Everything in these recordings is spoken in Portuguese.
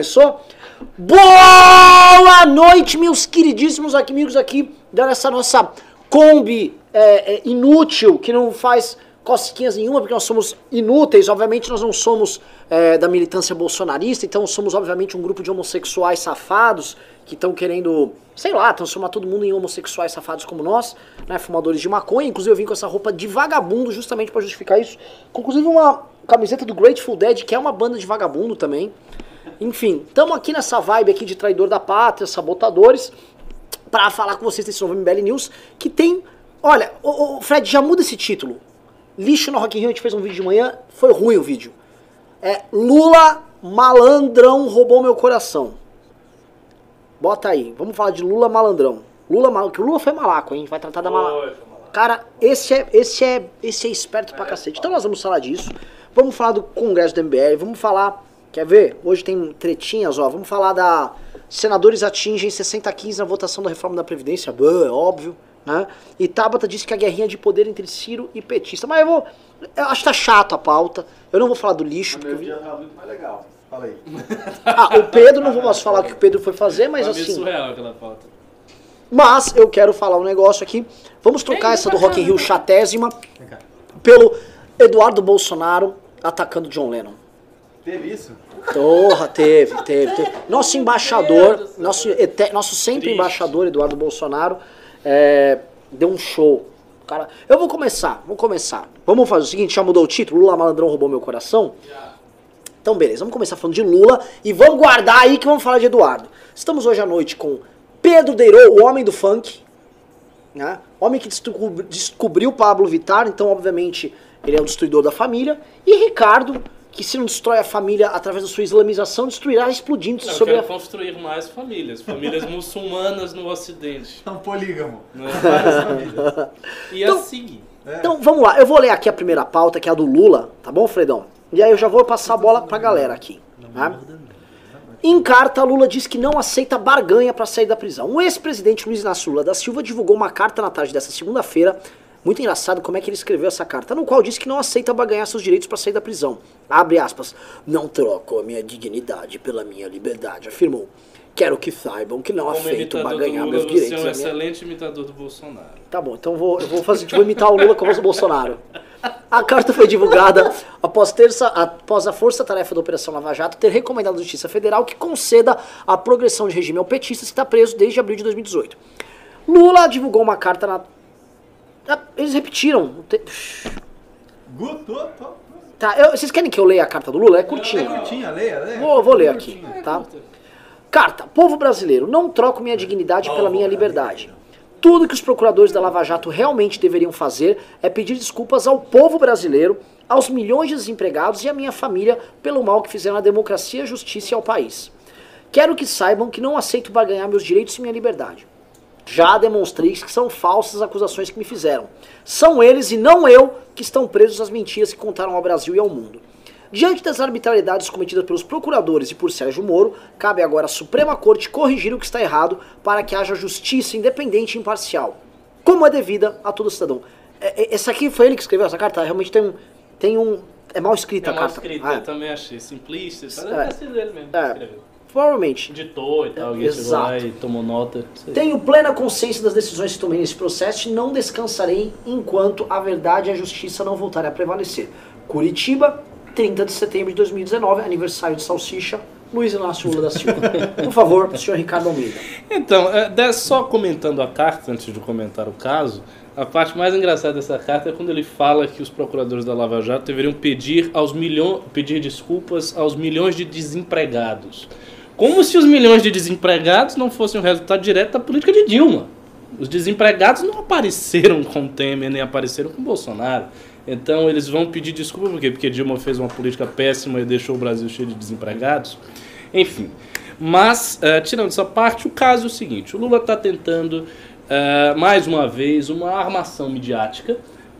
Começou? Boa noite, meus queridíssimos amigos aqui dessa nossa Kombi é, é, inútil, que não faz cosquinhas nenhuma, porque nós somos inúteis. Obviamente, nós não somos é, da militância bolsonarista, então somos, obviamente, um grupo de homossexuais safados que estão querendo, sei lá, transformar todo mundo em homossexuais safados como nós, né, fumadores de maconha. Inclusive, eu vim com essa roupa de vagabundo justamente para justificar isso. Inclusive, uma camiseta do Grateful Dead, que é uma banda de vagabundo também. Enfim, estamos aqui nessa vibe aqui de traidor da pátria, sabotadores, para falar com vocês desse novo MBL News, que tem... Olha, o, Fred, já muda esse título. Lixo no Rock in Rio, a gente fez um vídeo de manhã, foi ruim o vídeo. É Lula malandrão roubou meu coração. Bota aí, vamos falar de Lula malandrão. Lula mal, que o Lula foi malaco, hein? Vai tratar da malaco. Cara, esse é, esse é, esse é esperto pra cacete. Então nós vamos falar disso. Vamos falar do Congresso do MBL, vamos falar Quer ver? Hoje tem tretinhas, ó. Vamos falar da. Senadores atingem 60 a 15 na votação da reforma da Previdência. Bah, é óbvio. Né? E Tabata disse que a guerrinha de poder entre Ciro e petista. Mas eu vou. Eu acho que tá chato a pauta. Eu não vou falar do lixo. Meu dia tá muito mais legal. Fala aí. Ah, o Pedro, não vou posso falar o que o Pedro foi fazer, mas assim. surreal aquela pauta. Mas eu quero falar um negócio aqui. Vamos trocar essa do Rock in Rio chatésima pelo Eduardo Bolsonaro atacando John Lennon. Teve isso? Porra, teve, teve, teve. Nosso embaixador, nosso, nosso sempre Triste. embaixador, Eduardo Bolsonaro, é, deu um show. Cara, eu vou começar, vou começar. Vamos fazer o seguinte, já mudou o título? Lula Malandrão roubou meu coração? Então, beleza, vamos começar falando de Lula e vamos guardar aí que vamos falar de Eduardo. Estamos hoje à noite com Pedro Deirô, o homem do funk, né? Homem que descobriu Pablo Vittar, então, obviamente, ele é o destruidor da família. E Ricardo, que se não destrói a família através da sua islamização, destruirá explodindo não, sobre a... construir mais famílias, famílias muçulmanas no ocidente. É um polígamo. Né? Várias famílias. E então, assim... É. Então, vamos lá. Eu vou ler aqui a primeira pauta, que é a do Lula, tá bom, Fredão? E aí eu já vou passar a bola pra galera aqui. Tá? Em carta, Lula diz que não aceita barganha para sair da prisão. O ex-presidente Luiz Inácio Lula da Silva divulgou uma carta na tarde dessa segunda-feira muito engraçado como é que ele escreveu essa carta, no qual diz que não aceita ganhar seus direitos para sair da prisão. Abre aspas. Não troco a minha dignidade pela minha liberdade, afirmou. Quero que saibam que não Como aceito ganhar meus direitos. Você é um minha... excelente imitador do Bolsonaro. Tá bom, então vou, eu vou fazer, vou imitar o Lula como o Bolsonaro. A carta foi divulgada após, terça, após a Força Tarefa da Operação Lava Jato ter recomendado à Justiça Federal que conceda a progressão de regime ao petista que está preso desde abril de 2018. Lula divulgou uma carta na eles repetiram. Tá, eu, vocês querem que eu leia a carta do Lula? É curtinha. É curtinha, leia, leia. Vou, vou ler aqui, tá? Carta. Povo brasileiro, não troco minha dignidade pela minha liberdade. Tudo que os procuradores da Lava Jato realmente deveriam fazer é pedir desculpas ao povo brasileiro, aos milhões de desempregados e à minha família pelo mal que fizeram à democracia, à justiça e ao país. Quero que saibam que não aceito barganhar meus direitos e minha liberdade. Já demonstrei que são falsas as acusações que me fizeram. São eles e não eu que estão presos às mentiras que contaram ao Brasil e ao mundo. Diante das arbitrariedades cometidas pelos procuradores e por Sérgio Moro, cabe agora à Suprema Corte corrigir o que está errado para que haja justiça independente e imparcial, como é devida a todo cidadão. É, é, essa aqui foi ele que escreveu essa carta? Realmente tem um. Tem um é mal escrita é a carta. Mal escrita, ah, eu também achei. Simplista, deve é. ter sido ele mesmo. É. Provavelmente. Ditou e tal, alguém lá e tomou nota. Tenho plena consciência das decisões que tomei nesse processo e não descansarei enquanto a verdade e a justiça não voltarem a prevalecer. Curitiba, 30 de setembro de 2019, aniversário de Salsicha, Luiz Inácio Lula da Silva. Por favor, senhor Ricardo Almeida. Então, é, só comentando a carta, antes de comentar o caso, a parte mais engraçada dessa carta é quando ele fala que os procuradores da Lava Jato deveriam pedir, aos milhões, pedir desculpas aos milhões de desempregados. Como se os milhões de desempregados não fossem o resultado direto da política de Dilma. Os desempregados não apareceram com Temer, nem apareceram com Bolsonaro. Então eles vão pedir desculpa por quê? Porque Dilma fez uma política péssima e deixou o Brasil cheio de desempregados. Enfim. Mas, uh, tirando essa parte, o caso é o seguinte: o Lula está tentando, uh, mais uma vez, uma armação midiática.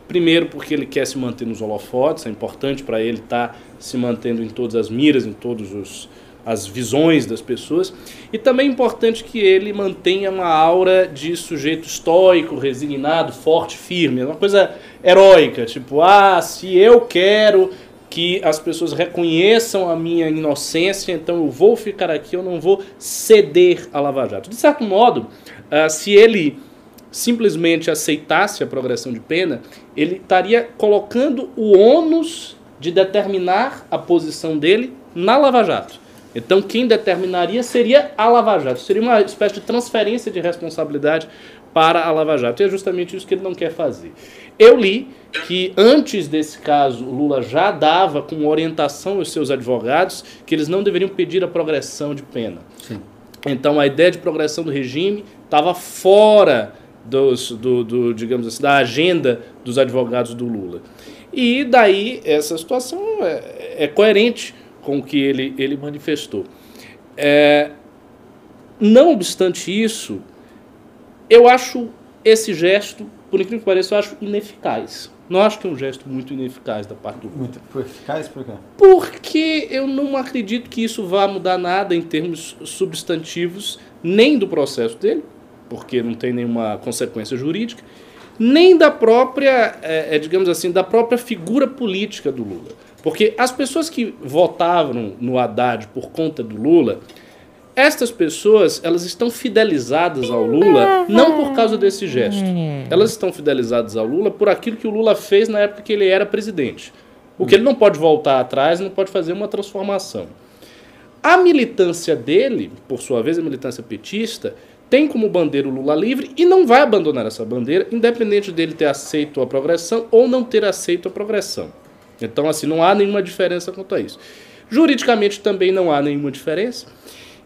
Primeiro, porque ele quer se manter nos holofotes, é importante para ele estar tá se mantendo em todas as miras, em todos os, as visões das pessoas. E também é importante que ele mantenha uma aura de sujeito estoico, resignado, forte, firme, uma coisa heróica, tipo, ah, se eu quero que as pessoas reconheçam a minha inocência, então eu vou ficar aqui, eu não vou ceder a Lava Jato. De certo modo, uh, se ele simplesmente aceitasse a progressão de pena, ele estaria colocando o ônus de determinar a posição dele na Lava Jato. Então, quem determinaria seria a Lava Jato. Seria uma espécie de transferência de responsabilidade para a Lava Jato. E é justamente isso que ele não quer fazer. Eu li que antes desse caso, Lula já dava com orientação aos seus advogados que eles não deveriam pedir a progressão de pena. Sim. Então, a ideia de progressão do regime estava fora dos, do, do, digamos assim, da agenda dos advogados do Lula. E daí essa situação é, é coerente com o que ele, ele manifestou. É, não obstante isso, eu acho esse gesto, por incrível que pareça, eu acho ineficaz. Não acho que é um gesto muito ineficaz da parte do Muito eficaz por quê? Porque eu não acredito que isso vá mudar nada em termos substantivos, nem do processo dele, porque não tem nenhuma consequência jurídica, nem da própria, é, é, digamos assim, da própria figura política do Lula. Porque as pessoas que votavam no Haddad por conta do Lula, estas pessoas, elas estão fidelizadas ao Lula não por causa desse gesto. Elas estão fidelizadas ao Lula por aquilo que o Lula fez na época que ele era presidente. O que ele não pode voltar atrás, não pode fazer uma transformação. A militância dele, por sua vez, a militância petista, tem como bandeira o Lula livre e não vai abandonar essa bandeira, independente dele ter aceito a progressão ou não ter aceito a progressão. Então, assim, não há nenhuma diferença quanto a isso. Juridicamente também não há nenhuma diferença.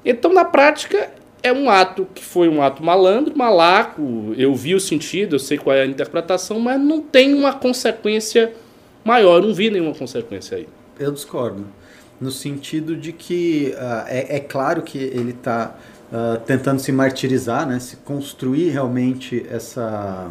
Então, na prática, é um ato que foi um ato malandro, malaco, eu vi o sentido, eu sei qual é a interpretação, mas não tem uma consequência maior, eu não vi nenhuma consequência aí. Eu discordo, no sentido de que uh, é, é, claro que ele está uh, tentando se martirizar, né, se construir realmente essa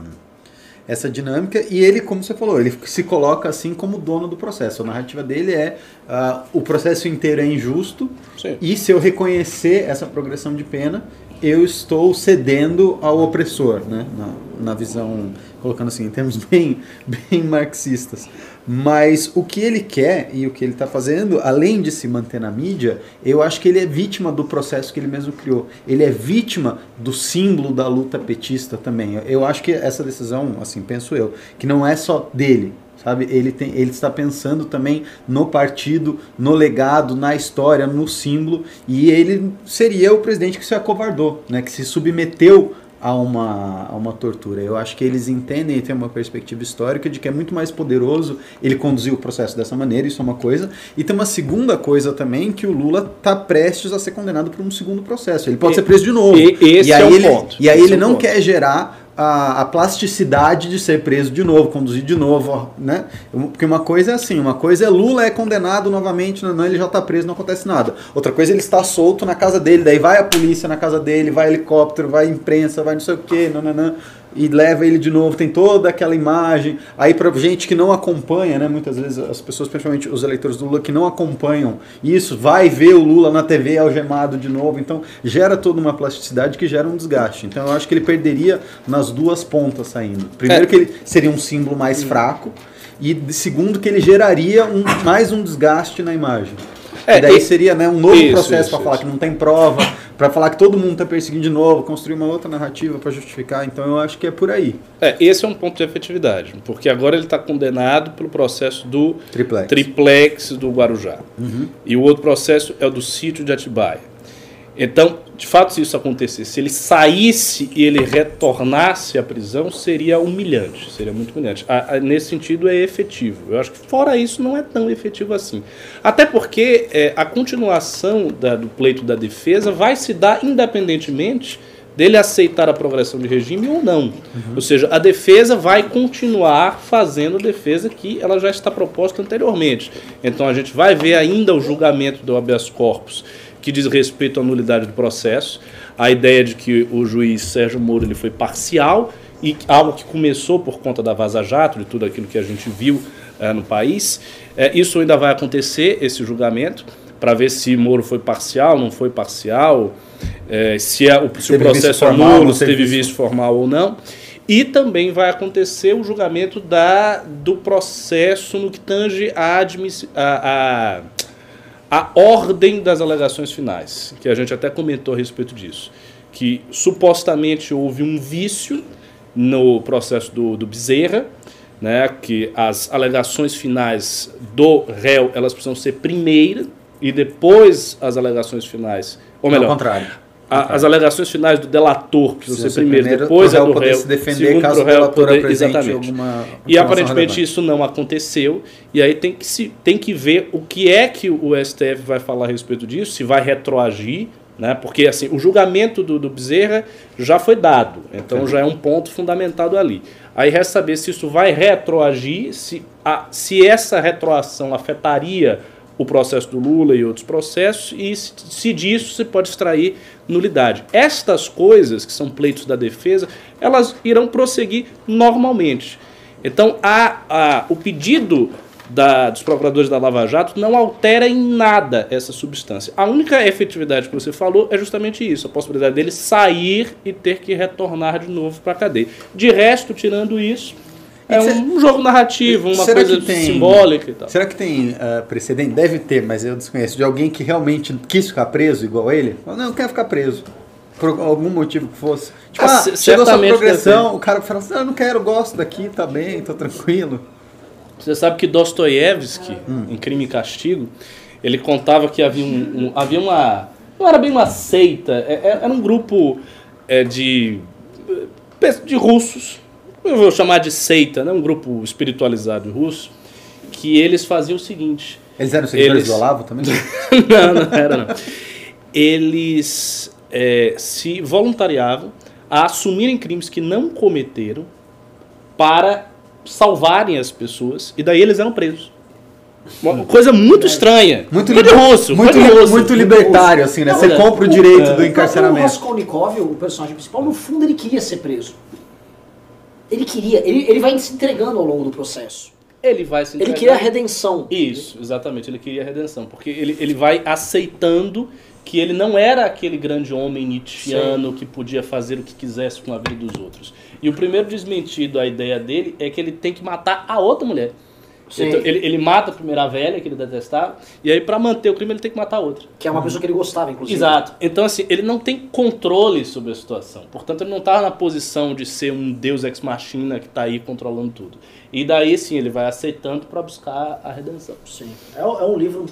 essa dinâmica e ele, como você falou, ele se coloca assim como dono do processo. A narrativa dele é uh, o processo inteiro é injusto Sim. e se eu reconhecer essa progressão de pena, eu estou cedendo ao opressor, né? na, na visão, colocando assim, em termos bem, bem marxistas. Mas o que ele quer e o que ele está fazendo, além de se manter na mídia, eu acho que ele é vítima do processo que ele mesmo criou. Ele é vítima do símbolo da luta petista também. Eu acho que essa decisão, assim, penso eu, que não é só dele, sabe? Ele, tem, ele está pensando também no partido, no legado, na história, no símbolo, e ele seria o presidente que se acovardou, né? que se submeteu a uma, a uma tortura. Eu acho que eles entendem e têm uma perspectiva histórica de que é muito mais poderoso ele conduzir o processo dessa maneira, isso é uma coisa. E tem uma segunda coisa também, que o Lula está prestes a ser condenado por um segundo processo. Ele pode e, ser preso de novo. E, esse e aí é o ele, ponto. E aí esse ele é não ponto. quer gerar a, a, plasticidade de ser preso de novo, conduzido de novo, né? Porque uma coisa é assim, uma coisa é Lula é condenado novamente, não, ele já está preso, não acontece nada. Outra coisa é ele está solto na casa dele, daí vai a polícia na casa dele, vai helicóptero, vai imprensa, vai não sei o que, nananã e leva ele de novo, tem toda aquela imagem. Aí para gente que não acompanha, né, muitas vezes as pessoas, principalmente os eleitores do Lula que não acompanham isso, vai ver o Lula na TV algemado de novo, então gera toda uma plasticidade que gera um desgaste. Então eu acho que ele perderia nas duas pontas saindo. Primeiro é. que ele seria um símbolo mais fraco e segundo que ele geraria um, mais um desgaste na imagem. É, e daí e, seria né, um novo isso, processo para falar que não tem prova, para falar que todo mundo está perseguindo de novo, construir uma outra narrativa para justificar. Então eu acho que é por aí. É, esse é um ponto de efetividade, porque agora ele está condenado pelo processo do triplex, triplex do Guarujá. Uhum. E o outro processo é o do sítio de Atibaia. Então, de fato, se isso acontecesse, se ele saísse e ele retornasse à prisão, seria humilhante, seria muito humilhante. A, a, nesse sentido, é efetivo. Eu acho que, fora isso, não é tão efetivo assim. Até porque é, a continuação da, do pleito da defesa vai se dar independentemente dele aceitar a progressão de regime ou não. Uhum. Ou seja, a defesa vai continuar fazendo a defesa que ela já está proposta anteriormente. Então, a gente vai ver ainda o julgamento do habeas corpus que diz respeito à nulidade do processo, a ideia de que o juiz Sérgio Moro ele foi parcial e algo que começou por conta da Vaza Jato, de tudo aquilo que a gente viu é, no país. É, isso ainda vai acontecer, esse julgamento, para ver se Moro foi parcial, não foi parcial, é, se, o, se o processo é nulo, se teve visto formal ou não. E também vai acontecer o julgamento da, do processo no que tange a, a, a, a ordem das alegações finais, que a gente até comentou a respeito disso. Que supostamente houve um vício no processo do, do Bezerra, né, que as alegações finais do réu elas precisam ser primeiro e depois as alegações finais, ou melhor, Ao contrário. A- as alegações finais do delator precisam Precisa ser primeiro, primeiro depois pro réu do poder réu, se defender segundo caso o réu poder- apresente exatamente. alguma E aparentemente relevante. isso não aconteceu, e aí tem que, se, tem que ver o que é que o STF vai falar a respeito disso, se vai retroagir, né? porque assim, o julgamento do, do Bezerra já foi dado, então já é um ponto fundamentado ali. Aí resta saber se isso vai retroagir, se, a, se essa retroação afetaria o processo do Lula e outros processos, e se, disso se pode extrair nulidade. Estas coisas, que são pleitos da defesa, elas irão prosseguir normalmente. Então, a, a, o pedido da- dos procuradores da Lava Jato não altera em nada essa substância. A única efetividade que você falou é justamente isso, a possibilidade dele sair e ter que retornar de novo para a cadeia. De resto, tirando isso, E é cê- um jogo narrativo, uma Será coisa tem- simbólica e tal. Será que tem ah, precedente? Deve ter, mas eu desconheço. De alguém que realmente quis ficar preso igual ele? Falou, Não, eu quero ficar preso. Por algum motivo que fosse. Tipo, Ah, ah, chegou sua progressão, o cara fala assim, "Ah, eu não quero, gosto daqui, tá bem, tô tranquilo. Você sabe que Dostoiévski, em Crime e Castigo, ele contava que havia, um, um- havia uma. Não era bem uma seita, é- é- era um grupo é, de. de russos, eu vou chamar de seita, né? um grupo espiritualizado russo, que eles faziam o seguinte. Eles eram seguidores Eles- do Olavo também? não, não era não. Eles é, se voluntariavam a assumirem crimes que não cometeram para salvarem as pessoas e daí eles eram presos. Uma coisa muito estranha. Muito, liber- russo. muito, Muito, li- russo. muito libertário, assim, né? Não, Você compra o direito É. do O encarceramento. Raskolnikov, o personagem principal, no fundo ele queria ser preso. Ele queria, ele, ele vai se entregando ao longo do processo. Ele vai se Ele queria a redenção. Isso, exatamente. Ele queria a redenção. Porque ele, ele vai aceitando que ele não era aquele grande homem nietzschiano que podia fazer o que quisesse com a vida dos outros. E o primeiro desmentido à ideia dele é que ele tem que matar a outra mulher. Então, ele, ele mata a primeira velha, que ele detestava, e aí para manter o crime ele tem que matar a outra. Que é uma pessoa que ele gostava, inclusive. Exato. Então, assim, ele não tem controle sobre a situação. Portanto, ele não está na posição de ser um deus ex-machina que está aí controlando tudo. E daí, sim, ele vai aceitando para buscar a redenção. Sim. É, um- é um livro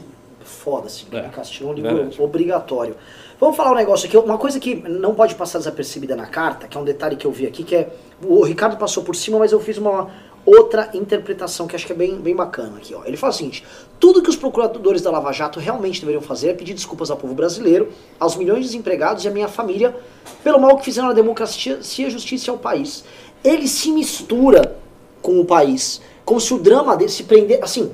foda, assim. É. Castilho é um livro Verdade. obrigatório. Vamos falar um negócio aqui. Uma coisa que não pode passar desapercebida na carta, que é um detalhe que eu vi aqui, que é. O Ricardo passou por cima, mas eu fiz uma outra interpretação que acho que é bem, bem bacana aqui. Ó. Ele fala o seguinte: tudo que os procuradores da Lava Jato realmente deveriam fazer é pedir desculpas ao povo brasileiro, aos milhões de desempregados e à minha família pelo mal que fizeram à democracia, e à justiça ao país. Ele se mistura com o país, como se o drama dele se prender. Assim,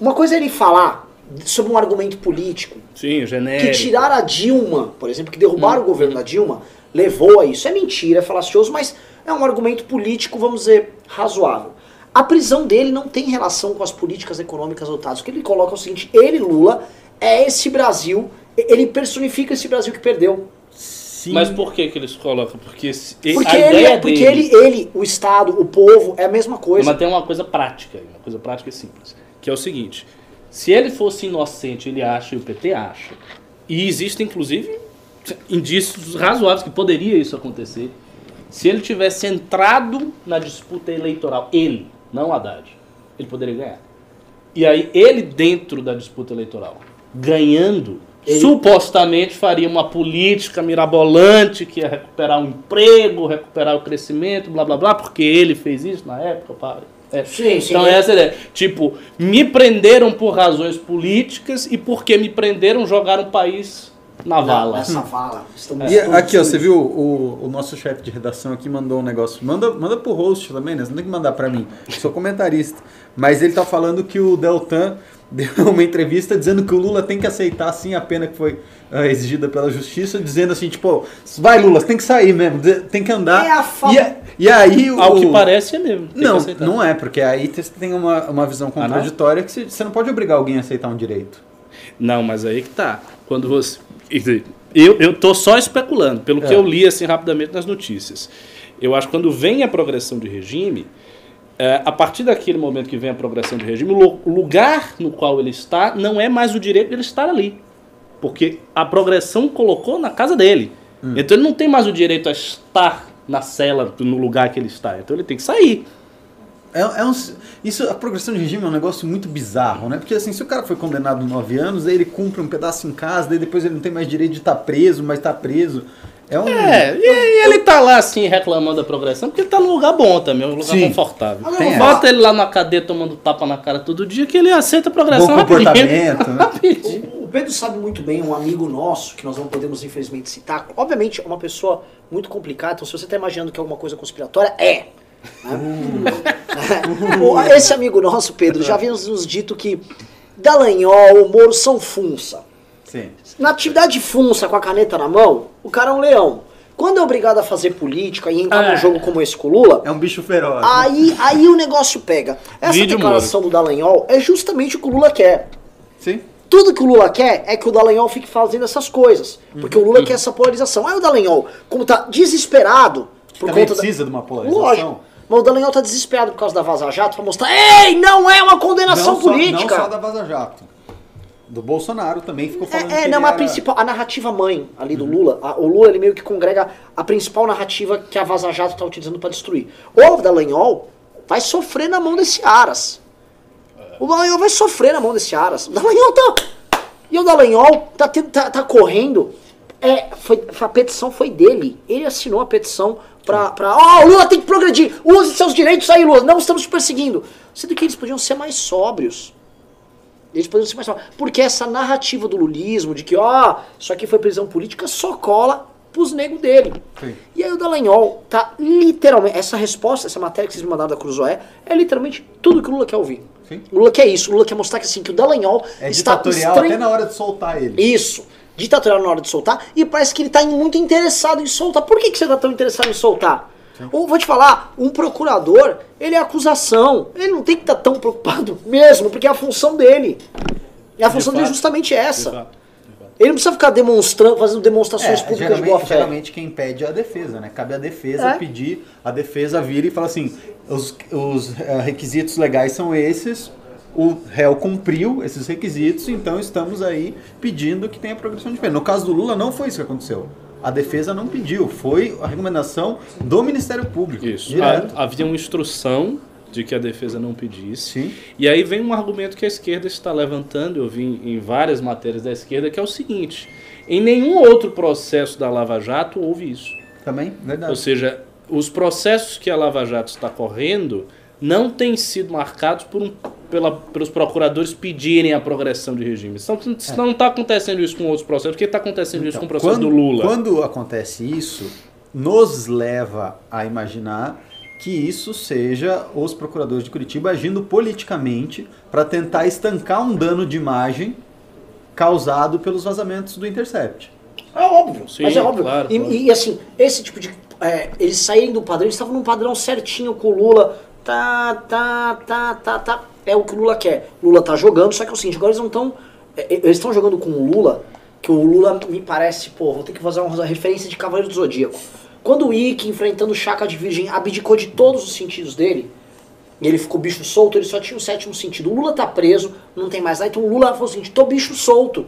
uma coisa é ele falar sobre um argumento político Sim, que genérico. tirar a Dilma, por exemplo, que derrubar o Hum, governo da Dilma, levou a isso. É mentira, é falacioso, mas é um argumento político, vamos dizer, razoável. A prisão dele não tem relação com as políticas econômicas adotadas. O que ele coloca é o seguinte: ele, Lula, é esse Brasil, ele personifica esse Brasil que perdeu. Sim. Mas por que, que eles colocam? Porque, se- Porque, a ele, ideia é- porque dele... ele, ele, o Estado, o povo, é a mesma coisa. Mas tem uma coisa prática, aí, uma coisa prática e simples, que é o seguinte: se ele fosse inocente, ele acha e o PT acha, e existem inclusive indícios razoáveis que poderia isso acontecer, se ele tivesse entrado na disputa eleitoral, ele, não Haddad, ele poderia ganhar. E aí ele dentro da disputa eleitoral, ganhando, Ele- supostamente faria uma política mirabolante que ia recuperar o emprego, recuperar o crescimento, blá blá blá, porque ele fez isso na época, pá. É. Sim, sim. Então essa é ideia. Tipo, me prenderam por razões políticas e porque me prenderam jogaram o país na vala. Nessa vala. Estamos E aqui, ó, você viu o, o nosso chefe de redação aqui mandou um negócio. Manda, manda pro host também, né? Você não tem que mandar pra mim. Eu sou comentarista. Mas ele tá falando que o Deltan deu uma entrevista dizendo que o Lula tem que aceitar sim a pena que foi ah, exigida pela justiça, dizendo assim, tipo, vai Lula, você tem que sair mesmo, tem que andar. É a fa- e, a- e aí o. Ao que parece é mesmo. tem que Não, não é, porque aí você tem uma, uma visão Ah, contraditória que você, você não pode obrigar alguém a aceitar um direito. Não, mas aí que tá. Quando você. Eu, eu tô só especulando, pelo que É. eu li assim rapidamente nas notícias. Eu acho que quando vem a progressão de regime, é, a partir daquele momento que vem a progressão de regime, o lu- o lugar no qual ele está não é mais o direito dele estar ali. Porque a progressão colocou na casa dele. Então ele não tem mais o direito a estar na cela, no lugar que ele está. Então ele tem que sair. É, é um- isso, a progressão de regime é um negócio muito bizarro, né? Porque assim, se o cara foi condenado a 9 anos, aí ele cumpre um pedaço em casa, daí depois ele não tem mais direito de estar preso, mas está preso. É um. É, e, e ele tá lá assim reclamando da progressão, porque ele tá num lugar bom também, um lugar Sim. confortável. Tem vou essa. Bota ele lá na cadeia tomando tapa na cara todo dia que ele aceita a progressão Bom rapidinho. comportamento, né? Rapidinho. O Pedro sabe muito bem, um amigo nosso, que nós não podemos infelizmente citar, obviamente é uma pessoa muito complicada, então se você está imaginando que é alguma coisa conspiratória, é. Né? O- Esse amigo nosso, Pedro, já havia nos dito que Dallagnol, Moro são funça. Sim. Na atividade funça com a caneta na mão, o cara é um leão. Quando é obrigado a fazer política e entrar É. num jogo como esse com o Lula, É um bicho feroz. né? aí, aí o negócio pega. Essa Vídeo declaração do Dallagnol é justamente o que o Lula quer. Sim. Tudo que o Lula quer é que o Dallagnol fique fazendo essas coisas. Porque o Lula quer essa polarização. Aí o Dallagnol, como tá desesperado por Também conta da... precisa de uma polarização. Lógico. Mas o Dallagnol tá desesperado por causa da Vaza Jato pra mostrar, ei, não é uma condenação não só, política. Não só da Vaza Jato. Do Bolsonaro também ficou falando É, é que não, a era- principal, a narrativa mãe ali do Lula, a- o Lula ele meio que congrega a principal narrativa que a Vaza Jato tá utilizando pra destruir. O Dallagnol vai sofrer na mão desse Aras. O Dallagnol vai sofrer na mão desse Aras. O Dallagnol tá... E o Dallagnol tá, tá, tá correndo... É, foi, a petição foi dele. Ele assinou a petição pra... pra Ó, o Lula tem que progredir. Use seus direitos aí, Lula. Não estamos te perseguindo. Sendo que eles podiam ser mais sóbrios. Eles poderiam ser mais sóbrios. Porque essa narrativa do lulismo, de que, ó, isso aqui foi prisão política, só cola pros negros dele. Sim. E aí o Dallagnol tá literalmente... Essa resposta, essa matéria que vocês me mandaram da Cruzoé, é literalmente tudo que o Lula quer ouvir. Sim. O Lula quer isso. O Lula quer mostrar que, assim, que o Dallagnol É está estranho- até na hora de soltar ele. isso. Ditatorial na hora de soltar. E parece que ele tá muito interessado em soltar. Por que, que você tá tão interessado em soltar? Ou vou te falar, um procurador, ele é acusação. Ele não tem que estar tão preocupado mesmo, porque é a função dele. E a função dele é justamente essa. De fato, de fato. Ele não precisa ficar demonstrando, fazendo demonstrações É, públicas de boa fé. geralmente quem pede é a defesa, né? Cabe à defesa É. pedir, a defesa vira e fala assim, os, os eh, requisitos legais são esses, o réu cumpriu esses requisitos, então estamos aí pedindo que tenha progressão de pena. No caso do Lula não foi isso que aconteceu. A defesa não pediu, foi a recomendação do Ministério Público. Isso. Ha- Havia uma instrução de que a defesa não pedisse. Sim. E aí vem um argumento que a esquerda está levantando, eu vi em em várias matérias da esquerda, que é o seguinte: em nenhum outro processo da Lava Jato houve isso. Também, verdade. Ou seja, os processos que a Lava Jato está correndo não têm sido marcados por um, pela, pelos procuradores pedirem a progressão de regime. Então, se não está acontecendo isso com outros processos, por que está acontecendo isso com o processo quando, do Lula? Quando acontece isso, nos leva a imaginar que isso seja os procuradores de Curitiba agindo politicamente para tentar estancar um dano de imagem causado pelos vazamentos do Intercept. É óbvio, Sim, mas é óbvio. claro, e, claro. e, assim, esse tipo de. é, eles saírem do padrão, eles estavam num padrão certinho com o Lula. Tá, tá, tá, tá, tá. É o que o Lula quer. O Lula tá jogando, só que é o seguinte, agora eles não estão. eles estão jogando com o Lula, que o Lula me parece, pô, vou ter que fazer uma referência de Cavaleiro do Zodíaco. Quando o Ike, enfrentando o Chaka de Virgem, abdicou de todos os sentidos dele, e ele ficou bicho solto, ele só tinha o sétimo sentido. O Lula tá preso, não tem mais nada. Então o Lula falou o seguinte: tô bicho solto.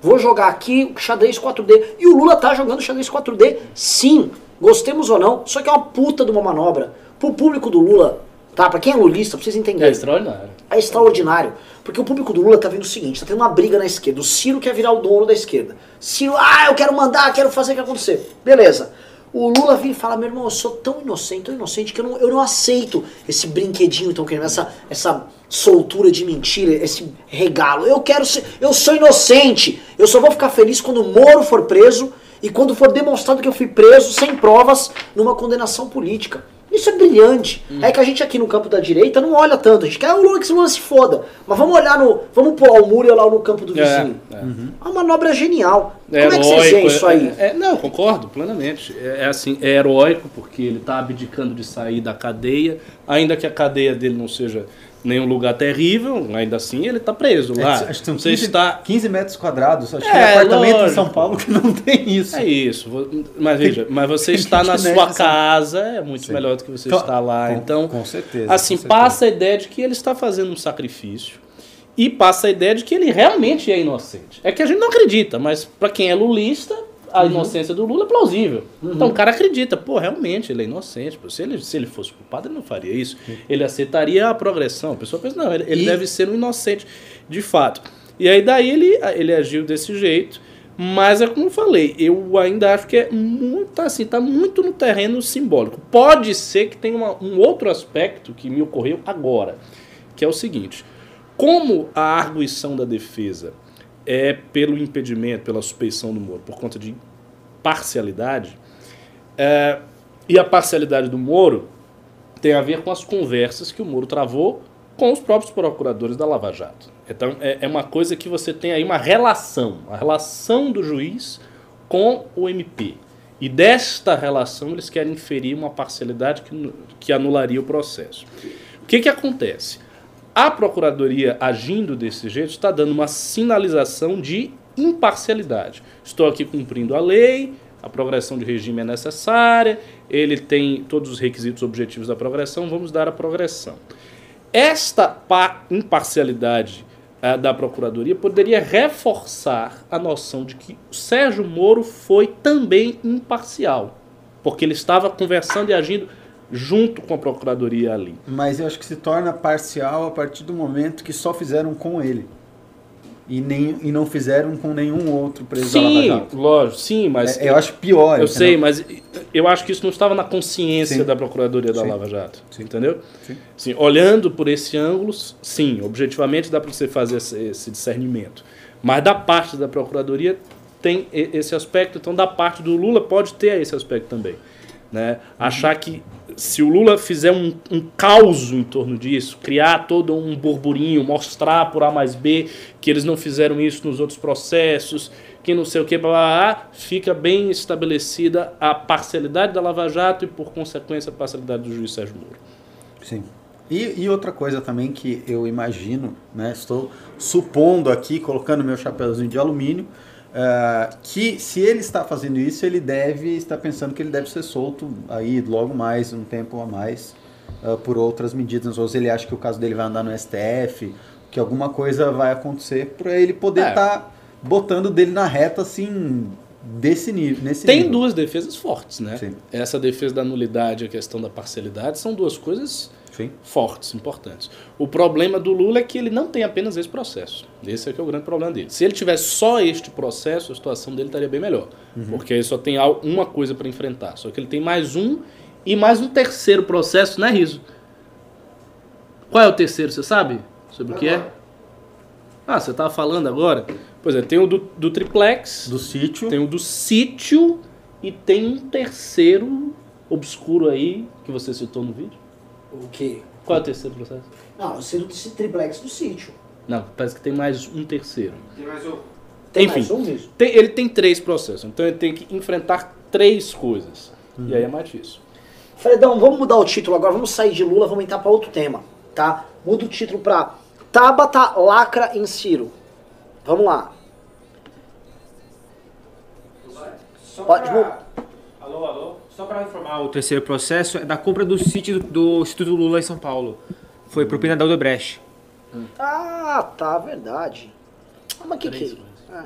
Vou jogar aqui o xadrez 4D. E o Lula tá jogando xadrez 4D, sim. Gostemos ou não. Só que é uma puta de uma manobra. Pro público do Lula, tá? Pra quem é lulista, pra vocês É extraordinário. É extraordinário. Porque o público do Lula tá vendo o seguinte: tá tendo uma briga na esquerda. O Ciro quer virar o dono da esquerda. Ciro, ah, eu quero mandar, quero fazer o que acontecer. Beleza. O Lula vem e fala: meu irmão, eu sou tão inocente, tão inocente, que eu não, eu não aceito esse brinquedinho tão querendo, essa, essa soltura de mentira, esse regalo. Eu quero ser. Eu sou inocente. Eu só vou ficar feliz quando o Moro for preso e quando for demonstrado que eu fui preso sem provas numa condenação política. Isso é brilhante. É que a gente aqui no campo da direita não olha tanto. A gente quer "Ah, o Lula que Lula se foda. Mas vamos olhar no. Vamos pular o muro e olhar no campo do vizinho. É, é. É uma manobra genial. É Como é que vocês veem heróico, isso é- aí? é- não, concordo plenamente. É, é assim, é heróico porque ele está abdicando de sair da cadeia, ainda que a cadeia dele não seja nenhum lugar terrível, ainda assim ele está preso lá. É, acho que são Você 15, está 15 metros quadrados. Acho que É, tem apartamento em lógico. São Paulo que não tem isso. É isso. Mas veja, mas você está na sua casa, é muito Sim. melhor do que você Então, está lá. com- então, com certeza, assim, com certeza. passa a ideia de que ele está fazendo um sacrifício e passa a ideia de que ele realmente é inocente. É que a gente não acredita, mas para quem é lulista, a Uhum. inocência do Lula é plausível. Então o cara acredita, pô, realmente ele é inocente. Pô, se, ele, se ele fosse culpado, ele não faria isso. Ele aceitaria a progressão. A pessoa pensa, não, ele, ele E- deve ser um inocente de fato. E aí daí ele, ele agiu desse jeito. Mas é como eu falei, eu ainda acho que é muito assim, tá muito no terreno simbólico. Pode ser que tenha uma- um outro aspecto que me ocorreu agora, que é o seguinte: como a arguição da defesa é pelo impedimento, pela suspeição do Moro, por conta de parcialidade, é, e a parcialidade do Moro tem a ver com as conversas que o Moro travou com os próprios procuradores da Lava Jato. Então é, é uma coisa que você tem aí uma relação, a relação do juiz com o MP. E desta relação eles querem inferir uma parcialidade que, que anularia o processo. O que, que acontece? A Procuradoria, agindo desse jeito, está dando uma sinalização de imparcialidade. Estou aqui cumprindo a lei, a progressão de regime é necessária, ele tem todos os requisitos objetivos da progressão, vamos dar a progressão. Esta pa- imparcialidade ah, da Procuradoria poderia reforçar a noção de que Sérgio Moro foi também imparcial, porque ele estava conversando e agindo junto com a Procuradoria ali. Mas eu acho que se torna parcial a partir do momento que só fizeram com ele. E, nem, e não fizeram com nenhum outro preso da Lava Sim, Jato. lógico, sim, mas É, eu acho pior. eu entendeu? sei, mas eu acho que isso não estava na consciência Sim. da Procuradoria da Sim. Lava Jato, Sim. entendeu? Sim. Sim, olhando por esse ângulo, sim, objetivamente dá para você fazer esse, discernimento. Mas da parte da Procuradoria tem esse aspecto, então da parte do Lula pode ter esse aspecto também. Né? Achar que se o Lula fizer um, um caos em torno disso, criar todo um burburinho, mostrar por A mais B que eles não fizeram isso nos outros processos, que não sei o que, blá, blá, fica bem estabelecida a parcialidade da Lava Jato e, por consequência, a parcialidade do juiz Sérgio Moro. Sim. E, e outra coisa também que eu imagino, né, estou supondo aqui, colocando meu chapéuzinho de alumínio, ah, que se ele está fazendo isso, ele deve estar pensando que ele deve ser solto aí logo mais, um tempo a mais, ah, por outras medidas. Ou se ele acha que o caso dele vai andar no STF, que alguma coisa vai acontecer para ele poder É. estar botando dele na reta assim, desse nível. Nesse Tem nível. duas defesas fortes, né? Sim. Essa defesa da nulidade e a questão da parcialidade são duas coisas Sim. fortes, importantes. O problema do Lula é que ele não tem apenas esse processo. Esse é que é o grande problema dele. Se ele tivesse só este processo, a situação dele estaria bem melhor. Porque aí só tem uma coisa para enfrentar. Só que ele tem mais um e mais um terceiro processo, né, Riso? Qual é o terceiro, você sabe? Sobre o que é? Ah, você estava falando agora? Pois é, tem o do, do triplex, Do sítio. tem o do sítio e tem um terceiro obscuro aí que você citou no vídeo. O quê? Qual é o terceiro processo? Não, eu sei do triplex do sítio. Não, parece que tem mais um terceiro. Tem mais um. Tem Enfim. mais um mesmo? Tem- ele tem três processos, então ele tem que enfrentar três coisas. E aí é mais difícil. Fredão, vamos mudar o título agora, vamos sair de Lula, vamos entrar pra outro tema, tá? Muda o título pra Tabata lacra em Ciro. Vamos lá. Só Pode, pra... Alô, alô? Só para informar, o terceiro processo é da compra do sítio do, do Instituto Lula em São Paulo. Foi propriedade da Odebrecht. Ah, tá, verdade. Ah, mas que que é Três? Ah.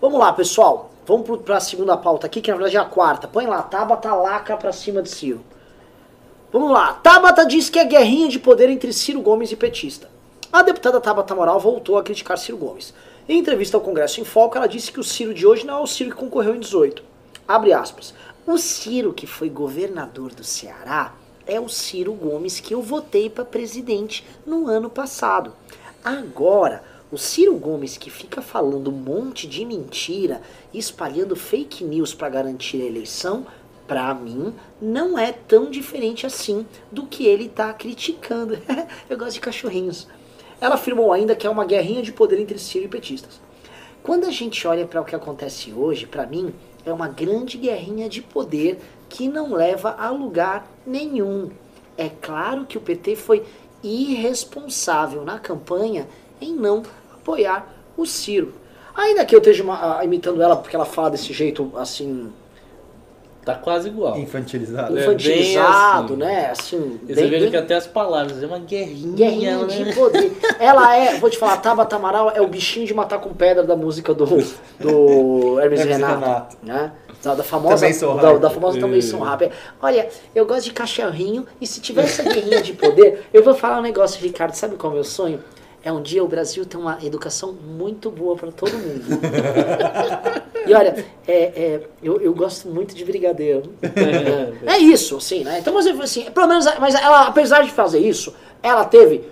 Vamos lá, pessoal. Vamos pro, pra segunda pauta aqui, que na verdade é a quarta. Põe lá, Tabata lacra pra cima de Ciro. Vamos lá. Tabata diz que é guerrinha de poder entre Ciro Gomes e petista. A deputada Tabata Moral voltou a criticar Ciro Gomes. Em entrevista ao Congresso em Foco, ela disse que o Ciro de hoje não é o Ciro que concorreu em 18. Abre aspas. O Ciro que foi governador do Ceará é o Ciro Gomes que eu votei para presidente no ano passado. Agora, o Ciro Gomes que fica falando um monte de mentira e espalhando fake news para garantir a eleição, pra mim, não é tão diferente assim do que ele tá criticando. eu gosto de cachorrinhos. Ela afirmou ainda que é uma guerrinha de poder entre Ciro e petistas. Quando a gente olha para o que acontece hoje, para mim, é uma grande guerrinha de poder que não leva a lugar nenhum. É claro que o PT foi irresponsável na campanha em não apoiar o Ciro. Ainda que eu esteja ah, imitando ela porque ela fala desse jeito assim, Tá quase igual. Infantilizado. É, infantilizado, bem assim. né? Assim, você bem- que até as palavras, é uma guerrinha, Guerrinha né? de poder. Ela é, vou te falar, Tabata Amaral é o bichinho de matar com pedra da música do, do Hermes Hermes Renato. Renato. Né? Da, da famosa, Também sou da, da famosa também É. são rápida. Olha, eu gosto de cachorrinho e se tiver essa guerrinha de poder, eu vou falar um negócio, Ricardo. Sabe qual é o meu sonho? É um dia o Brasil ter uma educação muito boa para todo mundo. e olha, é, é, eu, eu gosto muito de brigadeiro. É, é isso, assim, né? Então, mas assim, pelo menos, mas ela, apesar de fazer isso, ela teve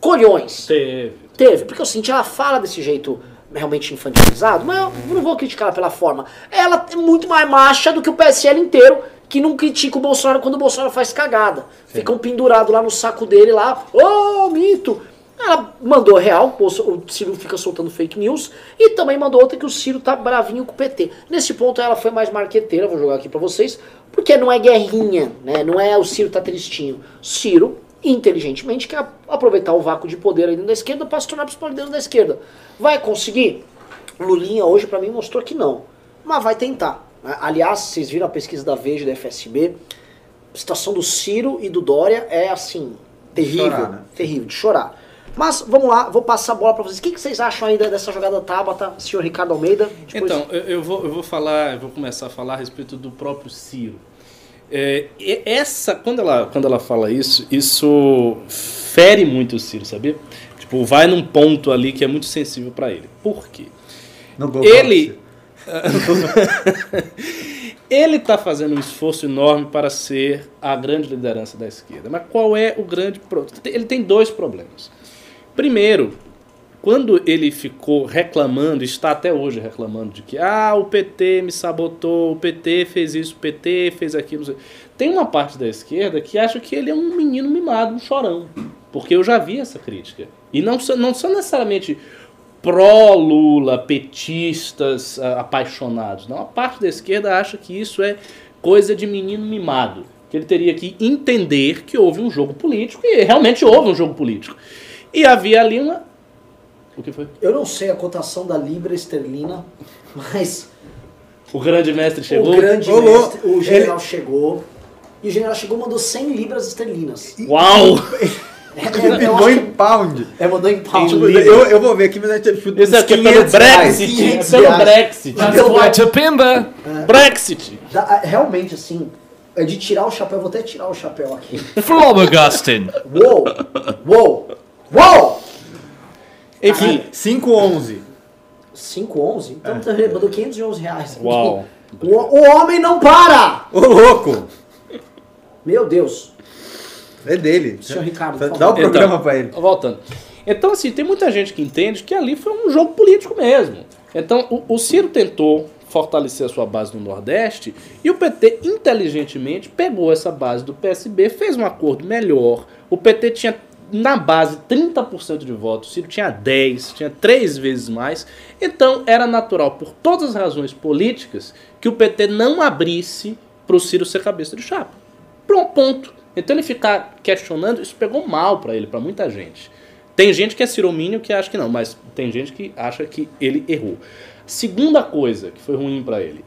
colhões. Teve. Teve, porque eu senti ela fala desse jeito realmente infantilizado, mas eu não vou criticar ela pela forma. Ela é muito mais macha do que o PSL inteiro, que não critica o Bolsonaro quando o Bolsonaro faz cagada. Ficam pendurados lá no saco dele lá, ô mito! Ela mandou real, o Ciro fica soltando fake news, e também mandou outra que o Ciro tá bravinho com o PT. Nesse ponto ela foi mais marqueteira, vou jogar aqui pra vocês, porque não é guerrinha, né? Não é o Ciro tá tristinho. Ciro inteligentemente quer aproveitar o vácuo de poder ali dentro da esquerda para se tornar principal líder da esquerda. Vai conseguir? Lulinha hoje para mim mostrou que não, mas vai tentar. Aliás, vocês viram a pesquisa da Veja da FSB, a situação do Ciro e do Dória é assim, terrível, chorar, né? terrível, de chorar. Mas vamos lá, vou passar a bola para vocês. O que, que vocês acham ainda dessa jogada Tabata, senhor Ricardo Almeida? Depois- Então, eu, eu vou, eu vou falar, eu vou começar a falar a respeito do próprio Ciro. É, e- essa, quando ela, quando ela fala isso, isso fere muito o Ciro, sabia? Tipo, vai num ponto ali que é muito sensível para ele. Por quê? No Gol Ele. Ele está fazendo um esforço enorme para ser a grande liderança da esquerda. Mas qual é o grande problema? Ele tem dois problemas. Primeiro, quando ele ficou reclamando, está até hoje reclamando de que ah, o PT me sabotou, o PT fez isso, o PT fez aquilo. Tem uma parte da esquerda que acha que ele é um menino mimado, um chorão. Porque eu já vi essa crítica. E não não são necessariamente pró-Lula, petistas apaixonados. Não, a parte da esquerda acha que isso é coisa de menino mimado. Que ele teria que entender que houve um jogo político, e realmente houve um jogo político. E havia ali uma. O que foi? Eu não sei a cotação da Libra esterlina, mas O grande mestre chegou. o grande Ô, mestre, o general chegou. E o general chegou e mandou 100 libras esterlinas. Uau! É, é, eu Mandou em pound. é, mandou em pound. Tipo, eu, eu vou ver aqui, mas é tipo uns aqui é pelo 500 reais. Brexit. É 500 pelo. Brexit. What a pimba! Brexit. Dá- realmente, assim, é de tirar o chapéu. Eu vou até tirar o chapéu aqui. Flabbergasting! Uou! Uou! Uou! Enfim. 511. 5,11? Então ele mandou 511 reais. Uau. O, o homem não para! Ô, louco! Meu Deus. É dele. Senhor Ricardo, Dá por dá o programa Então, pra ele. Voltando. Então, assim, tem muita gente que entende que ali foi um jogo político mesmo. Então, o, o Ciro tentou fortalecer a sua base no Nordeste e o PT, inteligentemente, pegou essa base do PSB, fez um acordo melhor. O PT tinha, na base, 30% de votos, Ciro tinha 10%, tinha três vezes mais. Então, era natural, por todas as razões políticas, que o PT não abrisse para o Ciro ser cabeça de chapa. Pronto, ponto. Então ele ficar questionando, isso pegou mal pra ele, pra muita gente. Tem gente que é ciromínio que acha que não, mas tem gente que acha que ele errou. Segunda coisa que foi ruim pra ele,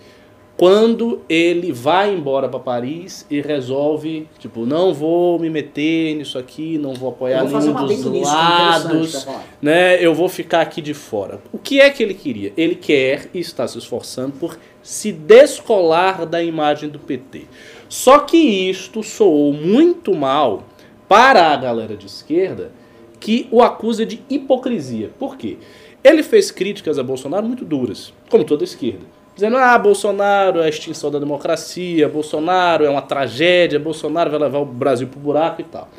quando ele vai embora pra Paris e resolve, tipo, não vou me meter nisso aqui, não vou apoiar vou nenhum um dos nisso, é lados, né? Eu vou ficar aqui de fora. O que é que ele queria? Ele quer e está se esforçando por se descolar da imagem do PT. Só que isto soou muito mal para a galera de esquerda que o acusa de hipocrisia. Por quê? Ele fez críticas a Bolsonaro muito duras, como toda a esquerda. Dizendo, ah, Bolsonaro é a extinção da democracia, Bolsonaro é uma tragédia, Bolsonaro vai levar o Brasil pro buraco e tal.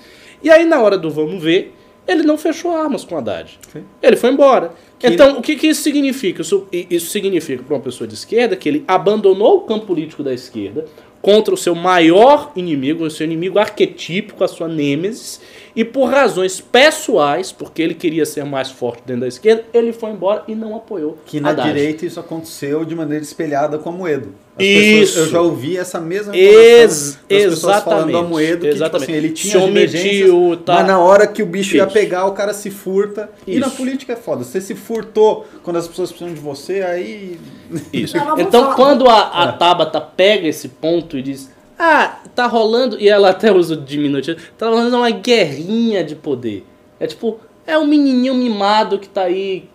E aí, na hora do vamos ver, ele não fechou armas com Haddad. Ele foi embora. Então, o que, que isso significa? Isso, isso significa para uma pessoa de esquerda que ele abandonou o campo político da esquerda, contra o seu maior inimigo, o seu inimigo arquetípico, a sua nêmesis, e por razões pessoais, porque ele queria ser mais forte dentro da esquerda, ele foi embora e não apoiou Que na Haddad. direita isso aconteceu de maneira espelhada com a Moedo. As Isso. pessoas- eu já ouvi essa mesma Ex- das pessoas falando do exatamente, Amoedo, que tipo exatamente. assim, ele tinha Se omitiu, tá. mas na hora que o bicho ia Isso. pegar, o cara se furta. E na Isso. política é foda. Você se furtou quando as pessoas precisam de você, aí... Isso. Então, quando a, a Tabata pega esse ponto e diz: Ah, tá rolando, e ela até usa o diminutivo, tá rolando uma guerrinha de poder. É tipo, é um menininho mimado que tá aí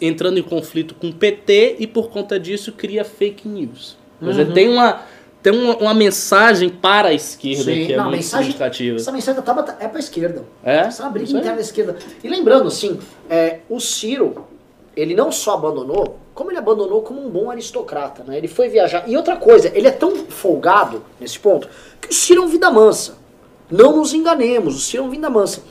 entrando em conflito com o PT e por conta disso cria fake news. Quer dizer, tem uma. Tem uma, uma mensagem para a esquerda Sim, que é não, muito mensagem- significativa. Essa mensagem da Tabata é pra esquerda. É? Essa é uma briga interna da esquerda. E lembrando, assim, é, o Ciro, ele não só abandonou, como ele abandonou como um bom aristocrata, né? Ele foi viajar. E outra coisa, ele é tão folgado nesse ponto, que o Ciro é um vida mansa. Não nos enganemos, o Ciro é um vida mansa.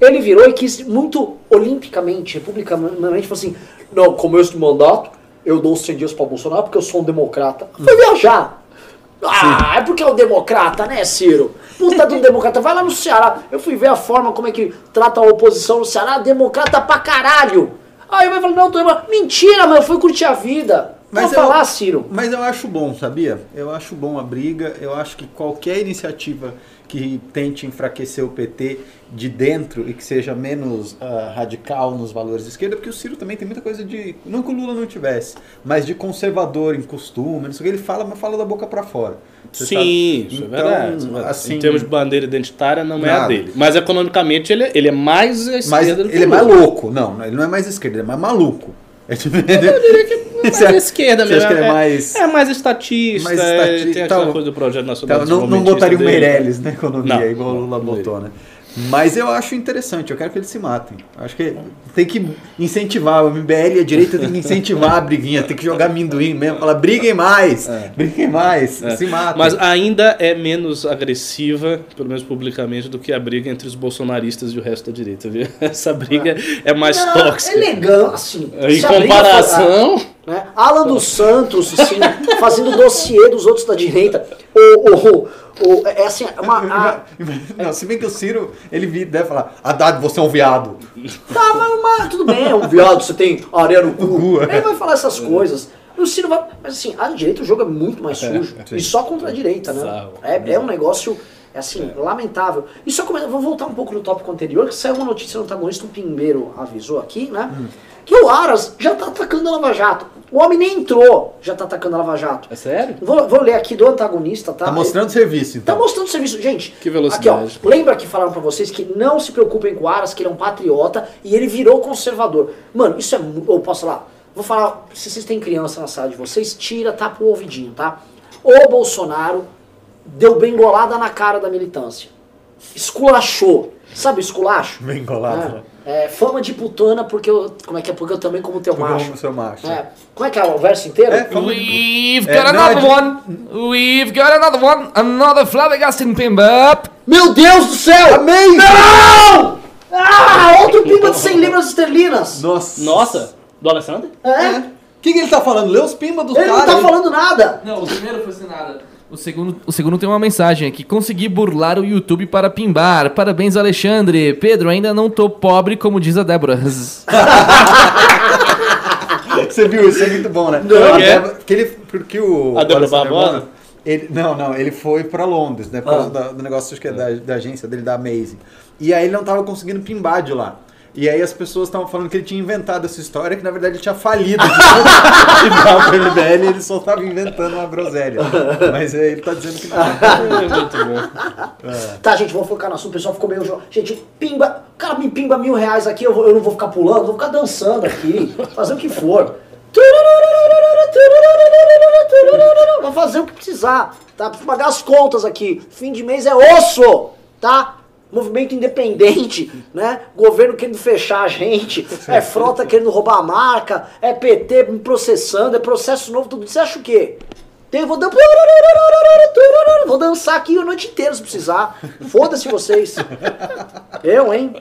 Ele virou e quis muito olimpicamente, republicanamente, falou assim, não, começo de mandato, eu dou 100 dias pra Bolsonaro porque eu sou um democrata. Foi viajar. Ah, é porque é um democrata, né, Ciro? Puta de um democrata. Vai lá no Ceará. Eu fui ver a forma como é que trata a oposição no Ceará. Democrata pra caralho. Aí vai falar, não, tô... Mentira, mas eu fui curtir a vida. Mas eu- falar, Ciro. Mas eu acho bom, sabia? Eu acho bom a briga. Eu acho que qualquer iniciativa que tente enfraquecer o PT de dentro e que seja menos ah, radical nos valores de esquerda, porque o Ciro também tem muita coisa de. Não que o Lula não tivesse, mas de conservador em costume, não sei o que ele fala, mas fala da boca pra fora. Você Sim, sabe? isso é Então, é verdade. assim, em termos de bandeira identitária, não é a Nada. dele. Mas economicamente ele, é- ele é mais esquerda Mas do que ele é mais louco. Não, não, ele não é mais esquerda, ele é mais maluco. É diferente. Eu diria que é mais à esquerda mesmo. acha que é mais- é mais estatista, Mais é, estati- tem aquela então- coisa do projeto nacional Então, não, não botaria o. Meirelles na economia, Não, igual o Lula botou, né? Mas eu acho interessante, eu quero que eles se matem. Acho que tem que incentivar, o MBL e a direita tem que incentivar a briguinha, tem que jogar amendoim mesmo, falar briguem mais, briguem mais, É. se matem. Mas ainda é menos agressiva, pelo menos publicamente, do que a briga entre os bolsonaristas e o resto da direita, viu? Essa briga é mais Não, tóxica. É legal, assim. Em briga comparação, for- né? Alan dos Santos, assim, fazendo dossiê dos outros da direita. O, o, o, é assim, uma, a- Não, se bem que o Ciro, ele deve falar, Haddad, você é um viado. Tá, mas, mas tudo bem, é um viado, você tem areia no cu. é. Ele vai falar essas coisas. O Ciro vai. Mas assim, a direita o jogo é muito mais sujo. sim. e só contra a direita, né? É, é um negócio, é assim, lamentável. E só come... vou voltar um pouco no tópico anterior, que saiu uma notícia no antagonista, um Pimbeiro avisou aqui, né? Que o Aras já tá atacando a Lava Jato. O homem nem entrou, já tá atacando a Lava Jato. é sério? Vou, vou ler aqui do antagonista, tá? Tá mostrando serviço, Tá então. mostrando serviço. Gente, Que velocidade. Aqui, ó, lembra que falaram pra vocês que não se preocupem com o Aras, que ele é um patriota e ele virou conservador. Mano, isso é. Eu posso falar? Vou falar. Se vocês têm criança na sala de vocês, tira, tapa o ouvidinho, tá? O Bolsonaro deu bengolada na cara da militância. Esculachou. Sabe o esculacho? Bengolado, né? É, é, fama de putana porque eu. Como é que é? Porque eu também como teu Como macho. o seu macho. É, como é que é o verso inteiro? É, fama de- We've É, got não, another é de- one. We've got another one. Another flabbergasting pimba. Meu Deus do céu! Amém! Não! Ah, outro pimba de 100 libras esterlinas. Nossa. Nossa, do Alessandro? É? O que, que ele tá falando? Lê os pimbas dos Ele não caras. tá falando nada. Não, o primeiro foi sem nada. O segundo, o segundo tem uma mensagem aqui. Consegui burlar o YouTube para pimbar. Parabéns, Alexandre. Pedro, ainda não tô pobre, como diz a Débora. Você viu, isso é muito bom, né? Não. A É. Débora- ele, porque o. A Débora Barbosa? Ele, não, não, ele foi pra Londres, né? Por causa Ah. da- do negócio acho que é da, da agência dele, da Amazing. E aí ele não tava conseguindo pimbar de lá. E aí as pessoas estavam falando que ele tinha inventado essa história, que na verdade ele tinha falido pimbar pro MBL e ele só tava inventando uma groselha. Mas é, ele tá dizendo que não. É muito bom. Tá, gente, vamos focar no assunto. O pessoal ficou meio. Gente, pimba. O cara me pimba mil reais aqui, eu, vou- eu não vou ficar pulando, vou ficar dançando aqui. Fazer o que for. Vou fazer o que precisar, tá? Preciso pagar as contas aqui. Fim de mês é osso, tá? Movimento independente, né? Governo querendo fechar a gente, é frota querendo roubar a marca, é PT me processando, é processo novo, tudo. Você acha o quê? Tem, vou, dan- vou dançar aqui a noite inteira se precisar. Foda-se vocês. Eu, hein?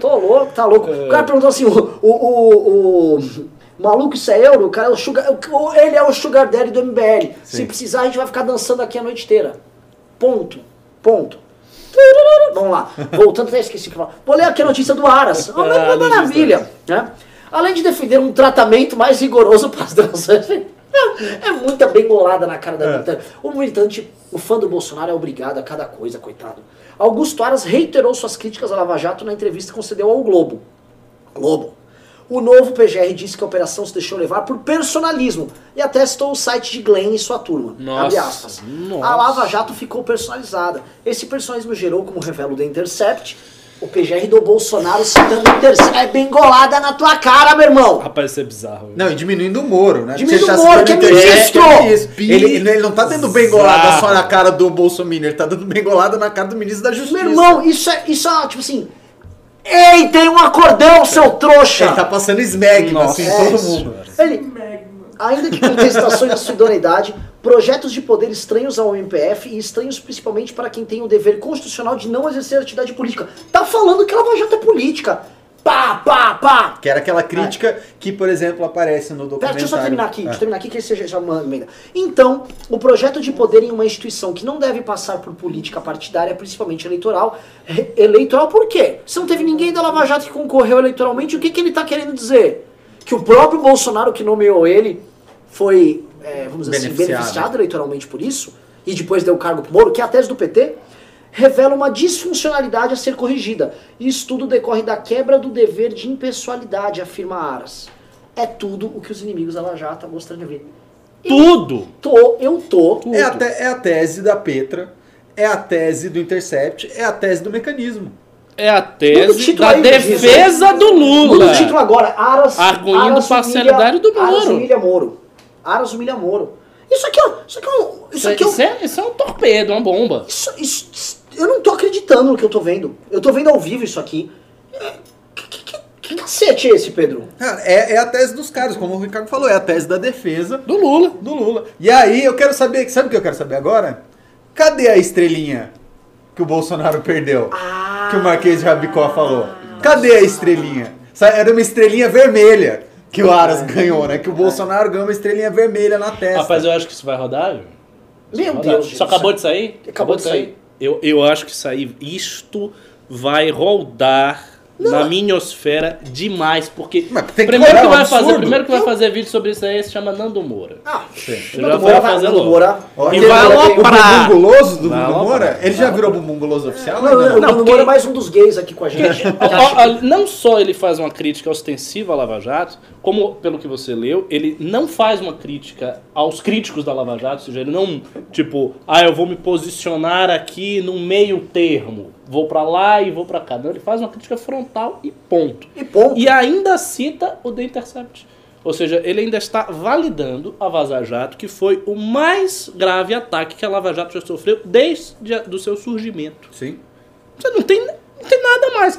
Tô louco, tá louco. O cara perguntou assim: o, o, o, o- Maluco, isso é euro? O cara é o sugar, ele é o sugar daddy do MBL. Se precisar, a gente vai ficar dançando aqui a noite inteira. Ponto. Ponto. Vamos lá. Voltando, até esqueci o que falar. Vou ler aqui a notícia do Aras. Uma Ah, uma maravilha. Né? Além de defender um tratamento mais rigoroso para as danças. É muita bem bolada na cara da militante. O militante, o fã do Bolsonaro é obrigado a cada coisa, coitado. Augusto Aras reiterou suas críticas à Lava Jato na entrevista que concedeu ao Globo. Globo. O novo PGR disse que a operação se deixou levar por personalismo e até citou o site de Glenn e sua turma. Nossa, Abre aspas. nossa. A Lava Jato ficou personalizada. Esse personalismo gerou, como revela o The Intercept, o PGR do Bolsonaro citando o Intercept. É bem golada na tua cara, meu irmão. Rapaz, isso é bizarro. Não, e diminuindo o Moro, né? Diminuindo o Moro, citando que é ministro! é. Ele, ele- ele não tá dando bengolada Bizarro. só na cara do Bolsonaro, ele tá dando bengolada na cara do ministro da Justiça. Meu irmão, isso é, isso é tipo assim. Ei, tem um acordão, seu trouxa! Ele tá passando smegma, Nossa. assim, É, todo mundo. Ele, ainda que contestações à sua idoneidade, projetos de poder estranhos ao MPF e estranhos principalmente para quem tem o dever constitucional de não exercer atividade política. Tá falando que a Lava Jato é política. Pá, pá, pá. Que era aquela crítica que, por exemplo, aparece no documentário. deixa eu só terminar aqui, Ah. deixa eu terminar aqui que você já, manda emenda. Então, o projeto de poder em uma instituição que não deve passar por política partidária, principalmente eleitoral, eleitoral por quê? Se não teve ninguém da Lava Jato que concorreu eleitoralmente, o que, que ele está querendo dizer? Que o próprio Bolsonaro que nomeou ele foi, é, vamos dizer assim, Beneficiado. beneficiado eleitoralmente por isso, e depois deu cargo pro Moro, que é a tese do PT, revela uma disfuncionalidade a ser corrigida. Isso tudo decorre da quebra do dever de impessoalidade, afirma Aras. É tudo o que os inimigos da Jato estão mostrando de ver. Tudo! Tô, eu tô. É a, te- é a tese da Petra, é a tese do Intercept, é a tese do mecanismo. É a tese da aí, defesa do Lula. Muda o título agora. Aras, Arguindo Aras parcialidade humilha- do Moro. Aras humilha Moro. Aras humilha Moro. Isso aqui, ó. Isso aqui é um. Isso Isso, aqui é um. isso é, isso é um torpedo, uma bomba. Isso, isso- isso- eu não tô acreditando no que eu tô vendo. Eu tô vendo ao vivo isso aqui. É, Que, que, que, que cacete é esse, Pedro? Cara, é, é a tese dos caras, como o Ricardo falou, é a tese da defesa Do Lula. do Lula. E aí eu quero saber, sabe o que eu quero saber agora? Cadê a estrelinha que o Bolsonaro perdeu? Que o Marquês de Rabicó falou. Cadê a estrelinha? Era uma estrelinha vermelha que o Aras ganhou, né? Que o Bolsonaro ganhou uma estrelinha vermelha na testa. Rapaz, eu acho que isso vai rodar. viu? Isso Meu vai rodar. Deus, Só acabou de sair? Acabou de sair. Eu, eu acho que isso aí, isto vai rodar na minhosfera demais, porque Mas tem que primeiro, que é um vai fazer, primeiro que vai fazer vídeo sobre isso aí se chama Nando Moura. Ah, Ele Nando já Moura vai vai- fazer Nando logo. Moura- Ó, E vai o aloprar. bumbum guloso do Vai aloprar. Moura? Ele já virou bumbum guloso oficial? Não, não, não? o Não, Nando Moura é mais um dos gays aqui com a gente. Não só ele faz uma crítica ostensiva à Lava Jato, como, pelo que você leu, ele não faz uma crítica aos críticos da Lava Jato, ou seja, ele não, tipo, ah, eu vou me posicionar aqui no meio termo, vou pra lá e vou pra cá. Não, ele faz uma crítica frontal e ponto. E ponto. E ainda cita o The Intercept. Ou seja, ele ainda está validando a Vaza Jato, que foi o mais grave ataque que a Lava Jato já sofreu desde o seu surgimento. Sim. Você não tem, não tem nada mais.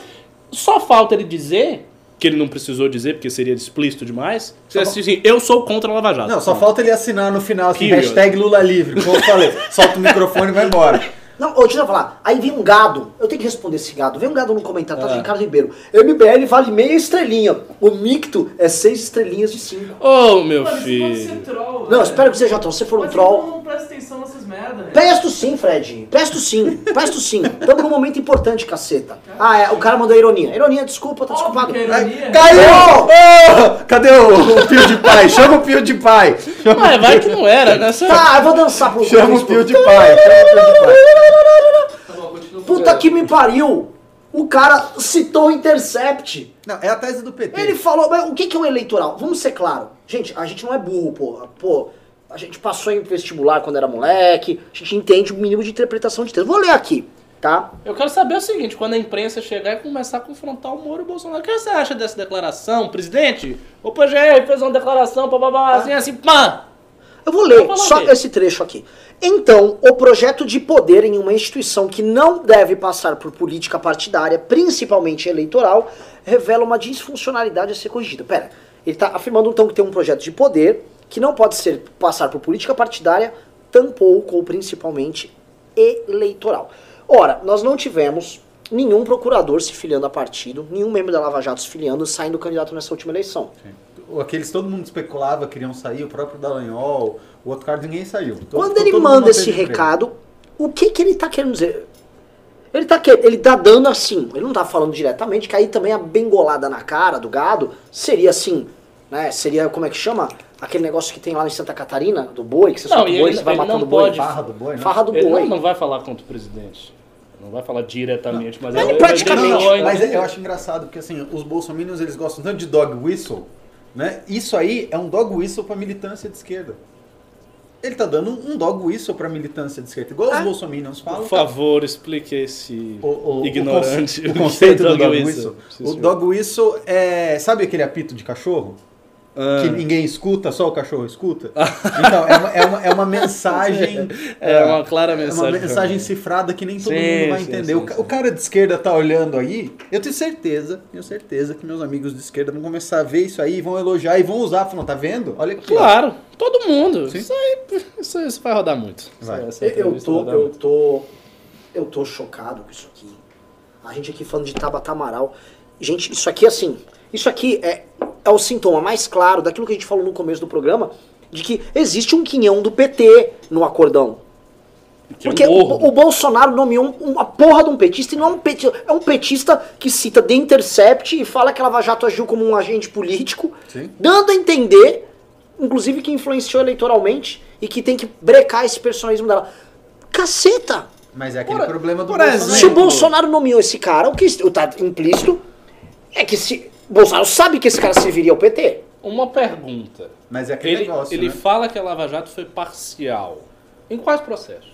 Só falta ele dizer, que ele não precisou dizer, porque seria explícito demais, que assim, eu sou contra a Lava Jato. Não, só falta ele assinar no final assim, Period. hashtag Lula livre. Como eu falei, solta o microfone e vai embora. Não, eu falar. Aí vem um gado. Eu tenho que responder esse gado. Vem um gado no comentário, tá? Ah. Ricardo Ribeiro. MBL vale meia estrelinha. O Micto é seis estrelinhas de cinco. Ô, meu filho. troll. Não, espero que seja troll. Se for um troll. não presta atenção nessas merdas, Pesto sim, Fred. Pesto sim. Pesto sim. Estamos num momento importante, caceta. Ah, é. O cara mandou ironia. Ironia, desculpa, tá desculpado. ironia. Caiu! Ô, cadê o, o Pio de Pai? Chama o Pio de Pai. Chama, Mas vai que não era, né? Você- Tá, eu vou dançar pro chama o Pio de Pai. Chama o Pio de Pai. Puta que me pariu. O cara citou o Intercept. Não, é a tese do PT. Ele falou, mas o que é o eleitoral? Vamos ser claro. Gente, a gente não é burro, pô. Pô, a gente passou em vestibular quando era moleque, a gente entende o mínimo de interpretação de texto. Vou ler aqui, tá? Eu quero saber o seguinte, quando a imprensa chegar e começar a confrontar o Moro e o Bolsonaro, o que você acha dessa declaração, presidente? O PGR fez uma declaração, bababá, assim, assim, pã! Eu vou ler Vou falar só esse trecho aqui. Então, o projeto de poder em uma instituição que não deve passar por política partidária, principalmente eleitoral, revela uma disfuncionalidade a ser corrigida. Pera, ele está afirmando então que tem um projeto de poder que não pode ser passar por política partidária, tampouco ou principalmente eleitoral. Ora, nós não tivemos nenhum procurador se filiando a partido, nenhum membro da Lava Jato se filiando, saindo candidato nessa última eleição. o- aqueles todo mundo especulava que iriam sair, o próprio Dallagnol, o outro cara, ninguém saiu. Todo- Quando ele manda esse emprego. recado, o que que ele tá querendo dizer? Ele tá, que- ele tá dando assim, ele não tá falando diretamente, que aí também a bengolada na cara do gado seria assim, né? Seria, como é que chama? Aquele negócio que tem lá em Santa Catarina, do boi, que você Não, solta o boi, ele- você vai ele matando não o boi. pode- Farra do boi, né? Farra do Ele boi. não, não vai falar contra o presidente. Não vai falar diretamente, mas, Mas ele, ele praticamente- deixou, Mas então- eu acho engraçado, porque assim, os bolsominions eles gostam tanto de dog whistle, né? Isso aí é um dog whistle pra militância de esquerda. Ele tá dando um dog whistle pra militância de esquerda, igual os Ah. bolsominions falam. Por favor, explique esse O, o- o ignorante. conce- O, conceito do Dog whistle. whistle. O dog whistle é. Sabe aquele apito de cachorro? Ah. Que ninguém escuta, só o cachorro escuta? Então, é uma, é uma, é uma mensagem. É uma clara É mensagem. uma mensagem cifrada que nem todo Sim, mundo vai sim, entender. sim, o, ca- sim. o cara de esquerda tá olhando aí, eu tenho certeza, tenho certeza que meus amigos de esquerda vão começar a ver isso aí, vão elogiar e vão usar. Falando, tá vendo? Olha aqui. ó. Claro, todo mundo. Isso aí isso, isso vai rodar muito. Vai. Essa Eu tô, eu muito. tô, eu tô chocado com isso aqui. A gente aqui falando de Tabata Amaral. Gente, isso aqui assim, isso aqui é, é o sintoma mais claro daquilo que a gente falou no começo do programa, de que existe um quinhão do PT no acordão. Que é Porque o, o Bolsonaro nomeou um- uma porra de um petista e não é um petista, é um petista que cita The Intercept e fala que a Lava Jato agiu como um agente político, Sim. dando a entender, inclusive que influenciou eleitoralmente e que tem que brecar esse personalismo dela. Caceta! Mas é aquele Por- problema do Bolsonaro. exemplo, Se o Bolsonaro nomeou esse cara, o que está implícito é que se. Bolsonaro sabe que esse cara serviria ao PT. Uma pergunta. Mas é aquele Ele, negócio, ele né? fala que a Lava Jato foi parcial. Em quais processos?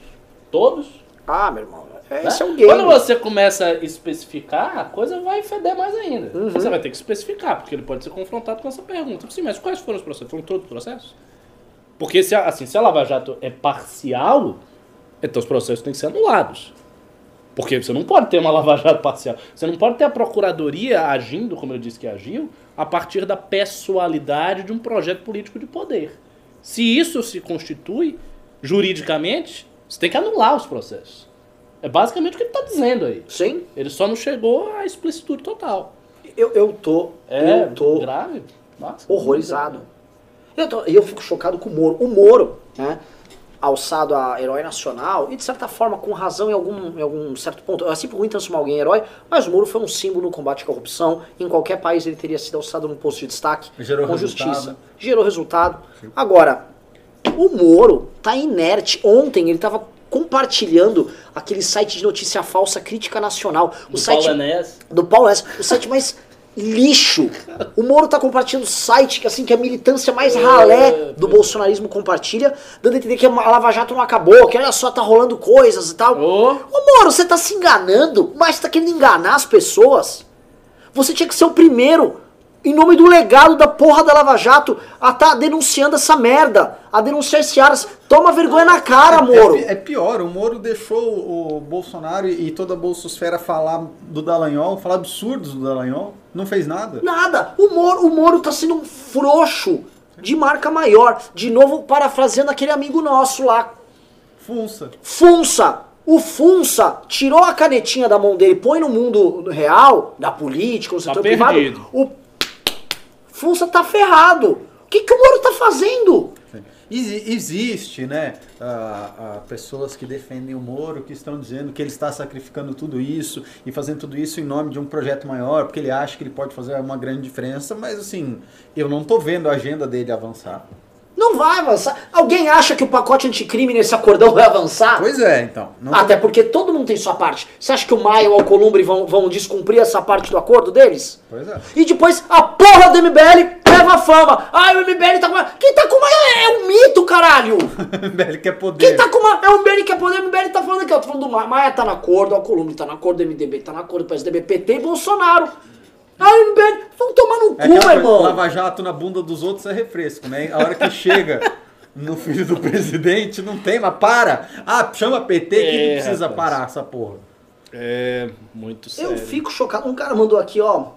Todos? Ah, meu irmão, né? esse é game. Quando você começa a especificar, a coisa vai feder mais ainda. Uhum. Você vai ter que especificar, porque ele pode ser confrontado com essa pergunta. Sim, mas quais foram os processos? Foram todos os processos? Porque se assim, se a Lava Jato é parcial, então os processos têm que ser anulados. Porque você não pode ter uma Lava Jato parcial. Você não pode ter a Procuradoria agindo, como eu disse que agiu, a partir da pessoalidade de um projeto político de poder. Se isso se constitui juridicamente, você tem que anular os processos. É basicamente o que ele está dizendo aí. Sim, Ele só não chegou à explicitude total. eu, eu tô. É eu tô grave. Nossa, horrorizado. Eu, tô- eu fico chocado com o Moro. O Moro, né? Alçado a herói nacional, e de certa forma com razão em algum, em algum certo ponto. É sempre ruim transformar alguém em herói, mas o Moro foi um símbolo no combate à corrupção. Em qualquer país ele teria sido alçado num posto de destaque Gerou com resultado. justiça. Gerou resultado. Agora, o Moro tá inerte. Ontem ele tava compartilhando aquele site de notícia falsa Crítica Nacional. O do site Paulo do Paulo S. O site mais lixo. O Moro tá compartilhando site que assim que a militância mais ralé do bolsonarismo compartilha, dando a entender que a Lava Jato não acabou, que olha só tá rolando coisas e tal. Ô. Ô Moro, você tá se enganando, mas tá querendo enganar as pessoas. Você tinha que ser o primeiro, em nome do legado da porra da Lava Jato, a tá denunciando essa merda, a denunciar esse aras. Toma vergonha na cara, Moro. É, é pior, o Moro deixou o Bolsonaro e toda a bolsosfera falar do Dallagnol, falar absurdos do Dallagnol, não fez nada. Nada. O Moro, o Moro tá sendo um frouxo de marca maior. De novo, parafraseando aquele amigo nosso lá. Funça. Funça. O Funça tirou a canetinha da mão dele, põe no mundo real, da política, no Tá setor privado. perdido. O Funça tá ferrado. O que, que o Moro tá fazendo? Exi- Existe, né, ah, pessoas que defendem o Moro, que estão dizendo que ele está sacrificando tudo isso e fazendo tudo isso em nome de um projeto maior, porque ele acha que ele pode fazer uma grande diferença, mas assim, eu não tô vendo a agenda dele avançar. Não vai avançar. Alguém acha que o pacote anticrime nesse acordão vai avançar? Pois é, então. Não Até porque todo mundo tem sua parte. Você acha que o Maia e o Alcolumbre vão, vão descumprir essa parte do acordo deles? Pois é. E depois a porra do MBL leva a fama. Ai, o MBL tá com uma... Quem tá com uma... É um mito, caralho. ele quer poder. Quem tá com uma... É o MBL que é poder. O MBL tá falando aqui, ó. Tô falando do Maia. Maia tá na acordo, o Alcolumbre tá na acordo do MDB, tá na acordo do PSDB, PT e Bolsonaro. Ai, o MBL... Vão tomar no cu, É aquela meu irmão. Lava jato na bunda dos outros é refresco, né? A hora que chega no filho do presidente, não tem, mas para! Ah, chama PT, quem que É, precisa rapaz. parar essa porra? É muito sério. Eu fico chocado. Um cara mandou aqui, ó.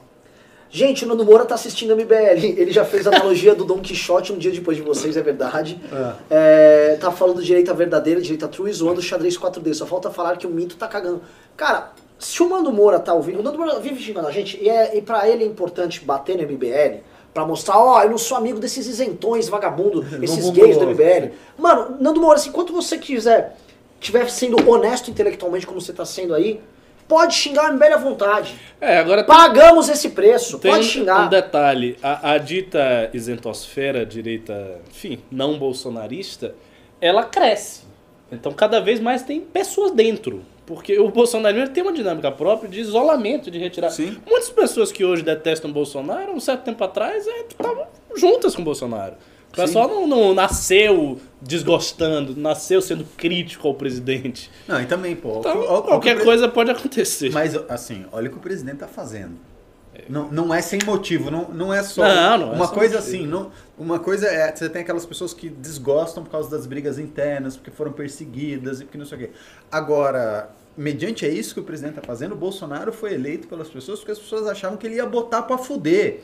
Gente, o Nando Moura tá assistindo a MBL. Ele já fez a analogia do Dom Quixote um dia depois de vocês, é verdade. É, tá falando direita verdadeira, direita true e zoando o xadrez 4D. Só falta falar que o mito tá cagando. Cara, se o Nando Moura tá ouvindo. O Nando Moura vive xingando a gente e, é, e pra ele é importante bater no MBL, Pra mostrar, ó, eu não sou amigo desses isentões, vagabundo, esses gays do. MBL. Mano, Nando Moura, assim, enquanto você quiser, estiver sendo honesto intelectualmente como você tá sendo aí, pode xingar o MBL à vontade. É, agora tem, Pagamos esse preço, tem pode um xingar. detalhe. A, a dita isentosfera, direita, enfim, não bolsonarista, ela cresce. Então cada vez mais tem pessoas dentro. Porque o bolsonarismo ele tem uma dinâmica própria de isolamento, de retirar. Sim. Muitas pessoas que hoje detestam o Bolsonaro, um certo tempo atrás, é, estavam juntas com o Bolsonaro. O pessoal não, não nasceu desgostando, nasceu sendo crítico ao presidente. Não, e também, pô. Então, o- o- qualquer o coisa pode acontecer. Mas, assim, olha o que o presidente tá fazendo. Não, não é sem motivo, não, não é só. Não, não é uma sem coisa motivo. assim, não, uma coisa é. Você tem aquelas pessoas que desgostam por causa das brigas internas, porque foram perseguidas e porque não sei o quê. Agora, mediante é isso que o presidente tá fazendo, o Bolsonaro foi eleito pelas pessoas porque as pessoas achavam que ele ia botar pra fuder.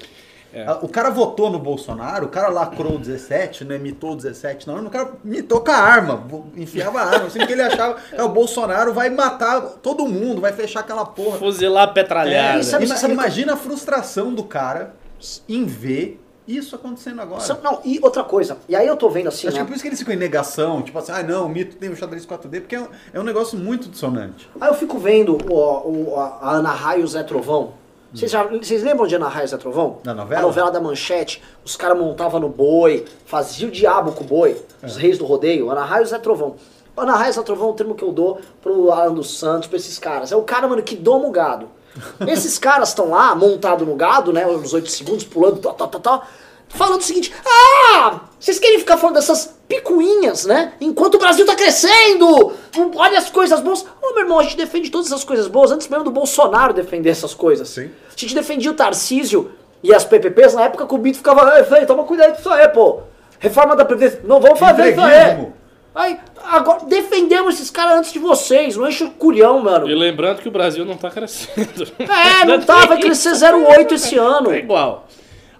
É. O cara votou no Bolsonaro, o cara lacrou o 17, não imitou o 17, não, o cara imitou com a arma, enfiava a arma, assim que ele achava, é, o Bolsonaro vai matar todo mundo, vai fechar aquela porra. Fuzilar a petralhada. É, sabe- Ima- sabe- imagina a frustração do cara em ver isso acontecendo agora. São- Não, e outra coisa, e aí eu tô vendo assim, Acho que né? é por isso que eles ficam em negação, tipo assim, ah não, o mito tem o xadrez 4D, porque é um, é um negócio muito dissonante. Aí eu fico vendo o, o- a Ana Raio e o Zé Trovão. Vocês, já, vocês lembram de Ana Raio e Zé Trovão? Da novela? A novela da Manchete. Os caras montavam no boi, faziam o diabo com o boi. Os É. reis do rodeio. Ana Raio e Zé Trovão. Ana Raio e Zé Trovão é o termo que eu dou pro Alan dos Santos, pra esses caras. É o cara, mano, que doma o gado. Esses caras estão lá, montados no gado, né? Uns 8 segundos, pulando, tal, tal, tal, tal. Falando o seguinte, ah, vocês querem ficar falando dessas picuinhas, né? Enquanto o Brasil tá crescendo, olha as coisas boas. Ô, meu irmão, a gente defende todas essas coisas boas, antes mesmo do Bolsonaro defender essas coisas. Sim. A gente defendia o Tarcísio e as PPPs na época que o Bito ficava, ei, toma cuidado com isso aí, pô. Reforma da Previdência, não vamos fazer isso aí. Aí, agora, defendemos esses caras antes de vocês, não enche o culhão, mano. E lembrando que o Brasil não tá crescendo. É, não tá, vai crescer 0,8 esse ano. É igual.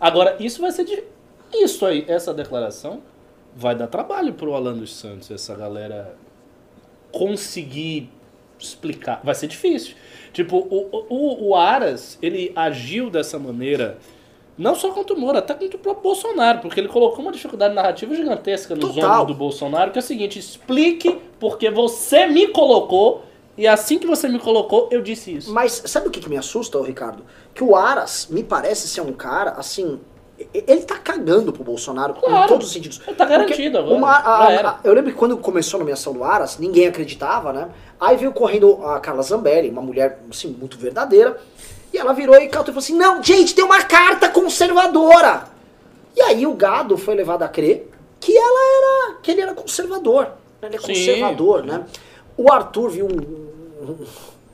Agora, isso vai ser de. Isso aí, essa declaração vai dar trabalho pro Alan dos Santos, essa galera conseguir explicar. Vai ser difícil. Tipo, o, o, o Aras, ele agiu dessa maneira. Não só contra o Moro, até contra o próprio Bolsonaro, porque ele colocou uma dificuldade narrativa gigantesca nos Total. ombros do Bolsonaro, que é o seguinte: explique porque você me colocou, e assim que você me colocou, eu disse isso. Mas sabe o que, que me assusta, Ricardo? Que o Aras me parece ser um cara, assim. Ele tá cagando pro Bolsonaro em Claro. todos os sentidos. Ele tá garantido agora, uma- a- a- eu lembro que quando começou a nomeação do Aras, ninguém acreditava, né? Aí veio correndo a Carla Zambelli, uma mulher assim, muito verdadeira. E ela virou e cautou e falou assim: Não, gente, tem uma carta conservadora. E aí o gado foi levado a crer que ela era. que ele era conservador. né? Ele é Sim. conservador, né? O Arthur viu um-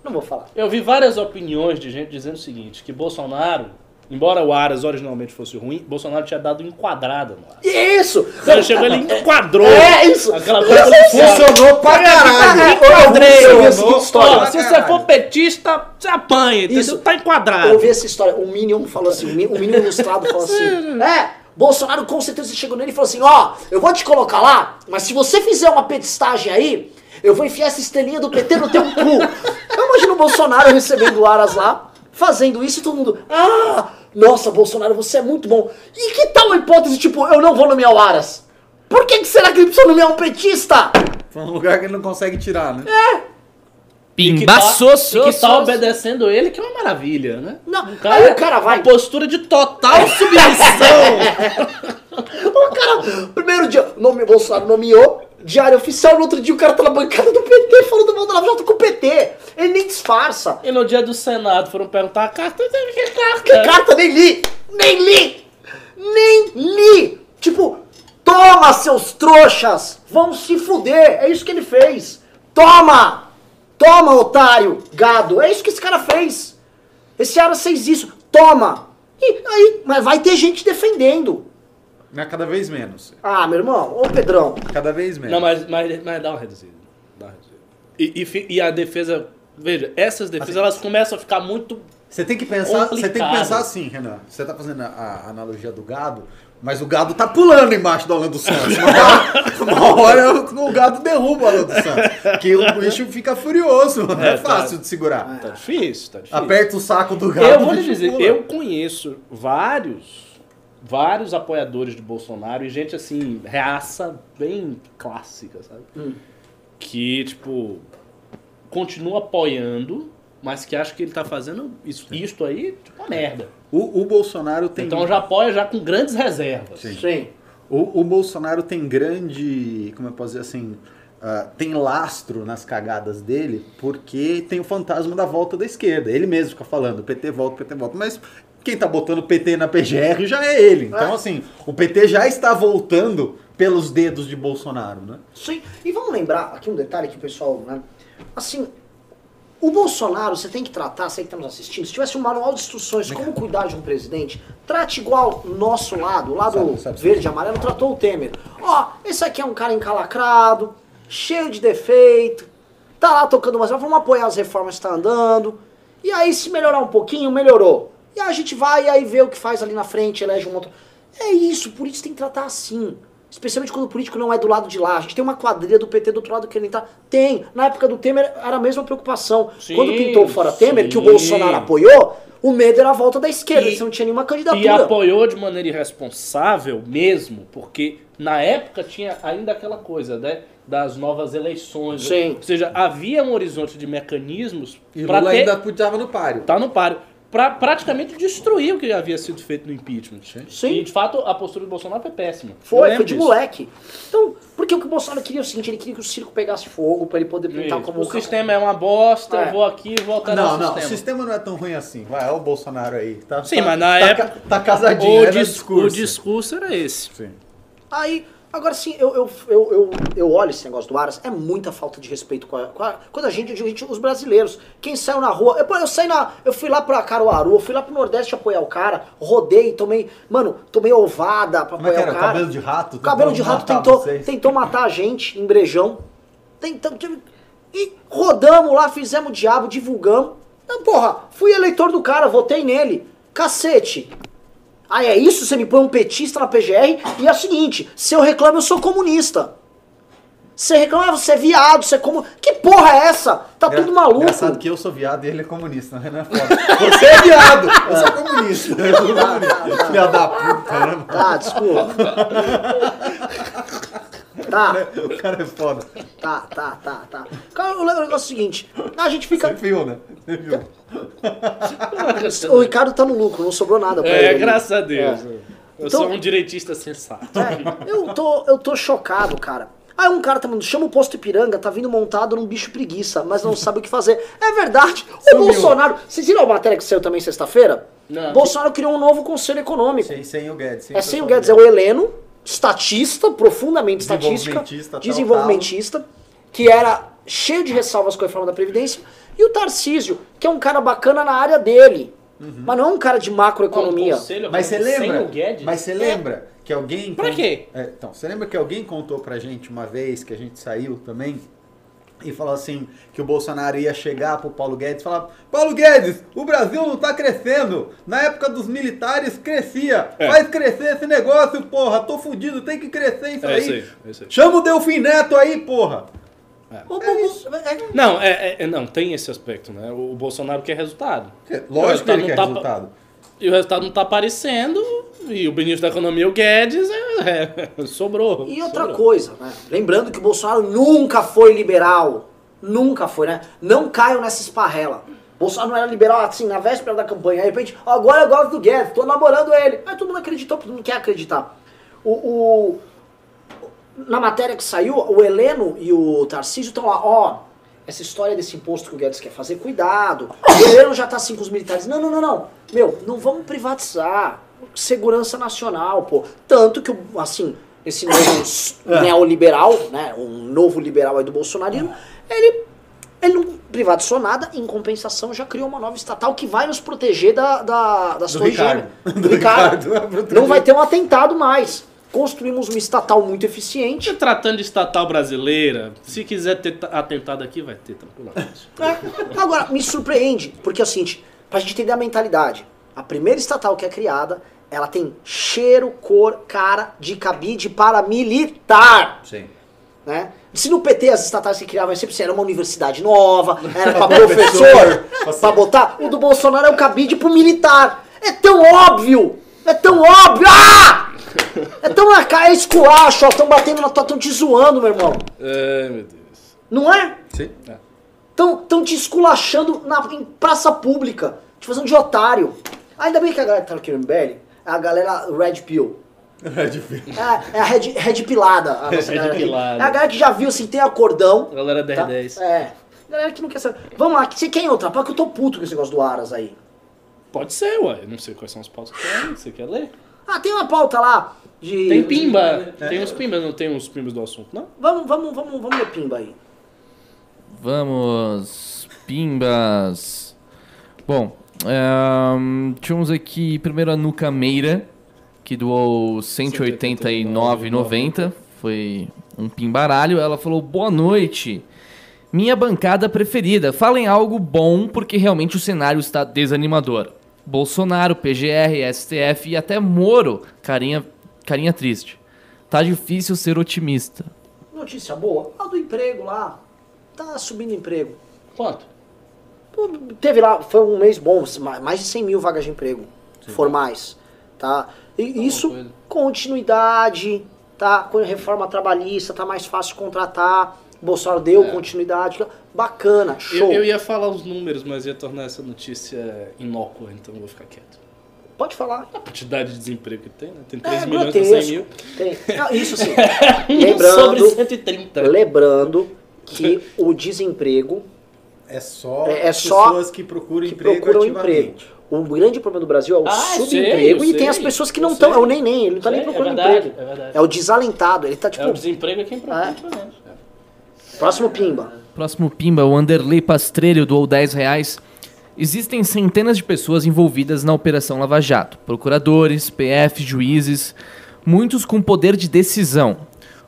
Não vou falar. Eu vi várias opiniões de gente dizendo o seguinte, que Bolsonaro, embora o Aras originalmente fosse ruim, Bolsonaro tinha dado enquadrada no Aras. Isso! Então ele chegou, ele enquadrou. É isso! Aquela coisa Funcionou pra caralho! Eu ouvi a seguinte Funcionou. história. Ó, se você for petista, você apanha? Isso. Tá enquadrado. Eu ouvi essa história. O Minion falou assim: o Minion ilustrado falou assim: É, Bolsonaro com certeza chegou nele e falou assim: Ó, eu vou te colocar lá, mas se você fizer uma petistagem aí, eu vou enfiar essa estrelinha do PT no teu cu. Eu imagino o Bolsonaro recebendo o Aras lá, fazendo isso e todo mundo: Ah, nossa, Bolsonaro, você é muito bom. E que tal a hipótese, tipo, eu não vou nomear o Aras? Por que, que será que ele precisa nomear um petista? Foi um lugar que ele não consegue tirar, né? E que tá- e que tá obedecendo ele, que é uma maravilha, né? Não, Um aí o cara vai. Uma postura de total submissão. O cara, primeiro dia, nome, Bolsonaro nomeou, diário oficial, no outro dia o cara tá na bancada do PT, falando mal da Lava com o PT. Ele nem disfarça. e no dia do Senado foram perguntar a carta, que carta? Que carta nem li! Nem li! Nem li! Tipo, toma, seus trouxas! Vão se fuder! É isso que ele fez! Toma! Toma, otário! Gado! É isso que esse cara fez! Esse cara fez isso! Toma! E aí, mas vai ter gente defendendo. Mas cada vez menos. Ah, meu irmão, ô Pedrão, Cada vez menos. Não, mas, mas, mas dá uma reduzida. Dá uma reduzida. E, e, e a defesa. Veja, essas defesas elas começam a ficar muito. Você tem que pensar, você tem que pensar assim, Renan. Você tá fazendo a, a analogia do gado, mas o gado tá pulando embaixo do Alan dos Santos. Uma hora, uma hora o gado derruba o Alan dos Santos. Que o bicho fica furioso, não é, É, tá. fácil de segurar. Tá difícil, tá difícil. Aperta o saco do gado. Eu vou lhe dizer, pula. eu conheço vários vários apoiadores de Bolsonaro e gente assim, reaça bem clássica, sabe? Hum. Que, tipo, continua apoiando, mas que acha que ele tá fazendo isso, isto aí, tipo, uma merda. O, o Bolsonaro tem. Então já apoia já com grandes reservas. Sim. Sim. O, o Bolsonaro tem grande. Como eu posso dizer assim? ah, tem lastro nas cagadas dele porque tem o fantasma da volta da esquerda. Ele mesmo fica falando: PT volta, PT volta. Mas quem tá botando PT na PGR já é ele. Então, É. assim, o PT já está voltando pelos dedos de Bolsonaro, né? Sim. E vamos lembrar aqui um detalhe que o pessoal, né? Assim, o Bolsonaro, você tem que tratar, você que está nos assistindo, se tivesse um manual de instruções como cuidar de um presidente, trate igual nosso lado, o lado Sabe, sabe, verde e amarelo, tratou o Temer. Ó, esse aqui é um cara encalacrado, cheio de defeito, tá lá tocando umas... Vamos apoiar as reformas que tá andando. E aí, se melhorar um pouquinho, melhorou. E aí a gente vai e aí vê o que faz ali na frente, elege um outro. É isso, por isso tem que tratar assim. Especialmente quando o político não é do lado de lá. A gente tem uma quadrilha do PT do outro lado querendo entrar. Tem. Na época do Temer era a mesma preocupação. Sim, quando pintou Fora Temer, que o sim. Bolsonaro apoiou, o medo era a volta da esquerda. E- você não tinha nenhuma E candidatura. apoiou de maneira irresponsável mesmo, porque na época tinha ainda aquela coisa, né? Das novas eleições. Sim. Ou seja, havia um horizonte de mecanismos E para Lula ter. ainda puxava no páreo. Tá no páreo. Pra praticamente destruir o que havia sido feito no impeachment. Sim. E de fato a postura do Bolsonaro foi péssima. Foi, foi de disso. moleque. Então, porque o que o Bolsonaro queria é o seguinte, ele queria que o circo pegasse fogo pra ele poder pintar como O sistema é uma bosta, É. eu vou aqui e voltar Não, não, o sistema. sistema não é tão ruim assim. Vai, olha o Bolsonaro aí. Tá, Sim, tá- mas na tá época- ca- Tá casadinho, O, discurso. o discurso era esse. Sim. Aí, agora sim, eu, eu, eu, eu, eu olho esse negócio do Aras, é muita falta de respeito com a, com a, quando a gente, gente, os brasileiros, quem saiu na rua, eu, eu saí na, eu fui lá pra Caruaru, eu fui lá pro Nordeste apoiar o cara, rodei, tomei, mano, tomei ovada pra Como é apoiar era? o cara. Cabelo de rato? Cabelo de rato tentou, vocês? tentou matar a gente em Brejão. Tentou, e rodamos lá, fizemos o diabo, divulgamos. Então, porra, fui eleitor do cara, votei nele. Cacete. Ah, é isso? Você me põe um petista na PGR? E é o seguinte, se eu reclamo, eu sou comunista. Você reclama, ah, você é viado, você é como... Que porra é essa? Tá Gra- tudo maluco. Engraçado que eu sou viado e ele é comunista, né? Não é. Você é viado, eu sou comunista. Eu sou comunista. Filha da puta, né? Tá, desculpa. Tá, O cara é foda. tá, tá, tá, tá. Cara, o negócio é o seguinte, a gente fica... Você viu, né? Você viu. O Ricardo tá no lucro, não sobrou nada pra ele. É, graças a Deus. É. Eu Então- sou um direitista sensato. É, eu tô, eu tô chocado, cara. Aí um cara tá mandando, chama o posto Ipiranga, tá vindo montado num bicho preguiça, mas não sabe o que fazer. É verdade. O Sumiu. Bolsonaro. Vocês viram a matéria que saiu também sexta-feira? Não. Bolsonaro criou um novo conselho econômico. Sem, sem o Guedes. É sem o Guedes, é o Heleno, estatista, profundamente estatística, Desenvolvimentista, tal, desenvolvimentista, que era cheio de ressalvas com a reforma da Previdência, e o Tarcísio, que é um cara bacana na área dele, mas não é um cara de macroeconomia. Um conselho Mas você lembra? Mas você lembra que alguém. Pra quê? É, então, você lembra que alguém contou pra gente uma vez que a gente saiu também? E falou assim, que o Bolsonaro ia chegar pro Paulo Guedes e falar, Paulo Guedes, o Brasil não tá crescendo. Na época dos militares crescia. É. Faz crescer esse negócio, porra. Tô fudido, tem que crescer isso É aí. isso aí, é isso aí. Chama o Delfim Neto aí, porra. O- o- o- é- Não, é, é- é- não, tem esse aspecto, né? O Bolsonaro quer resultado. Lógico que ele quer tá- resultado. E o resultado não tá aparecendo, e o ministro da Economia, o Guedes, é, é, sobrou. E outra sobrou. coisa, né? Lembrando que o Bolsonaro nunca foi liberal. Nunca foi, né? Não caiam nessa esparrela. Bolsonaro não era liberal assim, na véspera da campanha. Aí, de repente, "Ó, agora eu gosto do Guedes, tô namorando ele. Aí todo mundo acreditou, todo mundo quer acreditar. O, o- na matéria que saiu, o Heleno e o Tarcísio estão lá, ó. Essa história desse imposto que o Guedes quer fazer, cuidado. O Heleno já tá assim com os militares. Não, não, não, não. Meu, não vamos privatizar. Segurança nacional, pô. Tanto que, assim, esse novo s- neoliberal, né? Um novo liberal aí do bolsonarismo, ele, ele não privatizou nada, em compensação já criou uma nova estatal que vai nos proteger da, da, das Do torres Ricardo. gêmeas. Do Ricardo, proteger. Não vai ter um atentado mais. Construímos uma estatal muito eficiente. Se tratando de estatal brasileira, se quiser ter ta- atentado aqui, vai ter tranquilamente. É. Agora, me surpreende, porque é o seguinte, pra gente entender a mentalidade, a primeira estatal que é criada, ela tem cheiro, cor, cara de cabide paramilitar, Sim. né? Se no PT as estatais que criavam sempre assim, era uma universidade nova, era pra professor, pra botar, o do Bolsonaro é o cabide pro militar. É tão óbvio É tão óbvio! Ah! É tão na cara, é esculacho, ó. Tão batendo na tua, tão te zoando, meu irmão. Ai, meu Deus. Não é? Sim. Tão, tão te esculachando na, em praça pública. Te fazendo de otário. Ainda bem que a galera que tá no MBL é a galera Red Pill. É, é a Red, red Pilada. A Red galera. Pilada. É a galera que já viu, assim, tem acordão. Galera Tá? 1010. É. Galera que não quer saber. Vamos lá, você quer outra pauta? Que eu tô puto com esse negócio do Aras aí. Pode ser, ué. Eu não sei quais são os pautas que tem. Você quer ler? Ah, tem uma pauta lá de. Tem de- pimba. Tem uns pimbas, não tem uns pimbas do assunto, não? Vamos, vamos, vamos, vamos ler pimba aí. Vamos, pimbas. Bom, ahn, tínhamos aqui primeiro a Nuca Meira, que doou 189,90. Foi um pimbaralho. Ela falou: Boa noite. Minha bancada preferida. Falem algo bom, porque realmente o cenário está desanimador. Bolsonaro, PGR, STF e até Moro. Carinha, carinha triste. Tá difícil ser otimista. Notícia boa. A do emprego lá. Tá subindo emprego. Quanto? Pô, Teve lá, foi um mês bom, ma- mais de 100 mil vagas de emprego formais, tá? E isso, coisa. continuidade, tá? Com a reforma trabalhista, tá mais fácil contratar. Bolsonaro deu continuidade, bacana, show. Eu, eu ia falar os números, mas ia tornar essa notícia inócua, então eu vou ficar quieto. Pode falar. A quantidade de desemprego que tem, né? Tem 3 É milhões e 100 mil. Tem. Não, isso sim. Sobre lembrando, 130. lembrando que o desemprego É só É- é só pessoas que procuram que emprego procuram emprego. O grande problema do Brasil é o Ah, subemprego sei, e tem as sei, pessoas que não estão. É sei. o neném, ele não tá nem É, é procurando verdade, emprego. é verdade. É o desalentado, ele tá tipo. É o desemprego é quem procura. Próximo Pimba. Próximo Pimba, o Anderley Pastrelho doou 10 reais. Existem centenas de pessoas envolvidas na Operação Lava Jato. Procuradores, PF, juízes, muitos com poder de decisão.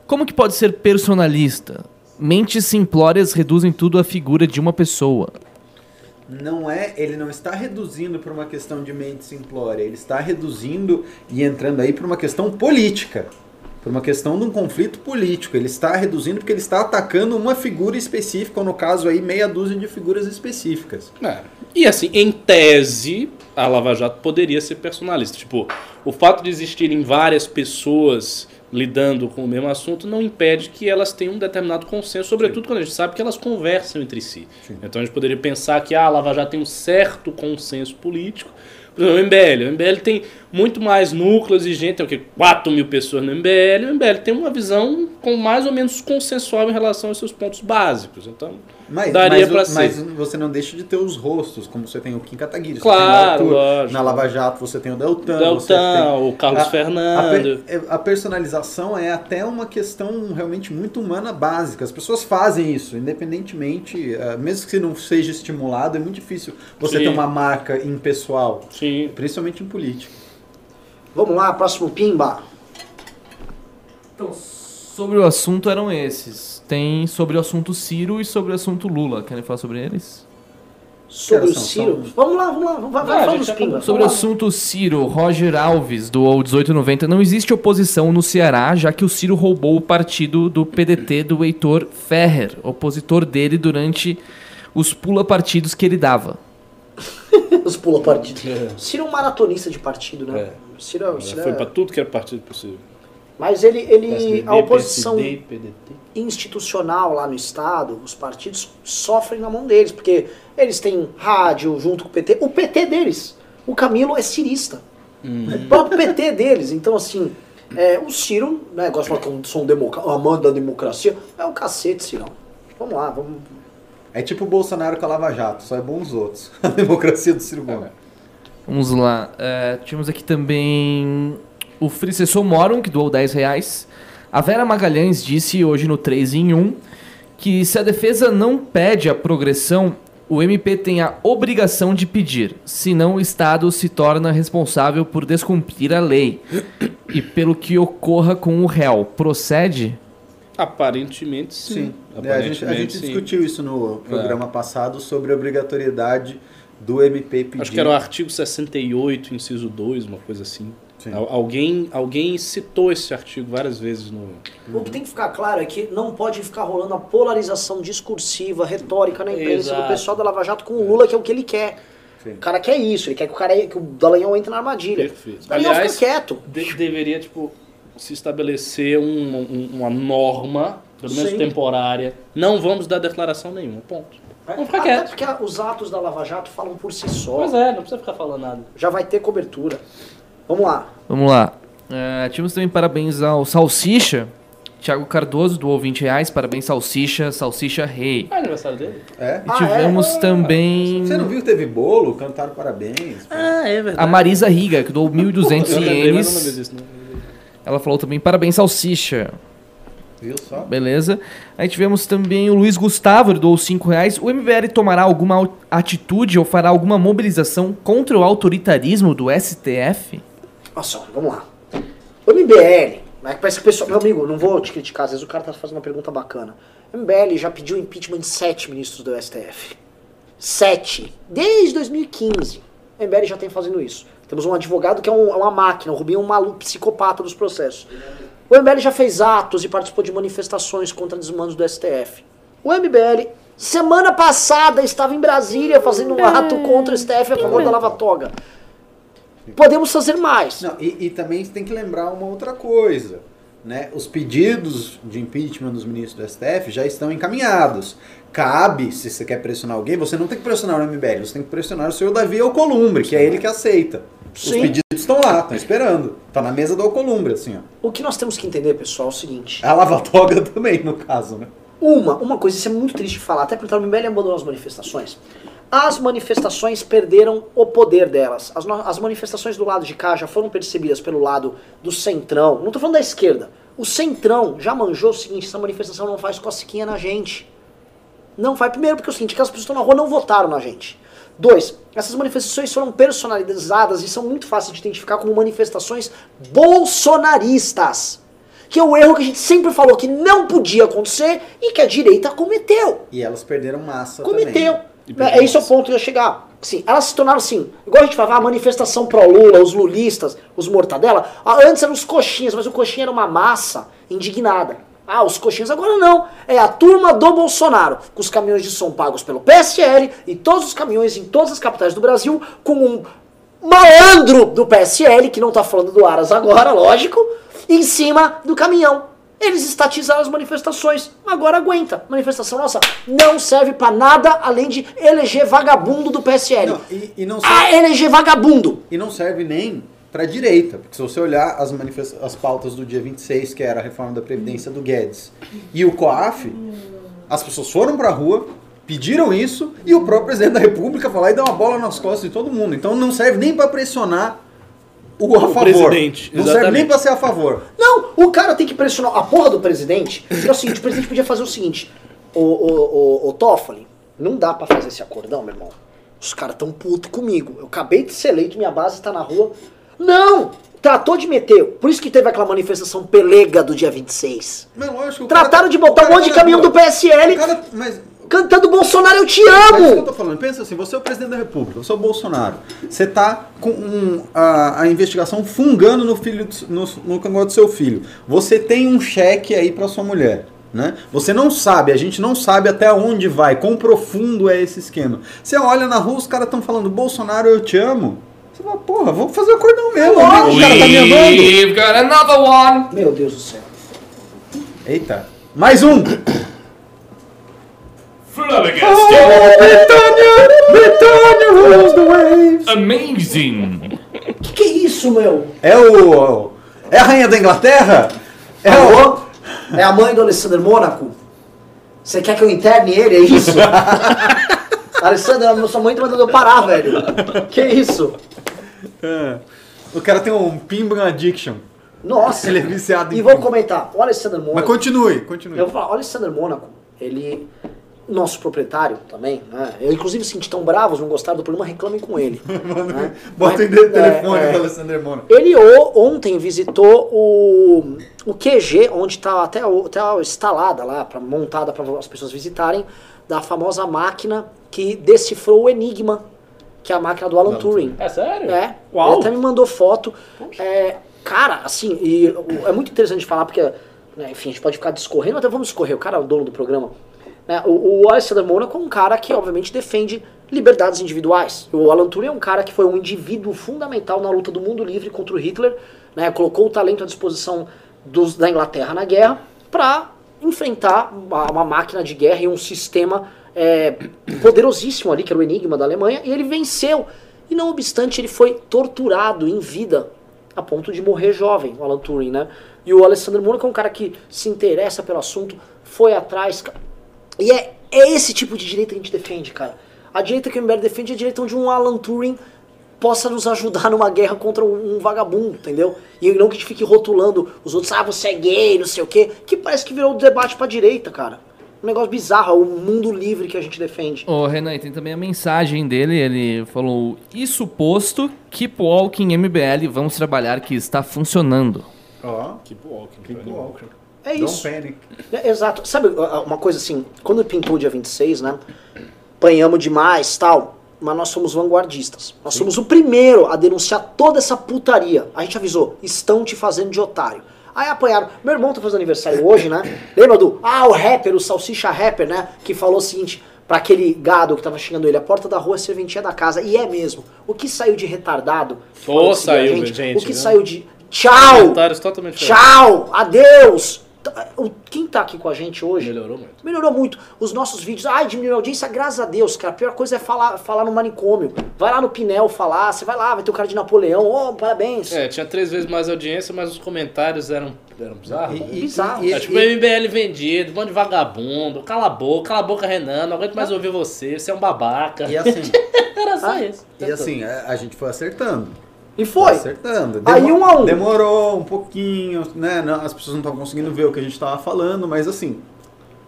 Como que pode ser personalista? Mentes simplórias reduzem tudo à figura de uma pessoa. Não é, ele não está reduzindo por uma questão de mente simplória, ele está reduzindo e entrando aí por uma questão política, por uma questão de um conflito político. Ele está reduzindo porque ele está atacando uma figura específica, ou no caso aí meia dúzia de figuras específicas. É. E assim, em tese, a Lava Jato poderia ser personalista. Tipo, o fato de existirem várias pessoas lidando com o mesmo assunto não impede que elas tenham um determinado consenso, sobretudo quando a gente sabe que elas conversam entre si. Então a gente poderia pensar que ah, a Lava Jato tem um certo consenso político. Por exemplo, o MBL. O MBL tem muito mais núcleos e gente, tem o quê? 4 mil pessoas no MBL. O MBL tem uma visão com mais ou menos consensual em relação aos seus pontos básicos. Então, Mas, daria o- ser. mas você não deixa de ter os rostos, como você tem o Kim Kataguiri, Claro, você tem o Arthur, na Lava Jato você tem o Deltan, Deltan, tem o Carlos a- Fernando. A, a personalização é até uma questão realmente muito humana básica. As pessoas fazem isso, independentemente, eh, mesmo que não seja estimulado, é muito difícil você Sim. ter uma marca impessoal, Sim. principalmente em política. Vamos lá, próximo Pimba. Então, sobre o assunto eram esses. Tem sobre o assunto Ciro e sobre o assunto Lula. Querem falar sobre eles? Sobre o Ciro. são- Vamos lá, vamos lá. Vai, vai, já Pimba. falou. Sobre o vamos assunto Ciro, Roger Alves doou 1890. Não existe oposição no Ceará, já que o Ciro roubou o partido do PDT do Heitor Ferrer, opositor dele durante os pula-partidos que ele dava. Os pula partido. É. Ciro é um maratonista de partido, né? É. Ciro, é- Já Ciro foi é- pra tudo que era partido possível. Mas ele, ele PSDB, a oposição PSD, PDT. institucional lá no estado, os partidos sofrem na mão deles, porque eles têm rádio junto com o PT. O PT deles, o Camilo é cirista. O próprio PT deles. Então, assim, é, o Ciro, né, gosta de falar que eu sou um democa- amante da democracia, é o cacete, Cirão. Vamos lá, vamos. É tipo o Bolsonaro com a Lava Jato, só é bom os outros. A democracia do Ciro Gomes. Vamos lá. É, tínhamos aqui também o Fricessor Morum, que doou 10 reais. A Vera Magalhães disse hoje no 3 em 1 que se a defesa não pede a progressão, o MP tem a obrigação de pedir, senão o Estado se torna responsável por descumprir a lei e pelo que ocorra com o réu. Procede? Aparentemente sim. Sim. É, a Aparentemente gente, a gente sim. discutiu isso no programa passado sobre a obrigatoriedade do MP pedir. Acho que era o artigo 68, inciso 2, uma coisa assim. Sim. Al- Alguém, alguém citou esse artigo várias vezes no. O que tem que ficar claro é que não pode ficar rolando a polarização discursiva, retórica na imprensa do Exato. pessoal da Lava Jato com o Lula, que é o que ele quer. Sim. O cara quer isso, ele quer que o cara que o Dallagnol entre na armadilha. Perfeito. Dallagnol Aliás, fica quieto. De- deveria, tipo, se estabelecer um- um- uma norma, pelo menos Sim. temporária. Não vamos dar declaração nenhuma, ponto. Vamos ficar Até quietos. porque os atos da Lava Jato falam por si só. Pois é, não precisa ficar falando nada. Já vai ter cobertura. Vamos lá. Vamos lá. É, tivemos também parabéns ao Salsicha. Thiago Cardoso doou 20 reais. Parabéns, Salsicha. Salsicha Rei. É aniversário dele? É? E Ah, tivemos também Você não viu que teve bolo? Cantaram parabéns. Ah, é verdade. a Marisa Riga, que doou 1.200 Eu lembrei, mas não ienes. Ela falou também parabéns, Salsicha. Viu só? Beleza. Aí tivemos também o Luiz Gustavo, ele doou 5 reais. O MBL tomará alguma atitude ou fará alguma mobilização contra o autoritarismo do STF? Olha só, vamos lá. O MBL, né, que parece que o pessoal. Meu amigo, não vou te criticar, às vezes o cara tá fazendo uma pergunta bacana. O MBL já pediu impeachment de sete ministros do STF. Sete. Desde 2015. O MBL já tem fazendo isso. Temos um advogado que é, um- é uma máquina, o Rubinho é um maluco psicopata dos processos. O MBL já fez atos e participou de manifestações contra desmandos do STF. O MBL, semana passada, estava em Brasília fazendo um ato contra o STF a favor da Lava Toga. Podemos fazer mais. Não, e, e também tem que lembrar uma outra coisa. Né? Os pedidos de impeachment dos ministros do STF já estão encaminhados. Cabe, se você quer pressionar alguém, você não tem que pressionar o MBL, você tem que pressionar o senhor Davi Alcolumbre, que é ele que aceita. Os Sim. pedidos estão lá, estão esperando. Tá na mesa do Alcolumbre, assim, ó. O que nós temos que entender, pessoal, é o seguinte. A lava-toga também, no caso, né? Uma, uma coisa, isso é muito triste de falar, até porque o MBL abandonou as manifestações. As manifestações perderam o poder delas. As, as manifestações do lado de cá já foram percebidas pelo lado do centrão. Não tô falando da esquerda. O centrão já manjou o seguinte: essa manifestação não faz cosquinha na gente. Não vai. Primeiro, porque é o seguinte: aquelas pessoas que estão na rua não votaram na gente. Dois, essas manifestações foram personalizadas e são muito fáceis de identificar como manifestações bolsonaristas. Que é o erro que a gente sempre falou que não podia acontecer e que a direita cometeu. E elas perderam massa Cometeu. também. É, é esse é o ponto que eu ia chegar. Sim, elas se tornaram assim, igual a gente falava, a manifestação pró-Lula, os lulistas, os mortadela. ah, Antes eram os coxinhas, mas o coxinha era uma massa indignada. Ah, os coxinhas agora não. É a turma do Bolsonaro, com os caminhões de som pagos pelo PSL e todos os caminhões em todas as capitais do Brasil, com um malandro do PSL, que não tá falando do Aras agora, lógico, em cima do caminhão. Eles estatizaram as manifestações. Agora aguenta. Manifestação nossa não serve pra nada além de eleger vagabundo do PSL. Não, e, e não serve, Ah, eleger vagabundo. e não serve nem para direita, porque se você olhar as, as pautas do dia 26, que era a reforma da Previdência do Guedes, e o COAF, as pessoas foram pra rua, pediram isso, e o próprio presidente da República foi lá e deu uma bola nas costas de todo mundo. Então não serve nem para pressionar o a favor. presidente, não serve nem exatamente. para ser a favor. Não, o cara tem que pressionar a porra do presidente. Que é o seguinte, o presidente podia fazer o seguinte. O, o, o, o Toffoli, não dá pra fazer esse acordão, meu irmão. Os caras tão putos comigo. Eu acabei de ser eleito, minha base tá na rua. Não! Tratou de meter. Por isso que teve aquela manifestação pelega do dia 26. Mas lógico, Trataram cara- de botar um monte de caminhão do PSL cara- mas cantando Bolsonaro, eu te É isso que eu amo! tô falando. Pensa assim, você é o presidente da República, você é o Bolsonaro. Você tá com um- a, a investigação fungando no filho do- no, no cangote do seu filho. Você tem um cheque aí pra sua mulher. Né? Você não sabe, a gente não sabe até onde vai, quão profundo é esse esquema. Você olha na rua, os caras estão falando, Bolsonaro, eu te amo. Você fala, porra, vamos fazer o acordão mesmo. O cara tá me amando. We've got another one! Meu Deus do céu. Eita, mais um! Britânia rules the waves. Amazing! Que que é isso, meu? É o. É a rainha da Inglaterra? É o. É a mãe do Alessandro Mônaco? Você quer que eu interne ele, é isso? Alessandro, sua mãe tá mandando eu parar, velho. Que isso? É. O cara tem um Pimbran Addiction. Nossa. Ele é viciado em E vou Pimbran. comentar. O Alessandro Mas Mônaco. continue, continue. Eu vou falar, o Alessandro Mônaco, ele. Nosso proprietário também, né? Eu inclusive senti tão bravos, não gostaram do programa, reclamem com ele. né? Bota Mas, o telefone é, é. do Alessandro Mona. Ele ontem visitou o, o QG, onde está até, até a instalada lá, pra, montada para as pessoas visitarem, da famosa máquina que decifrou o Enigma, que é a máquina do Alan Turing. É sério? É, Uau. ele até me mandou foto. É, cara, assim, e é muito interessante falar, porque, né, enfim, a gente pode ficar discorrendo, até vamos discorrer, o cara é o dono do programa. Né? O, o Alexander Monaco é um cara que, obviamente, defende liberdades individuais. O Alan Turing é um cara que foi um indivíduo fundamental na luta do mundo livre contra o Hitler, né? colocou o talento à disposição dos, da Inglaterra na guerra para enfrentar uma, máquina de guerra e um sistema é, poderosíssimo ali, que era o Enigma da Alemanha, e ele venceu. E não obstante, ele foi torturado em vida, a ponto de morrer jovem, o Alan Turing, né? E o Alexander Monaco é um cara que se interessa pelo assunto, foi atrás. E é, é esse tipo de direita que a gente defende, cara. A direita que o MBL defende é a direita onde um Alan Turing possa nos ajudar numa guerra contra um, um vagabundo, entendeu? E não que a gente fique rotulando os outros, ah, você é gay, não sei o quê, que parece que virou um debate pra direita, cara. Um negócio bizarro, é o mundo livre que a gente defende. Ô, Renan, e tem também a mensagem dele, ele falou, isso posto, keep walking MBL, vamos trabalhar que está funcionando. Ó, Keep walking. keep walking. É Don't isso. panic. É, exato. Sabe uma coisa assim, quando pintou o dia 26, né? Apanhamos demais tal, mas nós somos vanguardistas. Nós somos o primeiro a denunciar toda essa putaria. A gente avisou, estão te fazendo de otário. Aí apanharam. Meu irmão tá fazendo aniversário hoje, né? Lembra do. Ah, o rapper, o salsicha rapper, né? Que falou o seguinte. Pra aquele gado que tava xingando ele, a porta da rua é a serventia da casa. E é mesmo. O que saiu de retardado. Pô, saiu, gente, O que viu? saiu de. Tchau! Tchau! Adeus! Tá, Quem tá aqui com a gente hoje Melhorou muito. melhorou muito. Os nossos vídeos, ai, diminuiu a audiência, graças a Deus, cara. A pior coisa é falar, falar no manicômio. Vai lá no Pinel falar, você vai lá, vai ter o cara de Napoleão, oh, parabéns. É, tinha três vezes mais audiência, mas os comentários eram, eram bizarros. né? E- e- Bizarro. e- É tipo e- MBL vendido, bando de vagabundo, cala a boca, cala a boca, Renan, não aguento mais ouvir você, você é um babaca. E assim, Era só Ah, isso. e assim, a, a gente foi acertando. E foi. Acertando. Aí, um a um. Demorou um pouquinho, né? não- as pessoas não estavam conseguindo ver o que a gente estava falando, mas assim,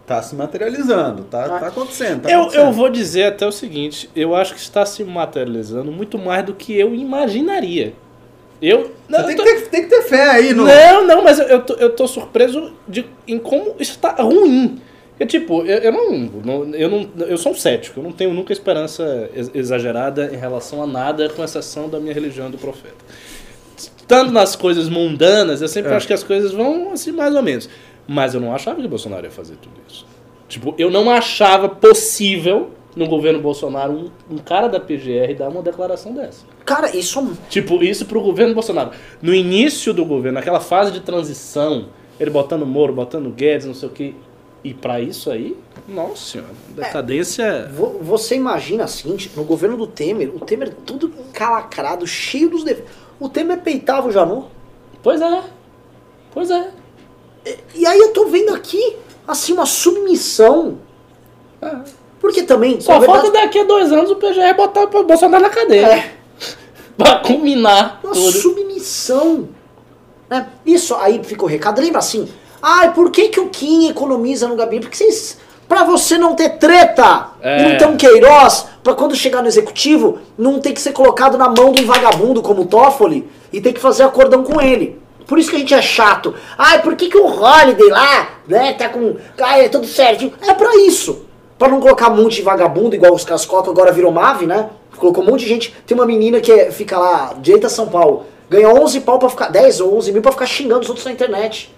tá se materializando, tá, Tá. tá acontecendo. Tá Eu, acontecendo. eu vou dizer até o seguinte, eu acho que está se materializando muito mais do que eu imaginaria. Eu. Não, Você tem, eu tô- que ter, tem que ter fé aí no. Não, não, mas eu, eu, tô, eu tô surpreso de, em como isso tá ruim. Porque, tipo, eu, eu, não, não- eu não. Eu sou um cético, eu não tenho nunca esperança ex- exagerada em relação a nada, com exceção da minha religião e do profeta. Estando nas coisas mundanas, eu sempre É. acho que as coisas vão assim, mais ou menos. Mas eu não achava que o Bolsonaro ia fazer tudo isso. Tipo, eu não achava possível no governo Bolsonaro um, um cara da PGR dar uma declaração dessa. Cara, isso é Tipo, isso pro governo Bolsonaro. No início do governo, naquela fase de transição, ele botando Moro, botando Guedes, não sei o que. E pra isso aí, nossa senhora, decadência. vo- Você imagina assim, no governo do Temer, o Temer todo encalacrado, cheio dos defeitos. O Temer peitava o Janot. Pois é. Pois é. E aí eu tô vendo aqui, assim, uma submissão. Porque também. Só na verdade, falta daqui a dois anos o PGR botar o Bolsonaro na cadeia. É. pra culminar Uma tudo. submissão. Né? Isso aí fica o recado. Lembra assim? Ai, por que, que o Kim economiza no gabinete? Porque vocês. Pra você não ter treta É. e não ter um Queiroz, pra quando chegar no executivo, não ter que ser colocado na mão de um vagabundo como o Toffoli e ter que fazer acordão com ele. Por isso que a gente é chato. Ai, por que, que o Holiday lá, né, tá com. Ai, é tudo certinho. É pra isso. Pra não colocar um monte de vagabundo, igual os caras colocam, agora virou Mave, né? Colocou um monte de gente. Tem uma menina que é- fica lá, direita São Paulo, ganha 11 pau pra ficar. 10 ou 11 mil pra ficar xingando os outros na internet.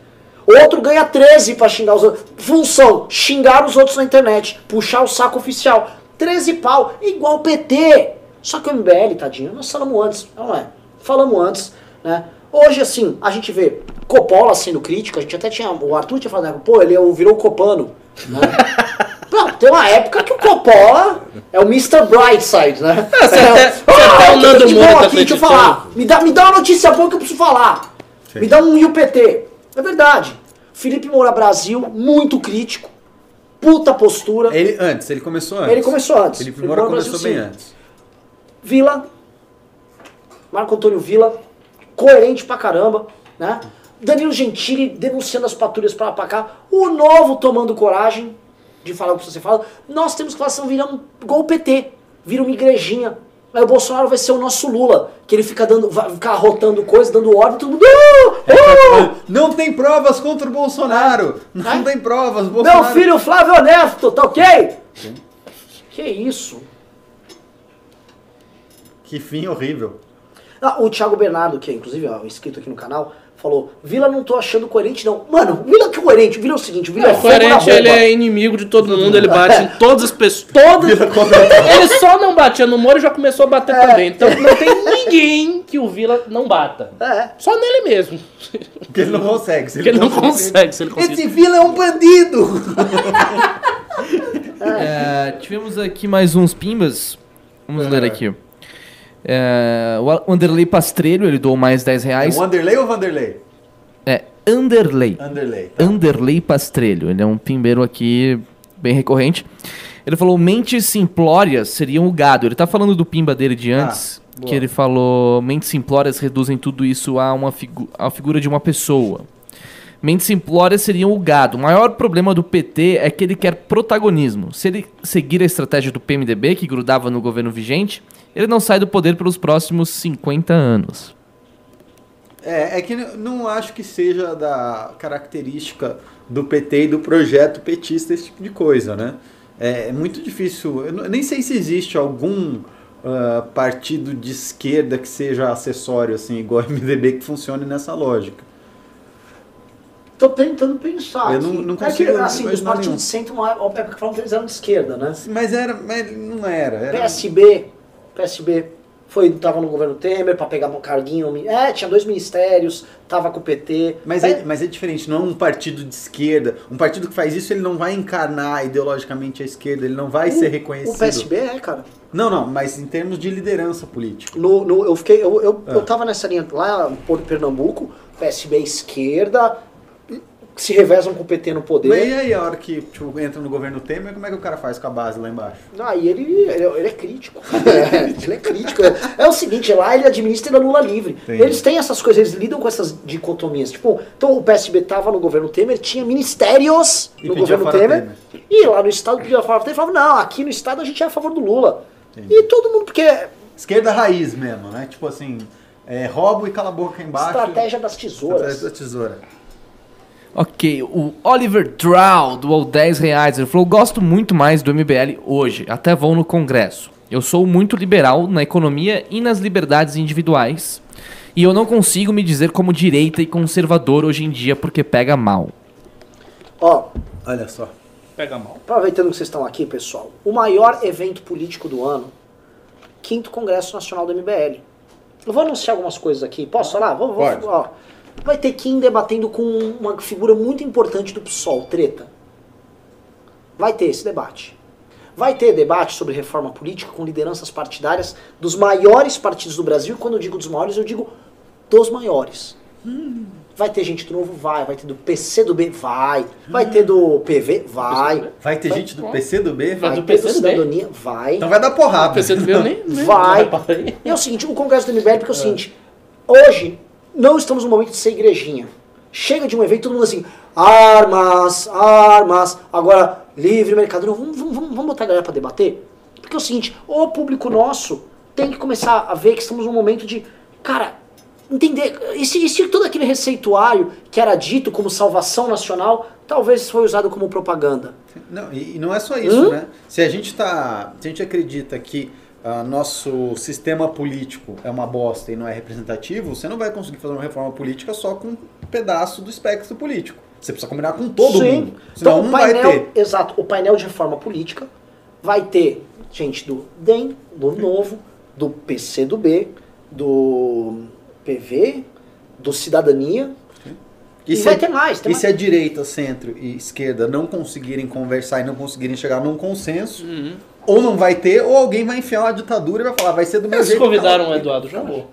Outro ganha 13 pra xingar os outros. Função: xingar os outros na internet. Puxar o saco oficial. 13 pau, igual o PT. Só que o MBL, tadinho, nós falamos antes, não é? Falamos antes, né? Hoje, assim, a gente vê Coppola sendo crítico, a gente até tinha. O Arthur tinha falado, pô, ele é virou o Copano. Né? Não, tem uma época que o Coppola é o Mr. Brightside, né? você é, até- você até o que Nando de Moura bom tá aqui, deixa eu falar. Me dá, me dá uma notícia boa que eu preciso falar. Sim. Me dá um IUPT. É verdade. Felipe Moura Brasil, muito crítico. Puta postura. Ele antes, ele começou antes. Ele começou antes. Felipe Felipe Moura Moura começou Brasil, bem sim. antes. Vila, Marco Antônio Vila, coerente pra caramba, né? Danilo Gentili denunciando as patrulhas pra lá pra cá. O novo tomando coragem de falar o que você fala. Nós temos que fazer um virar um o PT, vira uma igrejinha. Aí o Bolsonaro vai ser o nosso Lula, que ele fica dando, vai ficar rotando coisa, dando ordem, todo mundo. "Ah! Ah!" Não tem provas contra o Bolsonaro. Não tem provas. Meu Bolsonaro... filho Flávio Honesto, tá ok? Que isso? Que fim horrível. Ah, o Thiago Bernardo, que é inclusive ó, inscrito aqui no canal, falou, Vila não tô achando coerente não. Mano, o Vila que é coerente, o Vila é o seguinte, o Vila é, É na coerente, ele é inimigo de todo mundo, ele bate em todas as pessoas. Todas. Ele só não batia no Moro e já começou a bater também. Então não tem ninguém que o Vila não bata. É. Só nele mesmo. Porque ele não consegue. Se Porque ele não consegue, se ele conseguir. Esse Vila é um bandido! É, tivemos aqui mais uns pimbas. Vamos ler aqui. É, o Anderley Pastrelho, ele doou mais 10 É reais. Wanderlei ou Vanderlei? É, Anderley. Anderlei. Anderley Pastrelho. Ele é um pimbeiro aqui bem recorrente. Ele falou mentes simplórias seriam o gado. Ele tá falando do pimba dele de antes, boa. que ele falou mentes simplórias reduzem tudo isso a uma figu a figura de uma pessoa. Mentes simplórias seriam o gado. O maior problema do PT é que ele quer protagonismo. Se ele seguir a estratégia do PMDB, que grudava no governo vigente, ele não sai do poder pelos próximos 50 anos. É, é que não acho que seja da característica do PT e do projeto petista esse tipo de coisa, né? É, é muito difícil. Eu nem sei se existe algum ah, partido de esquerda que seja acessório, assim, igual o MDB, que funcione nessa lógica. Tô tentando pensar Eu não- não É que, consigo assim, os partidos nenhum. de centro, uma época que falam que eles eram de esquerda, né? Mas era, mas não era. era PSB, PSB foi, tava no governo Temer pra pegar um carguinho. É, tinha dois ministérios, tava com o PT. Mas é, mas é diferente, não é um partido de esquerda. Um partido que faz isso, ele não vai encarnar ideologicamente a esquerda, ele não vai ser reconhecido. O PSB é, cara. Não, não, mas em termos de liderança política. No, no- eu fiquei, eu, eu, Ah. eu tava nessa linha lá por Pernambuco, PSB é esquerda, se revezam com o PT no Mas e poder. aí, a hora que tipo, entra no governo Temer, como é que o cara faz com a base lá embaixo? Aí ele, ele, ele é crítico. É, ele é crítico. É, é o seguinte, lá ele administra Lula livre. Entendi. Eles têm essas coisas, eles lidam com essas dicotomias. Tipo, então o PSB tava no governo Temer, tinha ministérios E no governo Temer, Temer. E lá no estado pedia fora Temer e falava, não, aqui no estado a gente é a favor do Lula. E todo mundo, porque Esquerda raiz mesmo, né? Tipo assim, é, roubo e cala a boca embaixo. estratégia das tesouras. Estratégia da tesoura. Ok, o Oliver Drow doou 10 reais. Ele falou: Gosto muito mais do MBL hoje, até vou no Congresso. Eu sou muito liberal na economia e nas liberdades individuais. E eu não consigo me dizer como direita e conservador hoje em dia porque pega mal. Ó, Olha só. Pega mal. aproveitando que vocês estão aqui, pessoal, o maior evento político do ano, quinto Congresso Nacional do MBL. Eu vou anunciar algumas coisas aqui. Posso falar? Vou, vou, Pode. ó. Vai ter Kim debatendo com uma figura muito importante do PSOL, treta. Vai ter esse debate. Vai ter debate sobre reforma política com lideranças partidárias dos maiores partidos do Brasil. E quando eu digo dos maiores, eu digo dos maiores. Vai ter gente do Novo? Vai. Vai ter do PC do B? Vai. Vai ter do PV? Vai. Vai ter gente do PC do B? Vai Vai do ter do PC do B? Cidadania? Vai. Então vai dar porrada. PC do meu nem, nem Vai. E é o seguinte, o Congresso do MBL, porque é o seguinte, hoje não estamos no momento de ser igrejinha. Chega de um evento, todo mundo assim, armas, armas, agora livre mercado. Não, vamos, vamos, vamos botar a galera pra debater? Porque é o seguinte, o público nosso tem que começar a ver que estamos num momento de, cara, entender, e se, e se todo aquele receituário que era dito como salvação nacional, talvez foi usado como propaganda. Não, e, e não é só isso, Hum? né? Se a gente tá. Se a gente acredita que ah, nosso sistema político é uma bosta e não é representativo, você não vai conseguir fazer uma reforma política só com um pedaço do espectro político. Você precisa combinar com todo Sim. mundo. Senão Então, o painel, vai ter. exato, o painel de reforma política vai ter gente do DEM, do Novo, do PCdoB, do PV, do Cidadania. E, se vai a- ter mais. Tem E mais. se a direita, centro e esquerda não conseguirem conversar e não conseguirem chegar num consenso, Uhum. Ou não vai ter, ou alguém vai enfiar uma ditadura e vai falar, vai ser do meu Eles jeito. convidaram o Eduardo Jabor.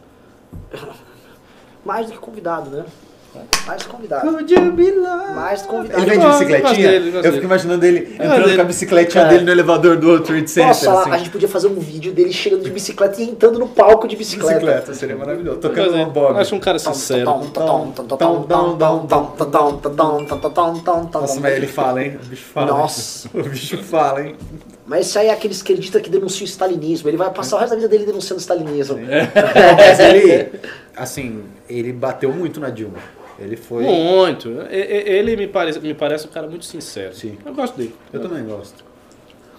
Mais do que convidado, né? Mais convidado. Mais convidado. Ele vem de bicicletinha? dele, eu fico imaginando ele entrando dele. com a bicicletinha dele no elevador do World Trade Center. Posso falar? assim. A gente podia fazer um vídeo dele chegando de bicicleta e entrando no palco de bicicleta. Bicicleta, seria maravilhoso. Tocando uma bob. Acho um cara sincero. Nossa, mas ele fala, hein? O bicho fala. Nossa. O bicho fala, hein? Mas esse aí é aquele esquerdista que denuncia o stalinismo. Ele vai passar o resto da vida dele denunciando o stalinismo. Mas ele, assim, ele bateu muito na Dilma. Ele foi. Muito. Ele me parece, me parece um cara muito sincero. Sim. Eu gosto dele. Eu também gosto.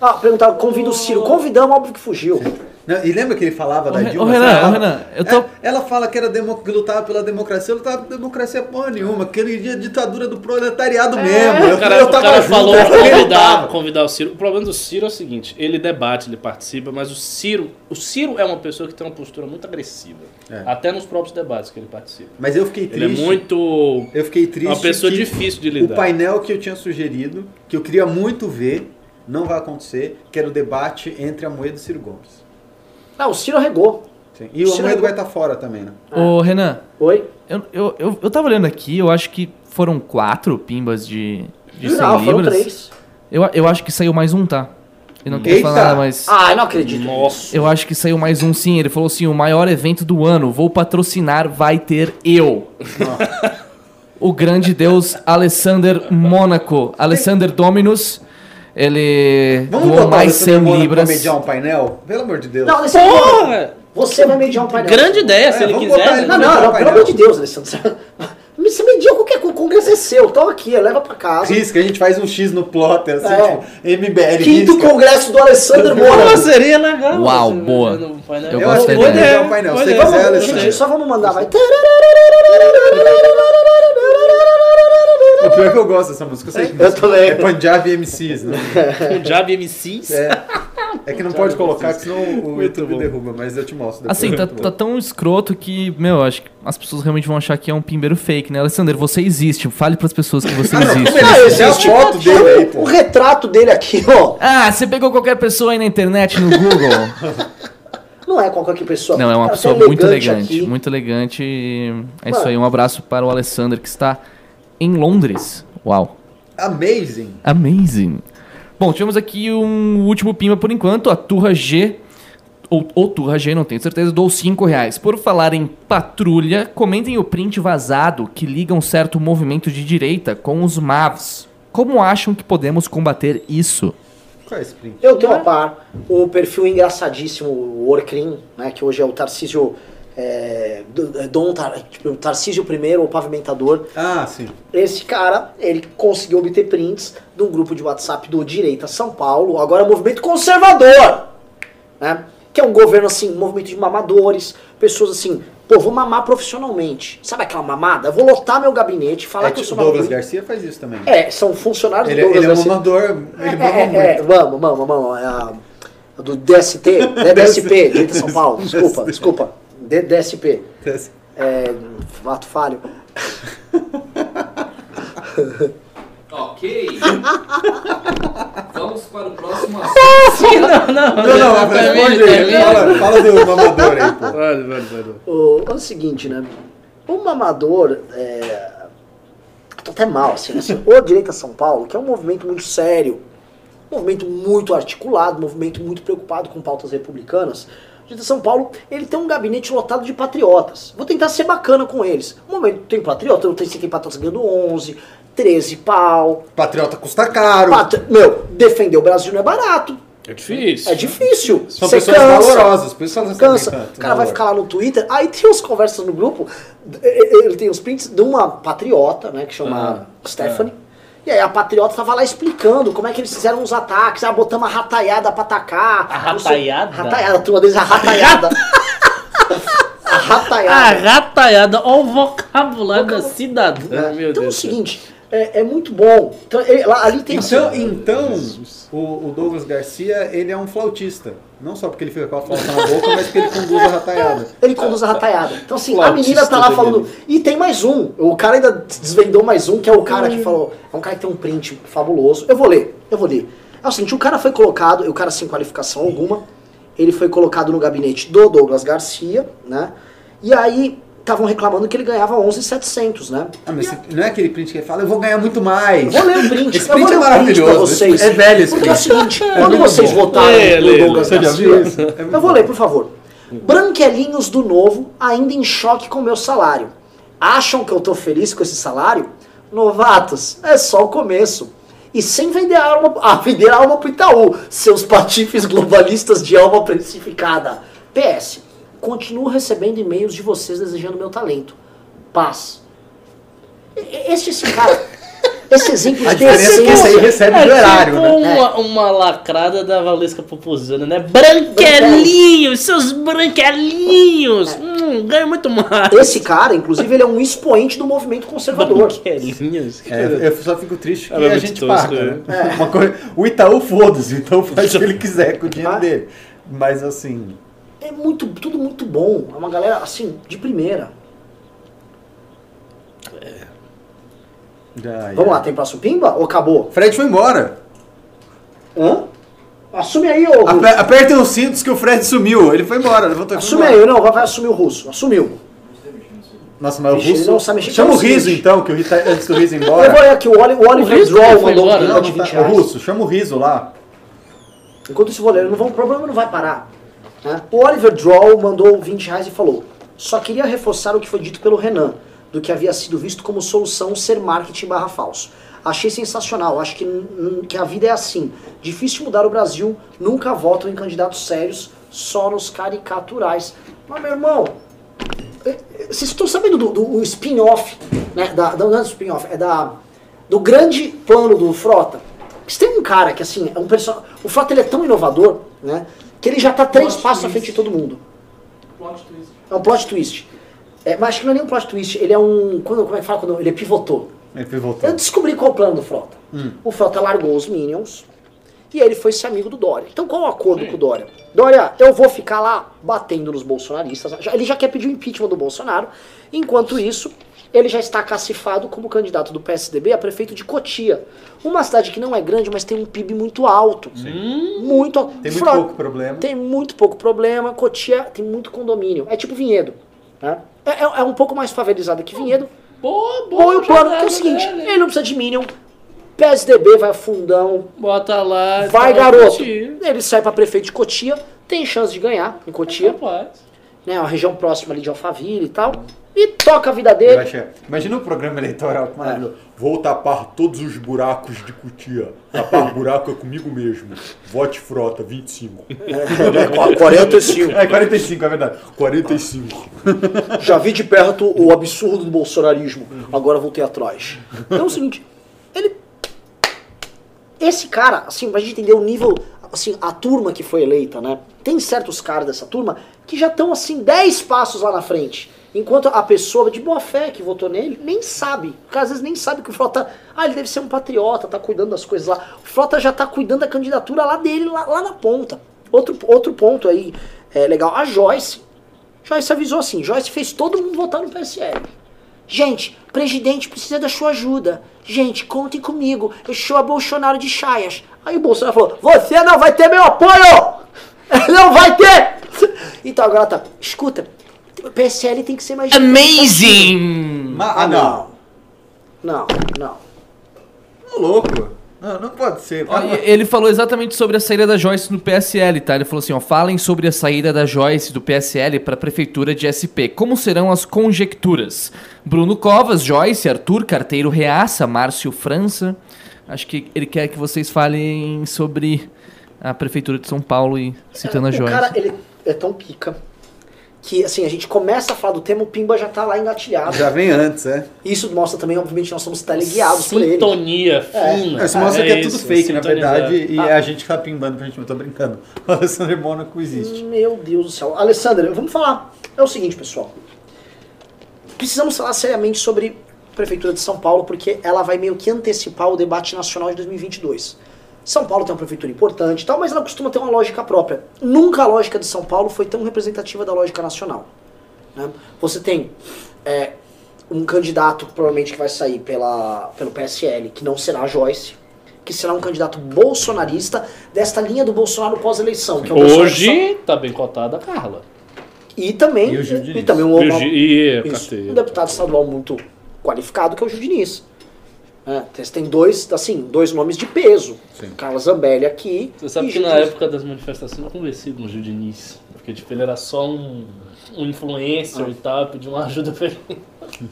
Ah, perguntaram, convida o Ciro. Convidamos, óbvio que fugiu. Não, e lembra que ele falava Ô, da Dilma? ô, Renan, Ela- ô, Renan, eu tô- É, Ela fala que era demo, que lutava pela democracia, eu lutava pela democracia porra nenhuma, que ele ia ditadura do proletariado mesmo. Eu, O cara, eu o tava cara junto, falou também convidar, convidar o Ciro. O problema do Ciro é o seguinte: ele debate, ele participa, mas o Ciro, o Ciro é uma pessoa que tem uma postura muito agressiva. É. Até nos próprios debates que ele participa. Mas eu fiquei Ele triste. é muito. Eu fiquei triste. Uma pessoa difícil de O lidar. painel que eu tinha sugerido, que eu queria muito ver, não vai acontecer, que era o debate entre a Moeda e Ciro Gomes. Ah, o Ciro regou. Sim. E o Ciro Amoedo regou. vai estar fora também, né? Ô, Renan, Oi? eu, eu, eu, eu tava olhando aqui, eu acho que foram quatro pimbas de, de 100 Não, foram libras. três. Eu, eu acho que saiu mais um, tá? Eu não queria Eita! falar nada, mas... Ah, eu não acredito. Nossa. Eu acho que saiu mais um sim. Ele falou assim: o maior evento do ano, vou patrocinar, vai ter eu. o grande deus Alessander Mônaco. Alessander Dominus. Ele Vamos botar mais esse 100 demônio libras. pra mediar um painel? Pelo amor de Deus. Não, Alessandro, Porra! você vai mediar um painel. Grande ideia, se É, ele vamos quiser. botar ele Não, né? não, não, pelo amor de Deus, Alessandro. Você mediu qualquer coisa, o congresso é seu, toma aqui, leva pra casa. Risca, a gente faz um X no plotter, assim, É. tipo, MBL. Quinto risca. congresso do Alessandro Moura. seria legal. Uau, você boa. Eu Eu mediar um painel. Se Boa você ideia. quiser, Vamos, Alessandro. gente, só vamos mandar, vai. Pior é que eu gosto dessa música. Eu, sei que Eu também. É Punjabi MCs, né? O Jab MCs. É. É que não pode colocar, que senão o Muito YouTube bom. derruba, mas eu te mostro depois. Assim, tá, tá tão escroto que, meu, acho que as pessoas realmente vão achar que é um pimbeiro fake, né? Alessander, você existe. Fale pras pessoas que você existe. Ah, ele existe. existe a foto dele aí, pô. O retrato dele aqui, ó. Ah, você pegou qualquer pessoa aí na internet, no Google. Não é qualquer pessoa. Não, é uma Cara, pessoa tá muito elegante, aqui. muito elegante. e É isso Mano. aí, um abraço para o Alessander que está em Londres. Uau, Amazing. amazing. Bom, tivemos aqui um último pimba por enquanto, a Turra G, ou, ou Turra G, não tenho certeza, dou 5 reais. Por falar em patrulha, comentem o print vazado que liga um certo movimento de direita com os MAVs. Como acham que podemos combater isso? Qual é esse print? Eu tenho a par o perfil engraçadíssimo, o Orcrim, né, que hoje é o Tarcísio. É, é, Dom Tar, tipo, Tarcísio I, o pavimentador. Ah, sim. Esse cara, ele conseguiu obter prints de um grupo de WhatsApp do Direita São Paulo, agora movimento conservador, né? Que é um governo assim, um movimento de mamadores, pessoas assim, pô, vou mamar profissionalmente. Sabe aquela mamada? Eu vou lotar meu gabinete, falar É, que eu tipo, sou o Douglas mamador. Garcia faz isso também. É, são funcionários Ele, do Douglas ele é um mamador, ele mama É, muito. é, é, vamos, vamos, vamos. É do DST, né? DSP, Direita São Paulo. Desculpa, desculpa. D- DSP. É, ato falho. Ok. Vamos para o próximo assunto. Não, não, Não, não, mas termina, responde aí. Fala, fala do mamador aí, pô. Vai, vai, vai. O, é o seguinte, né? O mamador. É, tô até mal, assim, assim. O Direita São Paulo, que é um movimento muito sério, um movimento muito articulado, um movimento muito preocupado com pautas republicanas. O Direita São Paulo, ele tem um gabinete lotado de patriotas. Vou tentar ser bacana com eles. No momento tem patriota, eu tenho tem patriotas ganhando 11, 13 pau. Patriota custa caro. Patri- Meu, defender o Brasil não é barato. É difícil. É difícil. São Cê pessoas cansa. valorosas, por isso elas Cansa. O cara vai valor. ficar lá no Twitter, aí tem as conversas no grupo, ele tem os prints de uma patriota, né, que chama Stephanie. E aí a patriota tava lá explicando como é que eles fizeram os ataques, ah, botamos a rataiada pra atacar. A não sei- rataiada? Rataiada, a turma deles, a rataiada. a A rataiada. rataiada, ó o vocabulário da cidadã, É. meu então é o Deus. seguinte, é, é muito bom. Então, ele- lá- ali tem Então, assim, então o, o Douglas Garcia, ele é um flautista. Não só porque ele fica com a flauta na boca, mas porque ele conduz a rataiada. Ele conduz a rataiada. Então, assim, a Flautista menina tá lá do falando. E tem mais um. O cara ainda desvendou mais um, que é o cara que falou. É um cara que tem um print fabuloso. Eu vou ler, eu vou ler. É o seguinte: o cara foi colocado, o cara sem qualificação alguma, ele foi colocado no gabinete do Douglas Garcia, né? E aí estavam reclamando que ele ganhava 11,700, né? Ah, mas não é aquele print que ele fala, eu vou ganhar muito mais. Vou ler o print. Esse print é print maravilhoso. vocês. É velho esse Porque é o print. seguinte, quando muito vocês bom. votaram Lê, no Douglas Garcia? É eu vou ler, por favor. Branquelinhos do novo, ainda em choque com o meu salário. Acham que eu tô feliz com esse salário? Novatos, é só o começo. E sem vender a alma, ah, vender a alma pro Itaú, seus patifes globalistas de alma precificada. PS, continuo recebendo e-mails de vocês desejando meu talento. Paz. Este esse cara. esse exemplo A de diferença é que esse aí recebe É do erário, tipo né? uma, uma lacrada da Valesca Popozana, né? Branquelinhos, seus branquelinhos. Hum, ganha muito mais. Esse cara, inclusive, ele é um expoente do movimento conservador. Branquelinhos. É, eu só fico triste que mas a gente paga, né? né? Uma coisa- o Itaú, foda-se, o Itaú faz o que ele quiser com o dinheiro dele. Mas assim, É muito, tudo muito bom. É uma galera, assim, de primeira. já, Vamos já. lá, tem próximo pimba ou acabou? Fred foi embora. Hã? Assume aí, ô. Ape- Apertem os cintos que o Fred sumiu. Ele foi embora, levantou Assume embora. aí, não, vai, vai assumir o russo. Assumiu. Nossa, mas Vixe, o russo... ele não sabe mexer Chama o o Riso seguinte. então, que o Riso tá- antes do Riso ir Eu vou embora. aqui, o, Oli- o Oliver Droll foi mandou um embora? Não, de não tá- 20 o reais. Russo, chama o Riso lá. Enquanto isso, vou ler, não vão, o problema não vai parar. Né? O Oliver Droll mandou 20 reais e falou: Só queria reforçar o que foi dito pelo Renan, do que havia sido visto como solução ser marketing barra falso. Achei sensacional, acho que, que a vida é assim. Difícil mudar o Brasil, nunca votam em candidatos sérios, só nos caricaturais. Mas, meu irmão, eh, eh, vocês estão sabendo do, do- spin-off, né? Da, não é do spin-off, é da, do grande plano do Frota. Você tem um cara que, assim, é um personagem. O Frota ele é tão inovador, né? Que ele já tá três passos à frente de todo mundo. É um plot twist. É, mas acho que não é nem um plot twist, ele é um. Quando, como é que fala quando ele é pivotou? Ele voltou. Eu descobri qual é o plano do Frota. O Frota largou os Minions e ele foi ser amigo do Dória. Então qual o acordo com o Dória? Dória, eu vou ficar lá batendo nos bolsonaristas. Ele já quer pedir o impeachment do Bolsonaro. Enquanto isso, ele já está cacifado como candidato do PSDB a prefeito de Cotia. Uma cidade que não é grande, mas tem um PIB muito alto. Muito alto. Tem muito pouco problema. Tem muito pouco problema. Cotia tem muito condomínio. É tipo Vinhedo. Né? É, é- é um pouco mais favelizado que Vinhedo. Boa, boa. Bom, o plano que é jogada o seguinte: dele. ele não precisa de Minion. PSDB vai fundão. Bota lá. Vai, tá, garoto. curtir. Ele sai pra prefeito de Cotia. Tem chance de ganhar em Cotia. Rapaz. Né, uma região próxima ali de Alphaville e tal. E toca a vida dele. achei- Imagina o programa eleitoral que maravilhoso. Vou tapar todos os buracos de Cutia. Tapar buraco é comigo mesmo. Vote frota, 25. É, 45. É 45, é verdade. 45. Já vi de perto o absurdo do bolsonarismo. Agora voltei atrás. Então é o seguinte, ele. Esse cara, assim, pra gente entender o nível, assim, a turma que foi eleita, né? Tem certos caras dessa turma que já estão, assim, 10 passos lá na frente. Enquanto a pessoa de boa fé que votou nele nem sabe. Porque às vezes nem sabe que o Frota. Ah, ele deve ser um patriota, tá cuidando das coisas lá. O Frota já tá cuidando da candidatura lá dele, lá, lá na ponta. Outro, outro ponto aí é legal. A Joyce. Joyce avisou assim: Joyce fez todo mundo votar no PSL. Gente, presidente precisa da sua ajuda. Gente, contem comigo. Eu sou a Bolsonaro de Chaias. Aí o Bolsonaro falou: Você não vai ter meu apoio! Não vai ter! Então agora tá. Escuta, PSL tem que ser mais. Amazing! Ma- ah, não. Não, não. Ô, louco. Não, não pode ser. Ó, ele falou exatamente sobre a saída da Joyce no PSL, tá? Ele falou assim, ó, falem sobre a saída da Joyce do PSL para a prefeitura de SP. Como serão as conjecturas? Bruno Covas, Joyce, Arthur, Carteiro Reaça, Márcio França. Acho que ele quer que vocês falem sobre a prefeitura de São Paulo e citando a o Joyce. cara, ele é tão pica que, assim, a gente começa a falar do tema, o Pimba já tá lá engatilhado. Já vem antes, é. Isso mostra também, obviamente, nós somos teleguiados por ele. Sintonia fina. Isso mostra que é tudo isso, fake, na verdade, e Ah. é a gente que tá pimbando pra gente, eu tô brincando. O Alessandro Mônaco existe. Meu Deus do céu. Alessandra, vamos falar. É o seguinte, pessoal. Precisamos falar seriamente sobre a Prefeitura de São Paulo, porque ela vai meio que antecipar o debate nacional de 2022. São Paulo tem uma prefeitura importante e tal, mas ela costuma ter uma lógica própria. Nunca a lógica de São Paulo foi tão representativa da lógica nacional. né? Você tem é, um candidato, provavelmente, que vai sair pela, pelo PSL, que não será a Joyce, que será um candidato bolsonarista desta linha do Bolsonaro pós-eleição. que é Hoje tá bem cotada a Carla. e também, E e, também um, E uma- e isso, um deputado estadual muito qualificado, que é o Gil Diniz. É, tem- dois, assim, dois nomes de peso. Sim. Carla Zambelli aqui. Você sabe e que na época das manifestações eu conversei com o Gil Diniz. Porque tipo, ele era só um, um influencer e tal, pediu uma ajuda pra ele.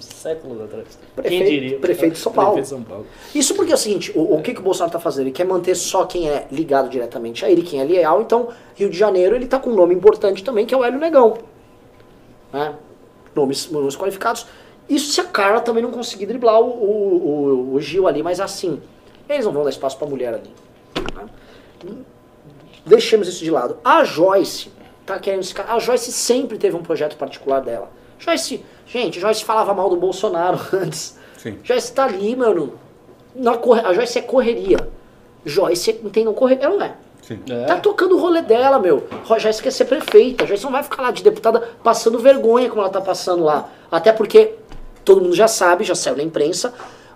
Séculos atrás. Prefeito- Quem diria? prefeito de São Paulo. Prefeito de São Paulo. Isso porque é o seguinte, o, o que, que o Bolsonaro tá fazendo? Ele quer manter só quem é ligado diretamente a ele, quem é leal. Então, Rio de Janeiro, ele tá com um nome importante também, que é o Hélio Negão. Né? Nomes, nomes qualificados. Isso se a Carla também não conseguir driblar o, o, o- o Gil ali, mas assim, eles não vão dar espaço pra mulher ali. né? Deixemos isso de lado. A Joyce tá querendo A Joyce sempre teve um projeto particular dela. Joyce, gente, Joyce falava mal do Bolsonaro antes. Sim. Joyce tá ali, mano. Na corre... A Joyce é correria. Joyce não tem não correria. Ela não é. Sim. É. Tá tocando o rolê dela, meu. A Joyce quer ser prefeita. A Joyce não vai ficar lá de deputada passando vergonha como ela tá passando lá. Até porque todo mundo já sabe, já saiu na imprensa,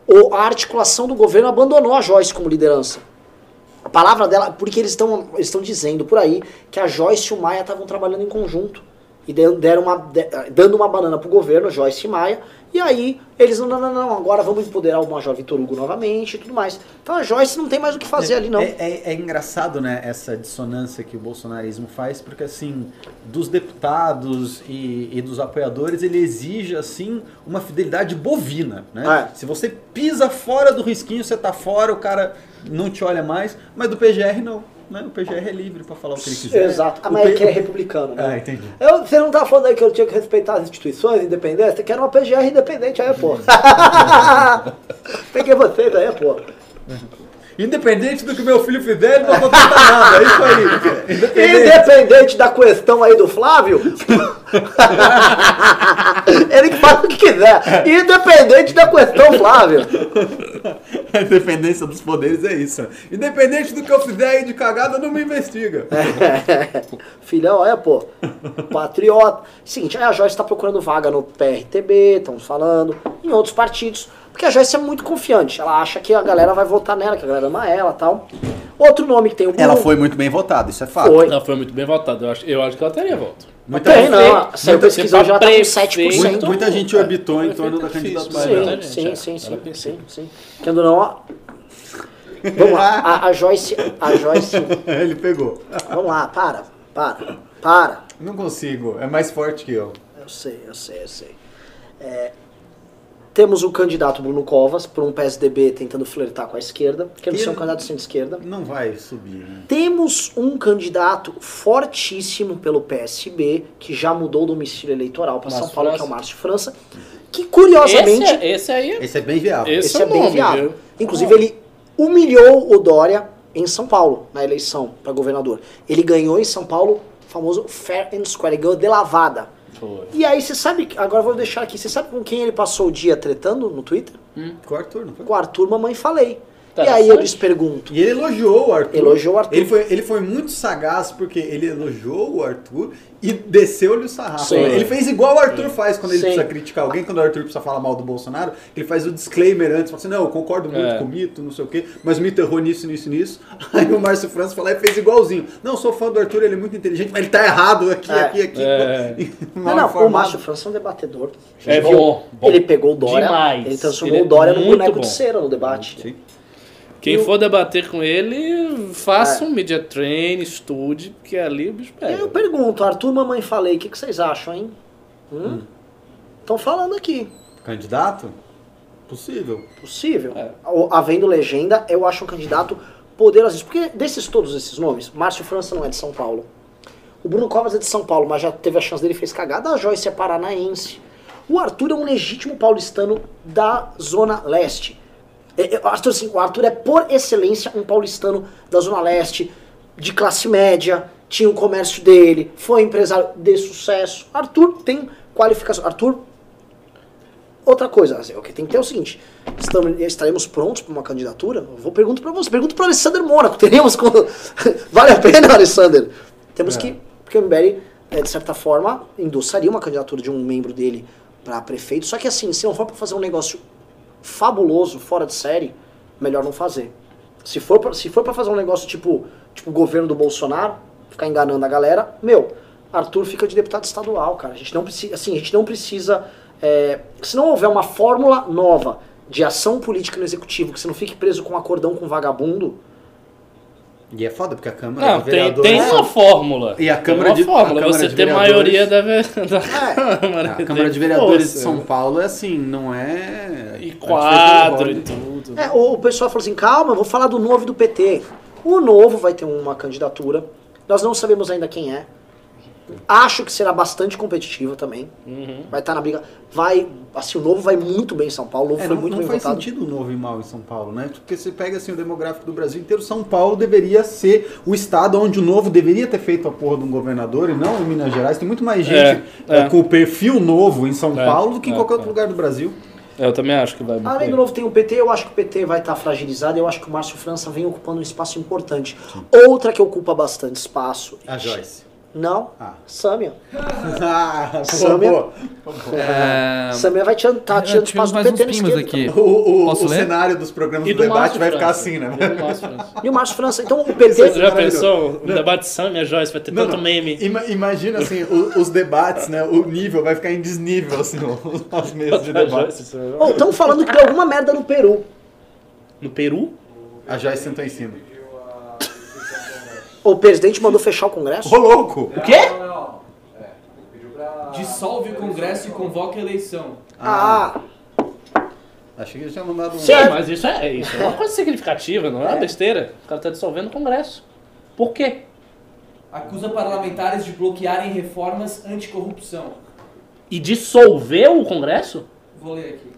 o- a articulação do governo abandonou a Joyce como liderança. A palavra dela, porque eles estão eles dizendo por aí que a Joyce e o Maia estavam trabalhando em conjunto. E deram uma, dando uma banana pro governo, Joyce e Maia. E aí eles, não, não, não, não, agora vamos empoderar o Major Vitor Hugo novamente e tudo mais. Então a Joyce não tem mais o que fazer ali, não. É, é- é engraçado, né, essa dissonância que o bolsonarismo faz, porque assim, dos deputados e, e dos apoiadores, ele exige, assim, uma fidelidade bovina, né? É. Se você pisa fora do risquinho, você tá fora, o cara não te olha mais, mas do PGR não. Né? O PGR é livre pra falar o que ele quiser. Exato. A O Maia P- que é republicano, né? Ah, entendi. Eu, você não tá falando aí que eu tinha que respeitar as instituições independentes? Você quer uma PGR independente aí, pô. Peguei vocês aí, pô. Independente do que meu filho fizer, ele não vai contar nada, é isso aí. Independente. Independente da questão aí do Flávio, ele faz o que quiser. Independente da questão, Flávio. A independência dos poderes é isso. Independente do que eu fizer aí de cagada, não me investiga. Filhão, é, pô. Patriota. Seguinte, aí a Joyce tá procurando vaga no PRTB, estamos falando, em outros partidos. Porque a Joyce é muito confiante. Ela acha que a galera vai votar nela, que a galera ama ela e tal. Outro nome que tem o Bruno. Ela foi muito bem votada, isso é fato. Foi. Ela foi muito bem votada. Eu acho, eu acho que ela teria voto. Muita, Tem, gente, não. Saiu muita- pesquisa hoje, ela tá com prefeito. 7%. muita, muita gente É, orbitou em torno da candidatura. Sim, Muita sim, sim, sim, sim, sim. Querendo ou não, ó. Vamos lá, a, a Joyce, a Joyce, Ele pegou. vamos lá, para, para, para. Não consigo, é mais forte que eu. Eu sei, eu sei, eu sei. É, temos o candidato Bruno Covas, por um PSDB tentando flertar com a esquerda, querendo Que- ser um candidato centro-esquerda. Não vai subir, né? Temos um candidato fortíssimo pelo PSB, que já mudou o domicílio eleitoral para São Paulo, que é França. o Márcio França, que curiosamente... Esse, é- esse aí Esse é bem viável. Esse Esse é é bem nome, viável. viu? Inclusive, ele humilhou o Dória em São Paulo, na eleição para governador. Ele ganhou em São Paulo, o famoso fair and square, ele ganhou de lavada. Foi. E aí, você sabe, agora vou deixar aqui, você sabe com quem ele passou o dia tretando no Twitter? Com o Arthur, não foi? Com o Arthur Mamãe Falei. E aí eu lhes pergunto, E ele elogiou o Arthur. Elogiou o Arthur. Ele foi, ele foi muito sagaz porque ele elogiou o Arthur e desceu-lhe o sarrafo. Sim. Ele fez igual o Arthur faz quando ele Sim. precisa criticar alguém, quando o Arthur precisa falar mal do Bolsonaro, ele faz o disclaimer antes, fala assim, não, eu concordo muito É. com o Mito, não sei o quê, mas o Mito errou nisso, nisso, nisso. Aí o Márcio França lá e fez igualzinho. Não, sou fã do Arthur, ele é muito inteligente, mas ele tá errado aqui, É. aqui, aqui. É. não, não, o. Márcio França é um debatedor. É bom, bom. Ele pegou o Dória, Demais. ele transformou Ele é o Dória num muito boneco bom. de cera no debate. Sim. Quem for debater com ele, faça É. um media train, estude, porque ali o bicho aí eu pega. pergunto, Arthur Mamãe Falei, o que, que vocês acham, hein? Estão falando aqui. Candidato? Possível. Possível. É. Havendo legenda, eu acho um candidato poderosíssimo. Porque desses todos esses nomes, Márcio França não é de São Paulo. O Bruno Covas é de São Paulo, mas já teve a chance dele fez cagada. A Joyce é paranaense. O Arthur é um legítimo paulistano da Zona Leste. É, é, Arthur, assim, o Arthur é, por excelência, um paulistano da Zona Leste, de classe média, tinha o comércio dele, foi empresário de sucesso. Arthur tem qualificação. Arthur Outra coisa, assim, o que tem que ter é o seguinte: estamos, estaremos prontos para uma candidatura? Eu vou pergunto para você, pergunto para Alessandro Mônaco. Teremos como. vale a pena, Alessandro? Temos que. Porque o MBL, é, de certa forma, endossaria uma candidatura de um membro dele para prefeito. Só que assim, se não for para fazer um negócio fabuloso, fora de série, melhor não fazer. Se for pra, se for para fazer um negócio tipo, tipo o governo do Bolsonaro, ficar enganando a galera, meu, Arthur fica de deputado estadual, cara. A gente não precisa, assim, a gente não precisa, é, se não houver uma fórmula nova de ação política no executivo, que você não fique preso com um acordão com vagabundo, E é foda, porque a Câmara Não, de tem, Vereadores... tem uma fórmula. E a Tem Câmara uma de- a fórmula. Câmara Você de ter Vereadores- maioria da, ve- da É. Câmara. A Câmara de tem Vereadores de. São Paulo é assim, não é... E é quadro e diferente do tudo. É, o, o pessoal falou assim, calma, eu vou falar do novo e do PT. O novo vai ter uma candidatura, nós não sabemos ainda quem é. Acho que será bastante competitiva também. Uhum. Vai estar na briga. Vai, assim, o Novo vai muito bem em São Paulo. O Novo É, foi não, muito não bem faz votado. sentido o novo e mal em São Paulo, né? Porque você pega assim, o demográfico do Brasil inteiro, São Paulo deveria ser o estado onde o novo deveria ter feito a porra de um governador e não em Minas Gerais. Tem muito mais gente É, é. com o perfil novo em São É, Paulo do que em é, qualquer é. outro lugar do Brasil. Eu também acho que vai Além bem. do Novo tem o PT, eu acho que o PT vai estar fragilizado. Eu acho que o Márcio França vem ocupando um espaço importante. Outra que ocupa bastante espaço. A Joyce. Não, Ah. Sâmia. ah, Samia. pô, É, Sâmia vai tirando, tá tirando espaço do PT na esquerda. aqui. pô. O, o- o cenário dos programas E do do debate Márcio vai ficar assim, né? E do Márcio França. E o Márcio França. Então o Você PT. já maravilhoso. pensou? Um debate de Sam e a Joyce vai ter Não, tanto não. meme. Ima- imagina assim, o- os debates, né? O nível vai ficar em desnível, assim, os as mesas de debate. Você Oh, estão falando que deu alguma merda no Peru. No Peru? A Joyce sentou em cima. O presidente mandou fechar o Congresso. Ô, louco! O quê? Não, não. É. Pediu pra. Dissolve o Congresso e convoca a eleição. Ah, Achei que ele tinha mandado um... Sim. É, mas isso é, isso é uma coisa significativa, não é uma besteira. O cara tá dissolvendo o Congresso. Por quê? Acusa parlamentares de bloquearem reformas anticorrupção. E dissolveu o Congresso? Vou ler aqui.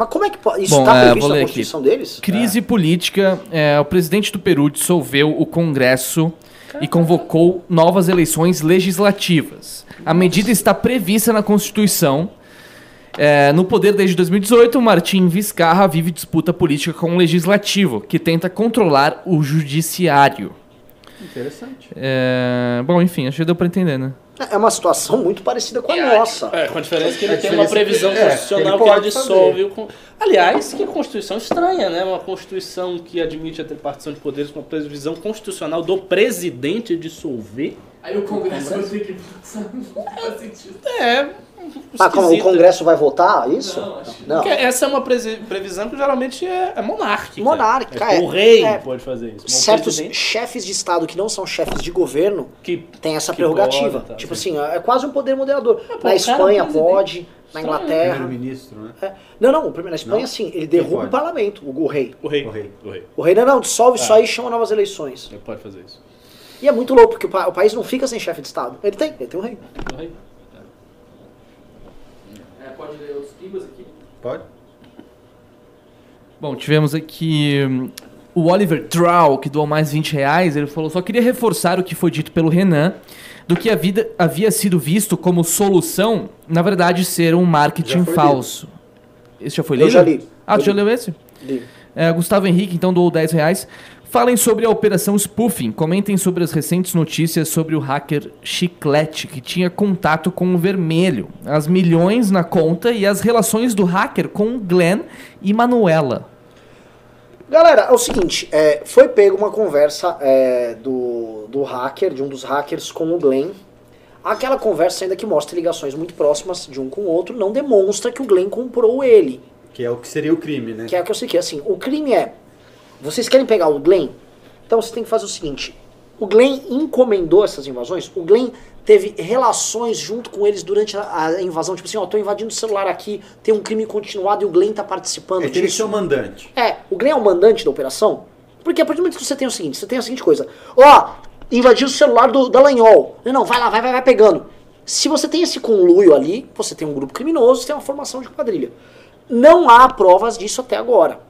Mas como é que pode. Isso Bom, tá é, previsto na Constituição deles? Crise política. é, o presidente do Peru dissolveu o Congresso e convocou novas eleições legislativas. A medida está prevista na Constituição. É, no poder desde 2018, Martim Vizcarra vive disputa política com o legislativo, que tenta controlar o judiciário. Interessante. É, bom, enfim, acho que deu pra entender, né? É uma situação muito parecida com a nossa. É, com a diferença que ele A tem uma diferença previsão que- é, constitucional que ele pode dissolve o. Aliás, que Constituição estranha, né? Uma Constituição que admite a tripartição de poderes com a previsão constitucional do presidente dissolver. Aí o Congresso vai ter que passar. Não faz sentido. É. Ah, como o. Congresso vai votar isso? Não, acho que Não. Porque essa é uma previsão que geralmente é, é monárquica. Monárquica, É, é. O rei É. pode fazer isso. Certos presidente chefes de Estado que não são chefes de governo que têm essa Que prerrogativa. tá, tipo sim. assim, é quase um poder moderador. pô, o na é Espanha pode, na Estranho. Inglaterra. Primeiro-ministro, né? É. Não, não, o primeiro- na Espanha Não? sim, ele derruba o parlamento, o, o rei. o rei. O rei. O rei. O rei não, não, dissolve isso Ah. aí e chama novas eleições. Ele pode fazer isso. E é muito louco, porque o, pa- o país não fica sem chefe de Estado. Ele tem, ele tem um rei. O rei. É, pode ler outros pimbas aqui? Pode? Bom, tivemos aqui hum, o Oliver Drow, que doou mais 20 reais. Ele falou: só queria reforçar o que foi dito pelo Renan, do que a vida havia sido visto como solução, na verdade, ser um marketing falso. Esse já foi Eu lido? já li. Ah, tu Eu já leu esse? Li. É, Gustavo Henrique, então, doou 10 reais. Falem sobre a operação spoofing. Comentem sobre as recentes notícias sobre o hacker Chiclete, que tinha contato com o Vermelho, as milhões na conta e as relações do hacker com Glenn e Manuela. Galera, é o seguinte, é, foi pego uma conversa é, do, do hacker, de um dos hackers com o Glenn. Aquela conversa ainda que mostra ligações muito próximas de um com o outro, não demonstra que o Glenn comprou ele. Que é o que seria o crime, né? Que é o que eu sei que é assim, o crime é, vocês querem pegar o Glenn? Então você tem que fazer o seguinte, o Glenn encomendou essas invasões, o Glenn teve relações junto com eles durante a, invasão, tipo assim, ó, tô invadindo o celular aqui, tem um crime continuado e o Glenn tá participando É que ele ser o mandante. É, o Glenn é o mandante da operação. Porque a partir do momento que você tem o seguinte, você tem a seguinte coisa. Ó, invadiu o celular do Dallagnol. Não, não, vai lá, vai, vai, vai pegando. Se você tem esse conluio ali, você tem um grupo criminoso, você tem uma formação de quadrilha. Não há provas disso até agora.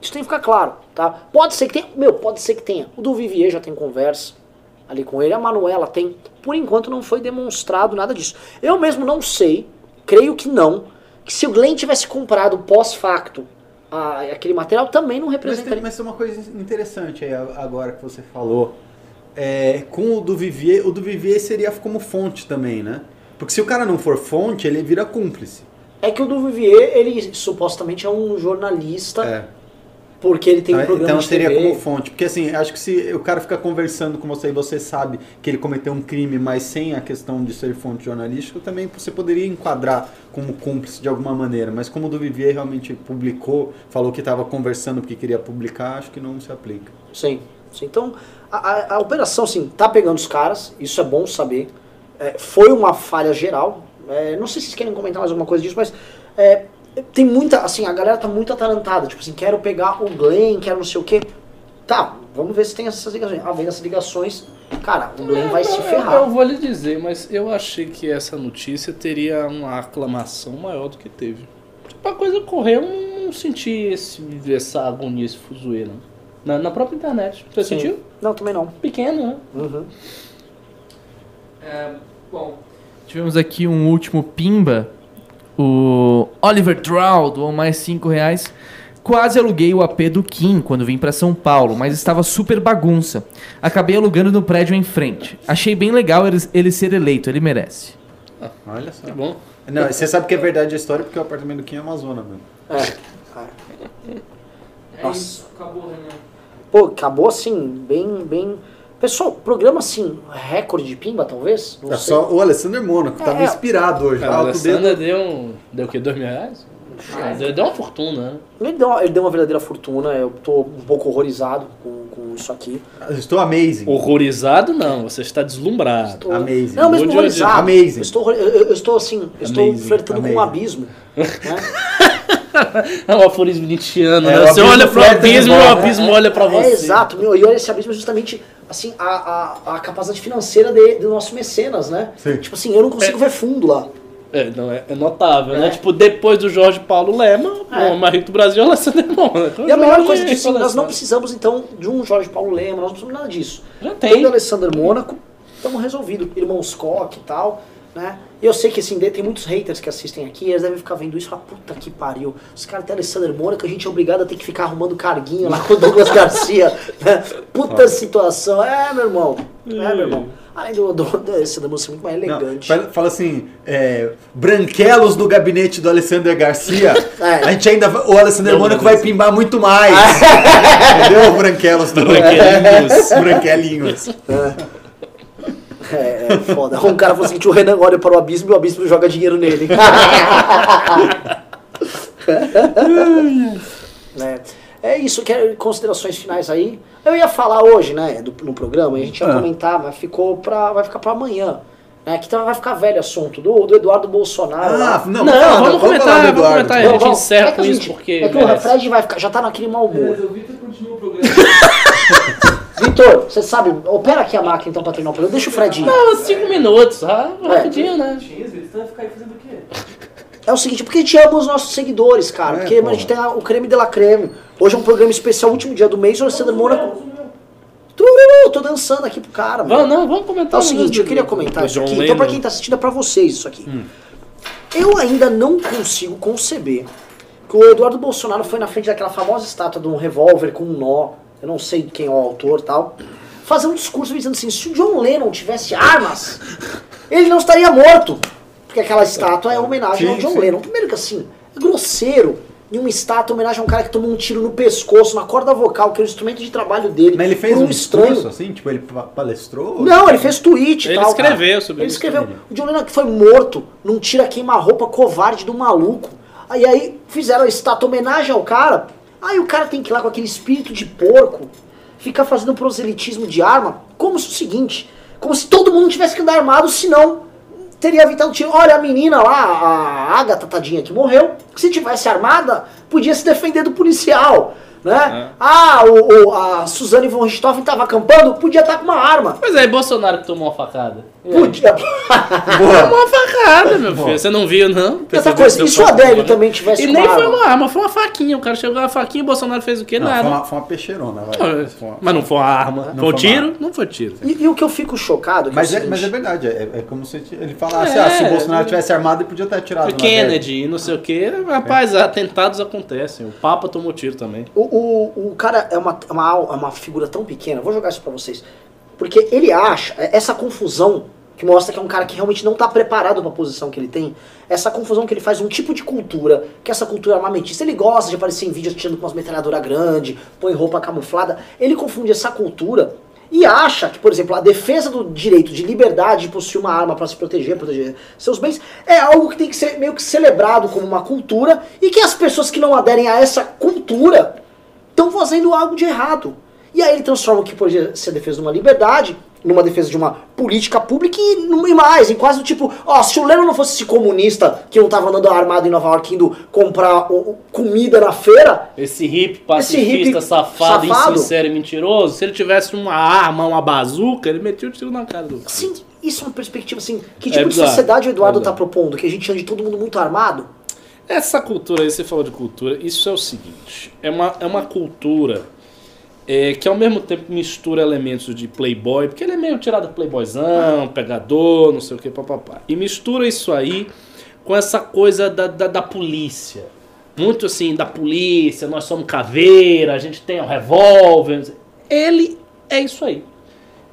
Isso tem que ficar claro, tá? Pode ser que tenha, meu, pode ser que tenha. O do Vivier já tem conversa ali com ele, a Manuela tem. Por enquanto não foi demonstrado nada disso. Eu mesmo não sei, creio que não, que se o Glenn tivesse comprado pós-facto aquele material, também não Mas tem, representaria. mas tem uma coisa interessante aí agora que você falou. É, com o do Vivier, o do Vivier seria como fonte também, né? Porque se o cara não for fonte, ele vira cúmplice. É que o do Vivier, ele supostamente é um jornalista, É. porque ele tem um Então, programa então seria como fonte. Porque assim, acho que se o cara ficar conversando com você e você sabe que ele cometeu um crime, mas sem a questão de ser fonte jornalística, também você poderia enquadrar como cúmplice de alguma maneira. Mas como o do Vivier realmente publicou, falou que estava conversando porque queria publicar, acho que não se aplica. Sim, sim. Então, a, a- a operação, sim, tá pegando os caras, isso é bom saber. É, foi uma falha geral. É, não sei se vocês querem comentar mais alguma coisa disso, mas é, tem muita, assim, a galera tá muito atarantada. Tipo assim, quero pegar o Glenn, quero não sei o quê. tá, vamos ver se tem essas ligações. Havendo essas ligações, cara, o Glenn vai se ferrar. Eu vou lhe dizer, mas eu achei que essa notícia teria uma aclamação maior do que teve. Tipo, a coisa correu, eu não senti esse, essa agonia, esse fuzuê, não. Na, na própria internet. Você Sim. sentiu? Não, também não. Pequeno, né? Uhum. É, bom, tivemos aqui um último pimba. O Oliver Drow doou mais 5 reais. Quase aluguei o AP do Kim quando vim pra São Paulo, mas estava super bagunça. Acabei alugando no prédio em frente. Achei bem legal ele, ele ser eleito, ele merece. Olha só. Que bom. Não, você sabe que é verdade a história porque o apartamento do Kim é Amazônia, mano. É. É Nossa. isso, acabou, Renan. Pô, acabou assim, bem, bem. Pessoal, programa assim, recorde de pimba, talvez? Não É sei. só o Alessandro Mônaco, tava É. inspirado hoje. A Tava com o Alessandra deu um. Deu o quê? Dois mil reais? Ah, deu, deu uma fortuna, né? Ele deu, uma- ele deu uma verdadeira fortuna, eu tô um pouco horrorizado com, com isso aqui. Estou amazing. Horrorizado não, você está deslumbrado. Tô- Amazing. Não, mesmo horrorizado. amazing. Eu estou, eu, eu- eu estou assim, eu estou Amazing. flertando com um Amazing. abismo. né? É um aforismo nietzschiano, É, né? Você olha pro abismo e o abismo olha pra você. É, exato, meu, e olha esse abismo é justamente assim, a, a, a capacidade financeira de, do nosso mecenas, né? Sim. Tipo assim, eu não consigo ver fundo lá. É, não, é, é notável, É. né? Tipo, depois do Jorge Paulo Lema, É. o mais rico do Brasil é o Alessandro Mônaco. E a melhor coisa disso, assim, nós não precisamos então de um Jorge Paulo Lema, nós não precisamos nada disso. Já Tem tem. o Alessandro Mônaco, estamos resolvido. Irmãos Koch e tal, né? Eu sei que assim, tem muitos haters que assistem aqui, eles devem ficar vendo isso e falar, puta que pariu. Os caras têm Alessandro Mônaco, a gente é obrigado a ter que ficar arrumando carguinho lá com o Douglas Garcia. Né? Puta situação. É, meu irmão. É, meu irmão. Além do, do, do Alessandro Mônaco ser muito mais Não, elegante. fala, fala assim, é, branquelos do gabinete do Alessandro Garcia. É. A gente ainda o Alessandro Não, Mônaco vai pimbar muito mais. Entendeu? Branquelos do Branquelinhos. Branquelinhos. É, é foda. Um cara falou assim que o Renan olha para o abismo e o abismo joga dinheiro nele. é, é isso, quer considerações finais aí. Eu ia falar hoje, né, do- no programa, e a gente ia Ah. comentar, mas ficou pra, vai ficar pra amanhã. Né, que então vai ficar velho assunto do, do Eduardo Bolsonaro. Ah, não, Não, fala, vamos comentar, vamos Eduardo. comentar. a Não, gente vamos. encerra é com a isso porque É que o merece. Fred vai ficar, já tá naquele mau humor. o Vitor continua o programa. Vitor, você sabe, opera aqui a máquina então pra terminar o programa. Deixa o Fred ir. Não, cinco minutos, ah, rapidinho, né? Você vai ficar aí fazendo o quê? É o seguinte, porque a gente ama os nossos seguidores, cara. É, porque a porra. gente tem a- o creme de la creme. Hoje é um programa especial, último dia do mês, o Alessandro Mônaco. Tururu, tô dançando aqui pro cara, mano. não, vamos comentar. É o seguinte, eu queria comentar isso aqui. Então, pra quem tá assistindo, é pra vocês isso aqui. Eu ainda não consigo conceber que o Eduardo Bolsonaro foi na frente daquela famosa estátua de um revólver com um nó. Eu não sei quem é o autor e tal. Fazer um discurso dizendo assim: se o John Lennon tivesse armas, ele não estaria morto. Porque aquela estátua é homenagem ao Sim, John sim. Lennon. Primeiro que assim, é grosseiro. Em uma estátua, homenagem a um cara que tomou um tiro no pescoço, na corda vocal, que é o instrumento de trabalho dele. Mas ele fez um um estranho. discurso assim? Tipo, ele pa- palestrou? Não, ele fez tweet e Ele tal. escreveu cara. sobre Ele isso escreveu. também. O John Lennon que foi morto num tira queima-roupa covarde do maluco. Aí aí fizeram a estátua homenagem ao cara. Aí o cara tem que ir lá com aquele espírito de porco, ficar fazendo proselitismo de arma, como se o seguinte, como se todo mundo tivesse que andar armado, senão teria evitado tiro. Olha, a menina lá, a Agatha tadinha que morreu, se tivesse armada, podia se defender do policial. Né? É. Ah, o, o- a Suzane von Richthofen estava acampando, podia estar com uma arma. Mas aí, Bolsonaro que tomou uma facada. E aí? Podia. Tomou uma facada, meu filho. Você não viu, não? E Percebeu coisa, e se o Adélio problema? também tivesse E nem uma foi arma? uma arma, foi uma faquinha. O cara chegou com a faquinha e o Bolsonaro fez o quê? Não, Nada. foi uma, foi uma peixeirona, vai. Foi uma- Mas não foi uma arma. Não foi um tiro? uma Não foi tiro. E, e o que eu fico chocado... que Mas é, o é, mas é verdade, é, é como se ele falasse, É, ah, se o Bolsonaro é. tivesse armado, ele podia ter atirado. Kennedy e não sei o quê. Rapaz, atentados acontecem. O Papa tomou tiro também. O, o, o cara é uma, é uma, é uma figura tão pequena, vou jogar isso pra vocês. Porque ele acha, é, essa confusão, que mostra que é um cara que realmente não tá preparado pra posição que ele tem, essa confusão que ele faz um tipo de cultura, que essa cultura armamentista, ele gosta de aparecer em vídeos tirando com umas metralhadoras grandes, põe roupa camuflada, ele confunde essa cultura e acha que, por exemplo, a defesa do direito de liberdade de possuir uma arma pra se proteger, proteger seus bens, é algo que tem que ser meio que celebrado como uma cultura e que as pessoas que não aderem a essa cultura estão fazendo algo de errado. E aí ele transforma o que poderia ser a defesa de uma liberdade numa defesa de uma política pública e, e mais, em quase do tipo, ó, se o Leno não fosse esse comunista que não tava andando armado em Nova York indo comprar o- o- comida na feira, Esse hippie pacifista, hippie safado, safado. insincero e mentiroso, se ele tivesse uma arma, uma bazuca, ele metia o tiro na cara do assim, isso é uma perspectiva assim, que É tipo de bizarro, sociedade o Eduardo é tá propondo? Que a gente ande todo mundo muito armado? Essa cultura aí, você falou de cultura, isso é o seguinte, é uma, é uma cultura é, que ao mesmo tempo mistura elementos de playboy, porque ele é meio tirado playboyzão, pegador, não sei o que, papapá. E mistura isso aí com essa coisa da, da, da polícia. Muito assim, da polícia, nós somos caveira, a gente tem um revólver. Ele é isso aí.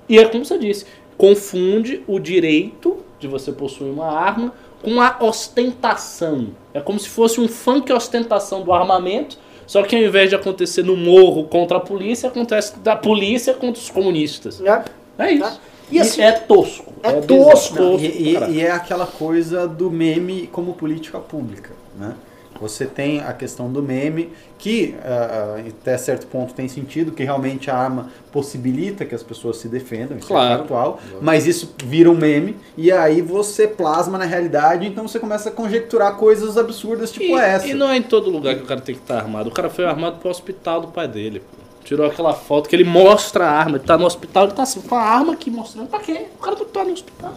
E é como você disse, confunde o direito de você possuir uma arma com a ostentação. É como se fosse um funk ostentação do armamento, só que ao invés de acontecer no morro contra a polícia, acontece da polícia contra os comunistas. Né? É isso. E assim, é tosco. é bizarro, tosco. Não, e, e- e é aquela coisa do meme como política pública, né? Você tem a questão do meme, que ah, até certo ponto tem sentido, que realmente a arma possibilita que as pessoas se defendam, isso Claro. é factual, mas isso vira um meme, e aí você plasma na realidade, então você começa a conjecturar coisas absurdas tipo e, essa. e não é em todo lugar que o cara tem que estar armado. O cara foi armado pro hospital do pai dele. pô. Tirou aquela foto que ele mostra a arma. Ele tá no hospital, ele tá assim, com a arma aqui mostrando. Pra quê? O cara não tá no hospital.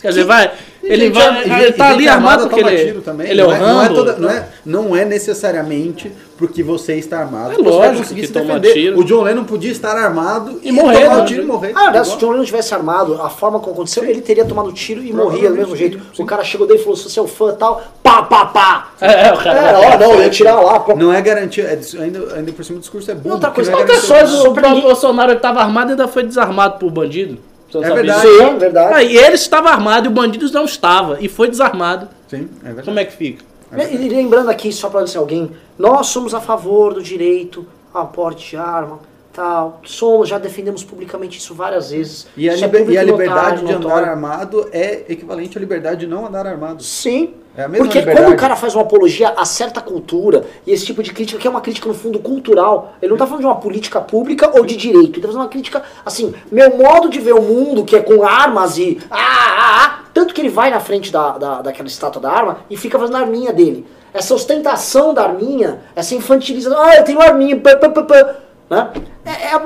Quer dizer, vai. Ele Gente, vai. e ele gente tá ali armado porque ele, tiro também. ele é o não, é, não, é Rambo. toda- não, é, não é necessariamente porque você está armado É você lógico conseguir que se defender. tiro. O John Lennon podia estar armado E morrer, tomar né? o tiro e morrer. Ah, aliás, se o. John Lennon tivesse armado, a forma como aconteceu, ele teria tomado tiro e morria do mesmo jeito. sim. O cara chegou daí e falou, se você é o fã e tal, pá, pá, pá. É, o cara. É, ó, não, eu ia tirar lá. pô. Não é garantia, é ainda, ainda por cima o discurso é. Outra coisa, não é outra coisa, O sobre próprio ninguém- Bolsonaro ele tava armado e ainda foi desarmado por bandido. Não É sabia verdade. verdade. Ah, e ele estava armado e o bandido não estava. E foi desarmado. Sim, é verdade. Como é que fica? E e lembrando aqui, só pra dizer alguém, nós somos a favor do direito ao porte de arma, tal. Somos, já defendemos publicamente isso várias vezes. E a, é liber- público e a notário, liberdade de andar notório. armado é equivalente à liberdade de não andar armado. Sim. É Porque liberdade. quando o cara faz uma apologia a certa cultura, e esse tipo de crítica, que é uma crítica no fundo cultural, ele não tá falando de uma política pública ou de direito, ele tá fazendo uma crítica, assim, meu modo de ver o mundo, que é com armas e. Ah, ah, ah, tanto que ele vai na frente da, da, daquela estátua da arma e fica fazendo a arminha dele. Essa ostentação da arminha, essa infantilização, ah, eu tenho arminha, pá, pá, pá, pá, né? É, é,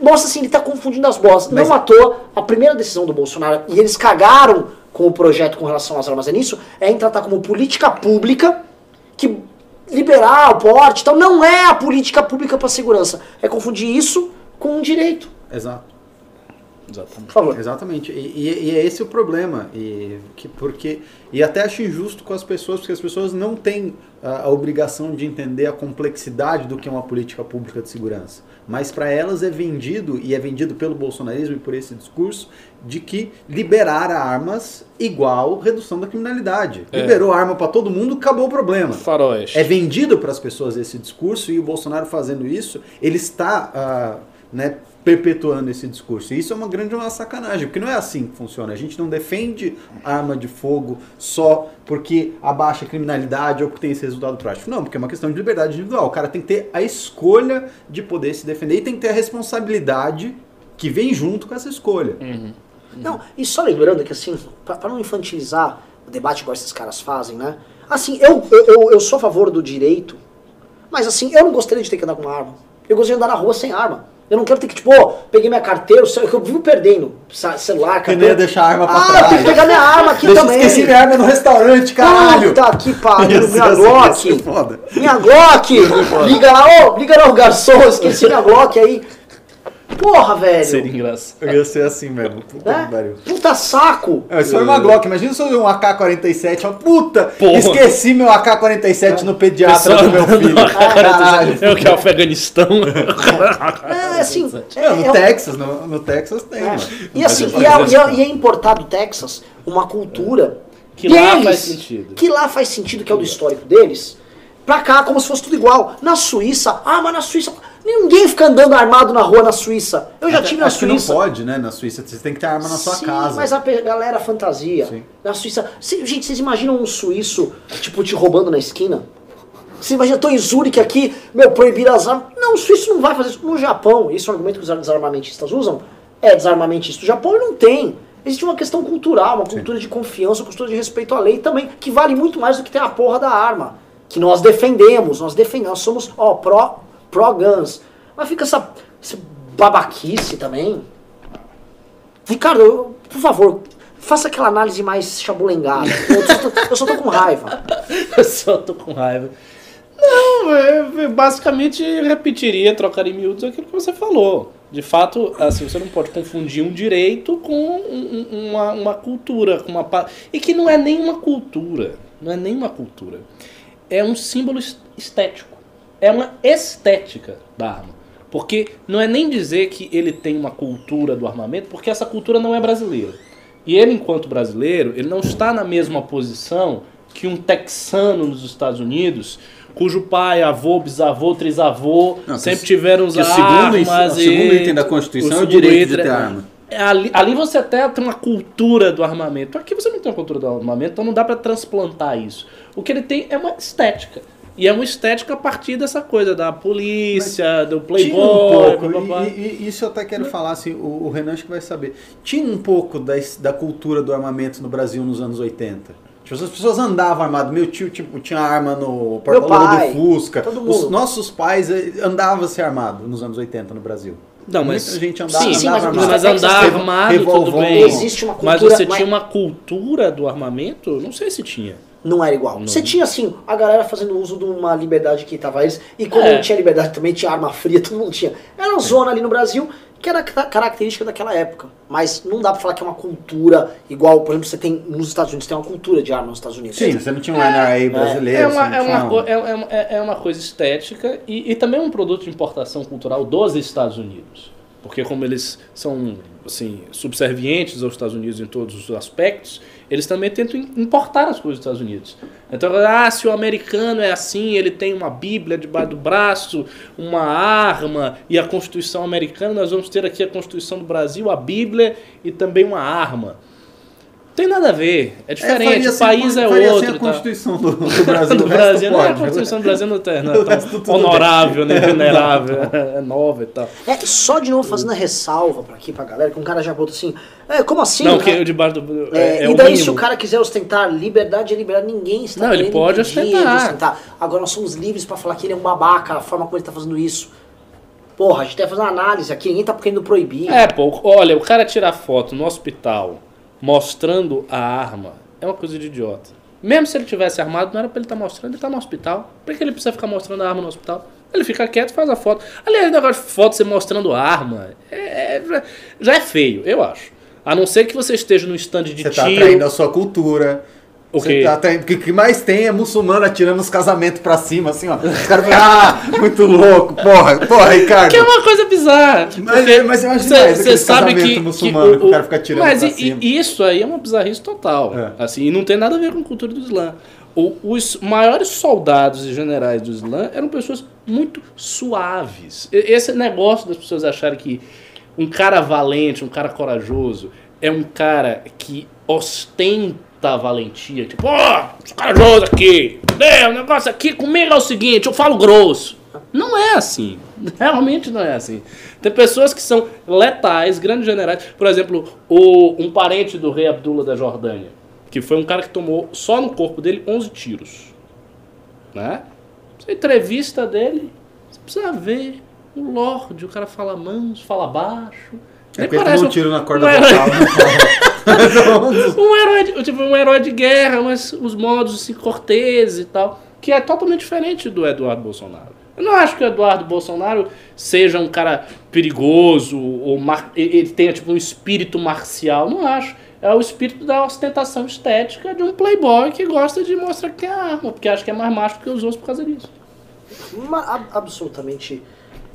mostra assim, ele tá confundindo as bolas. Mas- Não à toa, a primeira decisão do Bolsonaro, e eles cagaram com o projeto com relação às armas é nisso, é em tratar como política pública que liberar o porte e tal, não é a política pública para segurança. É confundir isso com um direito. Exato. Exatamente. Por favor. Exatamente. E, e- e é esse o problema. E, que, porque, e até acho injusto com as pessoas, porque as pessoas não têm a, a obrigação de entender a complexidade do que é uma política pública de segurança. Mas para elas é vendido, e é vendido pelo bolsonarismo e por esse discurso, de que liberar armas igual redução da criminalidade. É. Liberou arma para todo mundo, acabou o problema. Faroeste. É vendido para as pessoas esse discurso e o Bolsonaro fazendo isso, ele está ah, né, perpetuando esse discurso. E isso é uma grande uma sacanagem, porque não é assim que funciona. A gente não defende arma de fogo só porque abaixa a criminalidade ou porque tem esse resultado prático. Não, porque é uma questão de liberdade individual. O cara tem que ter a escolha de poder se defender e tem que ter a responsabilidade que vem junto com essa escolha. Não, e só lembrando que assim, pra não infantilizar o debate igual esses caras fazem, né? Assim, eu, eu, eu, eu sou a favor do direito, mas assim, eu não gostaria de ter que andar com uma arma. Eu gostaria de andar na rua sem arma. Eu não quero ter que, tipo, ó, peguei minha carteira, cel- eu vivo perdendo celular, carteira. não ia deixar a arma pra ah, trás. eu tenho que pegar minha arma aqui Deixa, também. esqueci minha arma no restaurante, caralho! Puta que pariu, minha Glock. Minha Glock! liga lá, ô, liga lá o garçom, esqueci minha Glock aí. Porra, velho. Seria engraçado. Eu ia ser assim mesmo. Puta pariu. Puta saco. É, se for uma Glock, imagina se eu ver um AK-47, ó, puta, Porra. esqueci meu AK-47 no pediatra do meu filho. Caralho. É o que é o Afeganistão. É assim. é- Não, no é- Texas, no, no Texas tem, É. mano. E assim, e é, e, é, e é importar do Texas uma cultura Que lá deles, faz sentido. Que lá faz sentido, que é o do histórico deles, pra cá como se fosse tudo igual. Na Suíça, ah, mas na Suíça. Ninguém fica andando armado na rua na Suíça. Eu já Até- tive na acho que não Suíça. pode, né, na Suíça. Você tem que ter arma na sua Sim, casa. mas a galera fantasia. Sim. Na Suíça. Cê- gente, vocês imaginam um suíço, tipo, te roubando na esquina? Você imagina, tô em Zurique aqui, meu, proibir as armas. Não, o suíço não vai fazer isso. No Japão, isso é um argumento que os desarmamentistas usam. é desarmamentista. O Japão não tem. Existe uma questão cultural, uma cultura de confiança, uma cultura de respeito à lei também, que vale muito mais do que ter a porra da arma. Que nós defendemos, nós defendemos, nós somos, ó, pró, pró-guns. Mas fica essa, essa babaquice também. Ricardo, eu- por favor, faça aquela análise mais chabulengada. Eu só tô, eu só tô com raiva. Eu só tô com raiva. Não, é, basicamente repetiria, trocaria em miúdos aquilo que você falou. De fato, assim, você não pode confundir um direito com um- um- uma, uma cultura. Com uma, e que não é nem uma cultura. Não é nem uma cultura. É um símbolo es- estético. É uma estética da arma. Porque não é nem dizer que ele tem uma cultura do armamento, porque essa cultura não é brasileira. E ele, enquanto brasileiro, ele não está na mesma posição que um texano nos Estados Unidos, cujo pai, avô, bisavô, trisavô Não, sempre tiveram que o usar segundo armas. o segundo e- item da Constituição é o direito de ter arma. é, Ali, ali você até tem uma cultura do armamento. Aqui você não tem uma cultura do armamento, então não dá pra transplantar isso. O que ele tem é uma estética. E é uma estética a partir dessa coisa da polícia, do Tinha playboy, um pouco, blá, blá, blá. e, e- isso eu até quero falar, assim, o, o Renan acho que vai saber. Tinha um pouco da, da cultura do armamento no Brasil nos anos 80. Tipo, as pessoas andavam armadas. Meu tio tipo, tinha arma no porta-luva do Fusca. todo Os mundo. nossos pais eh, andavam se armado nos anos 80 no Brasil. Não, mas. Muita gente andava, sim, sim, andava mas- armado. mas andar teve armado, tudo bem. Existe uma mas cultura, você mas- tinha uma cultura do armamento? Não sei se tinha. Não era igual. Você tinha, assim, a galera fazendo uso de uma liberdade que tava eles. E como É. não tinha liberdade também, tinha arma fria, todo mundo tinha. Era uma zona ali no Brasil que era ca- característica daquela época. Mas não dá pra falar que é uma cultura igual, por exemplo, você tem nos Estados Unidos, tem uma cultura de arma nos Estados Unidos. Sim, você não tinha um NRA brasileiro. É uma, não é, tinha uma, um- co- é, é uma- é- é uma coisa estética e, e também um produto de importação cultural dos Estados Unidos. Porque como eles são assim, subservientes aos Estados Unidos em todos os aspectos, eles também tentam im- importar as coisas dos Estados Unidos. Então, ah, se o americano é assim, ele tem uma bíblia debaixo do braço, uma arma e a Constituição americana, nós vamos ter aqui a Constituição do Brasil, a bíblia e também uma arma. Tem nada a ver, é diferente, faria o sem- país é faria sem outro. a tá? Constituição do, do Brasil. do o Brasil, não, a pode. Constituição do Brasil não é, não O é tão honorável, nem venerável, é nova e tal. É, só de novo fazendo a ressalva pra aqui, pra galera, que um cara já botou assim, é, como assim? não, que o debaixo do. É, É, é e o daí, mínimo. se o cara quiser ostentar liberdade é liberdade, ninguém está Não, ele pode de ostentar. Agora nós somos livres pra falar que ele é um babaca, a forma como ele tá fazendo isso. Porra, a gente deve fazer uma análise aqui, ninguém tá querendo proibir. É, pô, olha, o cara tirar foto no hospital mostrando a arma é uma coisa de idiota. Mesmo se ele tivesse armado, não era pra ele estar mostrando, ele tá no hospital. Por que ele precisa ficar mostrando a arma no hospital? Ele fica quieto e faz a foto. Aliás, o negócio de foto você mostrando arma é- é- já- é feio, eu acho. A não ser que você esteja no stand de Você tá tiro. atraindo a sua cultura. O Você O que, que mais tem é muçulmano atirando os casamentos pra cima, assim, ó. Os caras falam, ah, muito louco, porra, porra, Ricardo. Que é uma coisa bizarra. Mas- porque mas eu acho cê- demais cê aquele sabe que, muçulmano que que o cara fica atirando Mas pra e- cima. e isso aí é uma bizarrice total. É. Assim, e não tem nada a ver com a cultura do Islã. O- os maiores soldados e generais do Islã eram pessoas muito suaves. Esse negócio das pessoas acharem que um cara valente, um cara corajoso, é um cara que ostenta a valentia. Tipo, ó, sou corajoso aqui. Entendeu? O negócio aqui comigo é o seguinte, eu falo grosso. Não é assim. Realmente não é assim. Tem pessoas que são letais, grandes generais. Por exemplo, o, um parente do rei Abdullah da Jordânia, que foi um cara que tomou só no corpo dele 11 tiros. Né? Você entrevista dele, você precisa ver. Um lorde, o cara fala manso, fala baixo. É parece tomou um tiro na corda um herói- vocal. né? um herói, de, tipo, um herói de guerra, mas os modos assim, corteses e tal, que é totalmente diferente do Eduardo Bolsonaro. Eu não acho que o Eduardo Bolsonaro seja um cara perigoso ou mar- ele tenha tipo um espírito marcial, não acho. É o espírito da ostentação estética de um playboy que gosta de mostrar que tem arma, porque acha que é mais macho que os outros por causa disso. Ma- ab- absolutamente,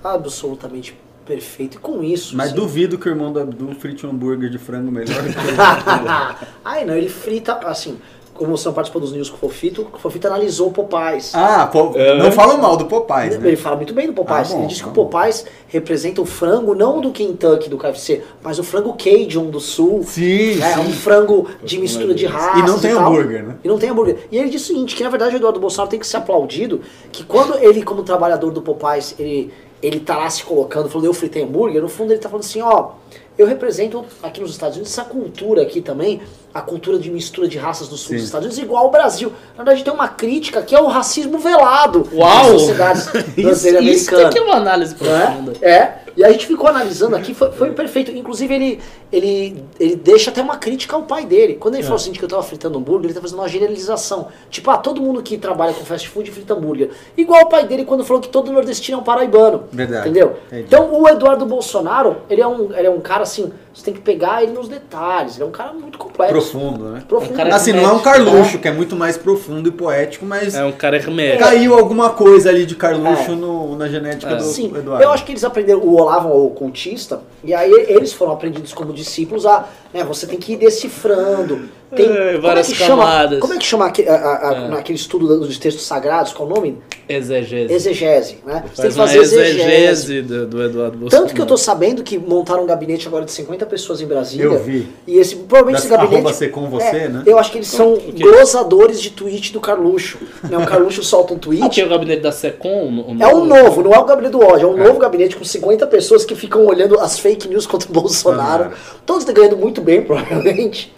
absolutamente perfeito. E com isso. Mas sim. duvido que o irmão do Abdul frite um hambúrguer de frango melhor do que Ai, não, ele frita, assim, como você não participou dos news com o Fofito, o Fofito analisou o Popeyes. Ah, pô, É. não fala mal do Popeyes, né? Ele fala muito bem do Popeyes. Ah, bom, ele diz que tá o. Popeyes representa o frango não do Kentucky, do KFC, mas o frango Cajun do Sul. Sim, É sim. um frango de mistura de raças E não tem tal. hambúrguer, né? E não tem hambúrguer. E ele diz o seguinte, que na verdade o Eduardo Bolsonaro tem que ser aplaudido, que quando ele, como trabalhador do Popeyes, ele, ele tá lá se colocando, falando, eu fritei hambúrguer, no fundo ele tá falando assim, ó, eu represento aqui nos Estados Unidos essa cultura aqui também, a cultura de mistura de raças no sul Sim. dos Estados Unidos, igual ao Brasil. Na verdade, tem uma crítica que é o racismo velado Uau! nas sociedades Isso, brasileiras isso tem que é uma análise profunda. É, é. E a gente ficou analisando aqui, foi, foi perfeito. Inclusive, ele, ele, ele deixa até uma crítica ao pai dele. Quando ele falou assim que eu tava fritando hambúrguer, ele tá fazendo uma generalização. Tipo, ah, todo mundo que trabalha com fast food frita hambúrguer. Igual o pai dele quando falou que todo nordestino é um paraibano. Verdade. Entendeu? Entendi. Então, o Eduardo Bolsonaro, ele é, um, ele é um cara assim, você tem que pegar ele nos detalhes. Ele é um cara muito complexo. Profundo, né? Profundo. Um cara Assim, não é um Carluxo, que é muito mais profundo e poético, mas É um cara hermético. caiu alguma coisa ali de Carluxo É. no- na genética do Sim, Eduardo. eu acho que eles aprenderam, o Olavo, o contista, e aí eles foram aprendidos como discípulos a, né, você tem que ir decifrando. Tem, É, várias como é que chama, camadas. Como é que chama aque- a- a- a- É. naquele estudo dos textos sagrados, qual é o nome? Exegese. Exegese, né? Você tem que fazer exegese. exegese do, do Eduardo Bolsonaro. Tanto que eu tô sabendo que montaram um gabinete agora de 50 pessoas em Brasília. Eu vi. E esse, provavelmente esse gabinete. ser com você, é, né? Eu acho que eles são glosadores de tweet do Carluxo. Né? O Carluxo solta um tweet. Ah, tem o gabinete da Secom? o É um novo, não é o gabinete do ódio, é um novo gabinete com 50 pessoas que ficam olhando as fake news contra o Bolsonaro. Claro. Todos ganhando muito bem, provavelmente.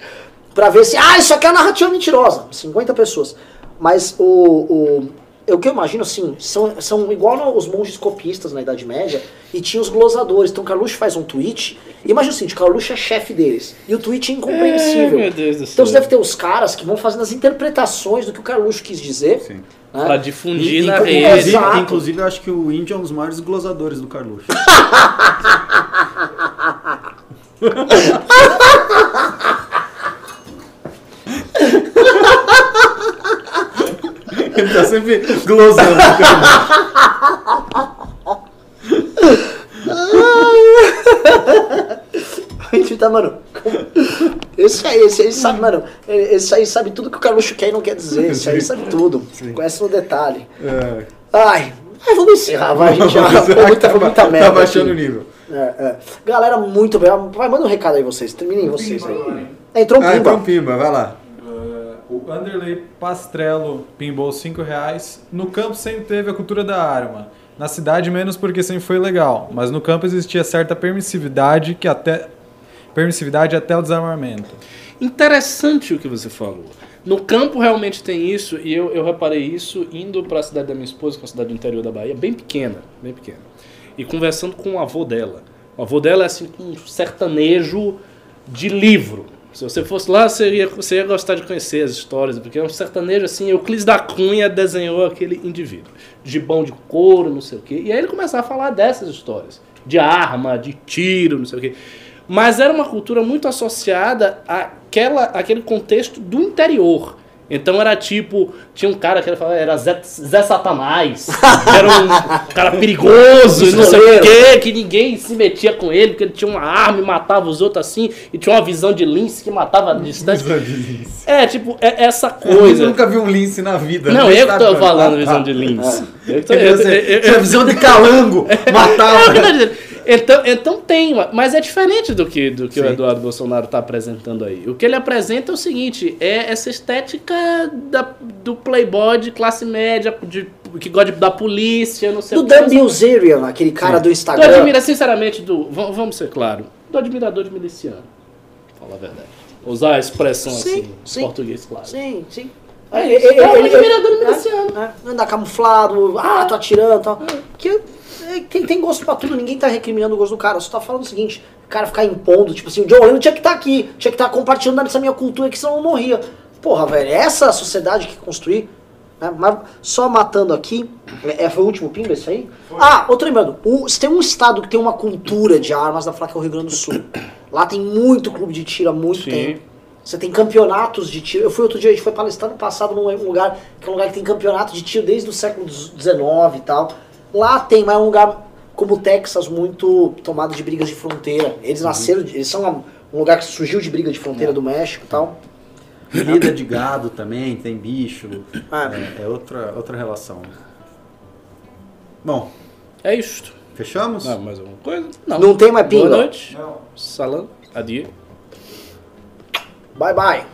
Pra ver se, ah, isso aqui é uma narrativa mentirosa. 50 pessoas. Mas o. o o que eu imagino, assim, são, são igual os monges copistas na Idade Média, e tinha os glosadores. Então Carluxo faz um tweet, imagina o seguinte, Carluxo é chefe deles, e o tweet é incompreensível. É, meu Deus do então céu. você deve ter os caras que vão fazendo as interpretações do que o Carluxo quis dizer. Sim. né? Pra difundir E- na rede. inclusive, inclusive, eu acho que o índio é um dos maiores glosadores do Carluxo. tá sempre glosando. A gente tá, mano. Esse aí, esse aí sabe, mano. Esse aí sabe tudo que o Carluxo quer e não quer dizer. Esse aí sabe tudo. Conhece no detalhe. É. Ai, ai, vamos encerrar, vai, gente. Já foi muita, foi tá- muita tá merda. baixando aqui. o nível. É, é. Galera, muito bem. Vai, manda um recado aí vocês. Terminem vocês aí. Entrou um Ah, pimba. então Pimba, vai lá. O Anderley Pastrello pimbou 5 reais. No campo sempre teve a cultura da arma. Na cidade menos porque sempre foi legal. Mas no campo existia certa permissividade que até permissividade até o desarmamento. Interessante o que você falou. No campo realmente tem isso, e eu, eu reparei isso indo para a cidade da minha esposa, que é uma cidade do interior da Bahia, bem pequena, bem pequena. E conversando com o avô dela. O avô dela é assim, um sertanejo de livro. Se você fosse lá, você ia, você ia gostar de conhecer as histórias, porque é um sertanejo assim, Euclides da Cunha desenhou aquele indivíduo. Gibão de couro, não sei o quê. E aí ele começava a falar dessas histórias. De arma, de tiro, não sei o quê. Mas era uma cultura muito associada àquela, àquele contexto do interior. Então era tipo, tinha um cara que ele falava, era Zé, Zé Satanás, era um cara perigoso e não sei o quê, que ninguém se metia com ele, porque ele tinha uma arma e matava os outros assim, e tinha uma visão de lince que matava a distância. É, tipo, é essa Eu coisa. nunca vi um lince na vida. Não, nem eu que tô falando visão de lince. Eu tô- Quer eu- eu- eu- visão de calango, é o que matava. eu dizendo. Então, então tem, mas é diferente do que, do que o Sim. Eduardo Bolsonaro está apresentando aí. O que ele apresenta é o seguinte: é essa estética da- do playboy de classe média, de, que gosta da polícia, não sei Do o que. Dan Bilzerian, aquele cara do Do Instagram. admira, sinceramente, do. va- Vamos ser claro, do admirador de miliciano. Fala a verdade. Usar a expressão Sim, assim, sim. português, claro. Sim, sim. É isso. É um admirador miliciano. É, andar camuflado, ah, tô atirando e tal. Que, é, tem, tem gosto pra tudo, ninguém tá recriminando o gosto do cara. Só tá falando o seguinte, o cara ficar impondo, tipo assim, o John Lennon tinha que estar aqui, tinha que estar compartilhando dessa minha cultura que senão eu morria. Porra, velho, é essa sociedade que construí. né? Mas só matando aqui, é, foi o último pimba esse aí? Ah, outro lembrando, o, se tem um estado que tem uma cultura de armas, dá pra falar que é o Rio Grande do Sul. Lá tem muito clube de tiro há muito Sim. tempo. Você tem campeonatos de tiro. Eu fui outro dia, a gente foi palestrar no passado num lugar que é um lugar que tem campeonato de tiro desde o século XIX e tal. Lá tem, mas é um lugar como o Texas muito tomado de brigas de fronteira. Eles nasceram, de- eles são um lugar que surgiu de briga de fronteira do México e tal. Lida de gado também, tem bicho. Ah. É, é outra, outra relação. Bom, É isto. fechamos? Ah, mais alguma coisa? Não. Não tem mais Boa pinga. noite. Salam. Adia. Bye bye.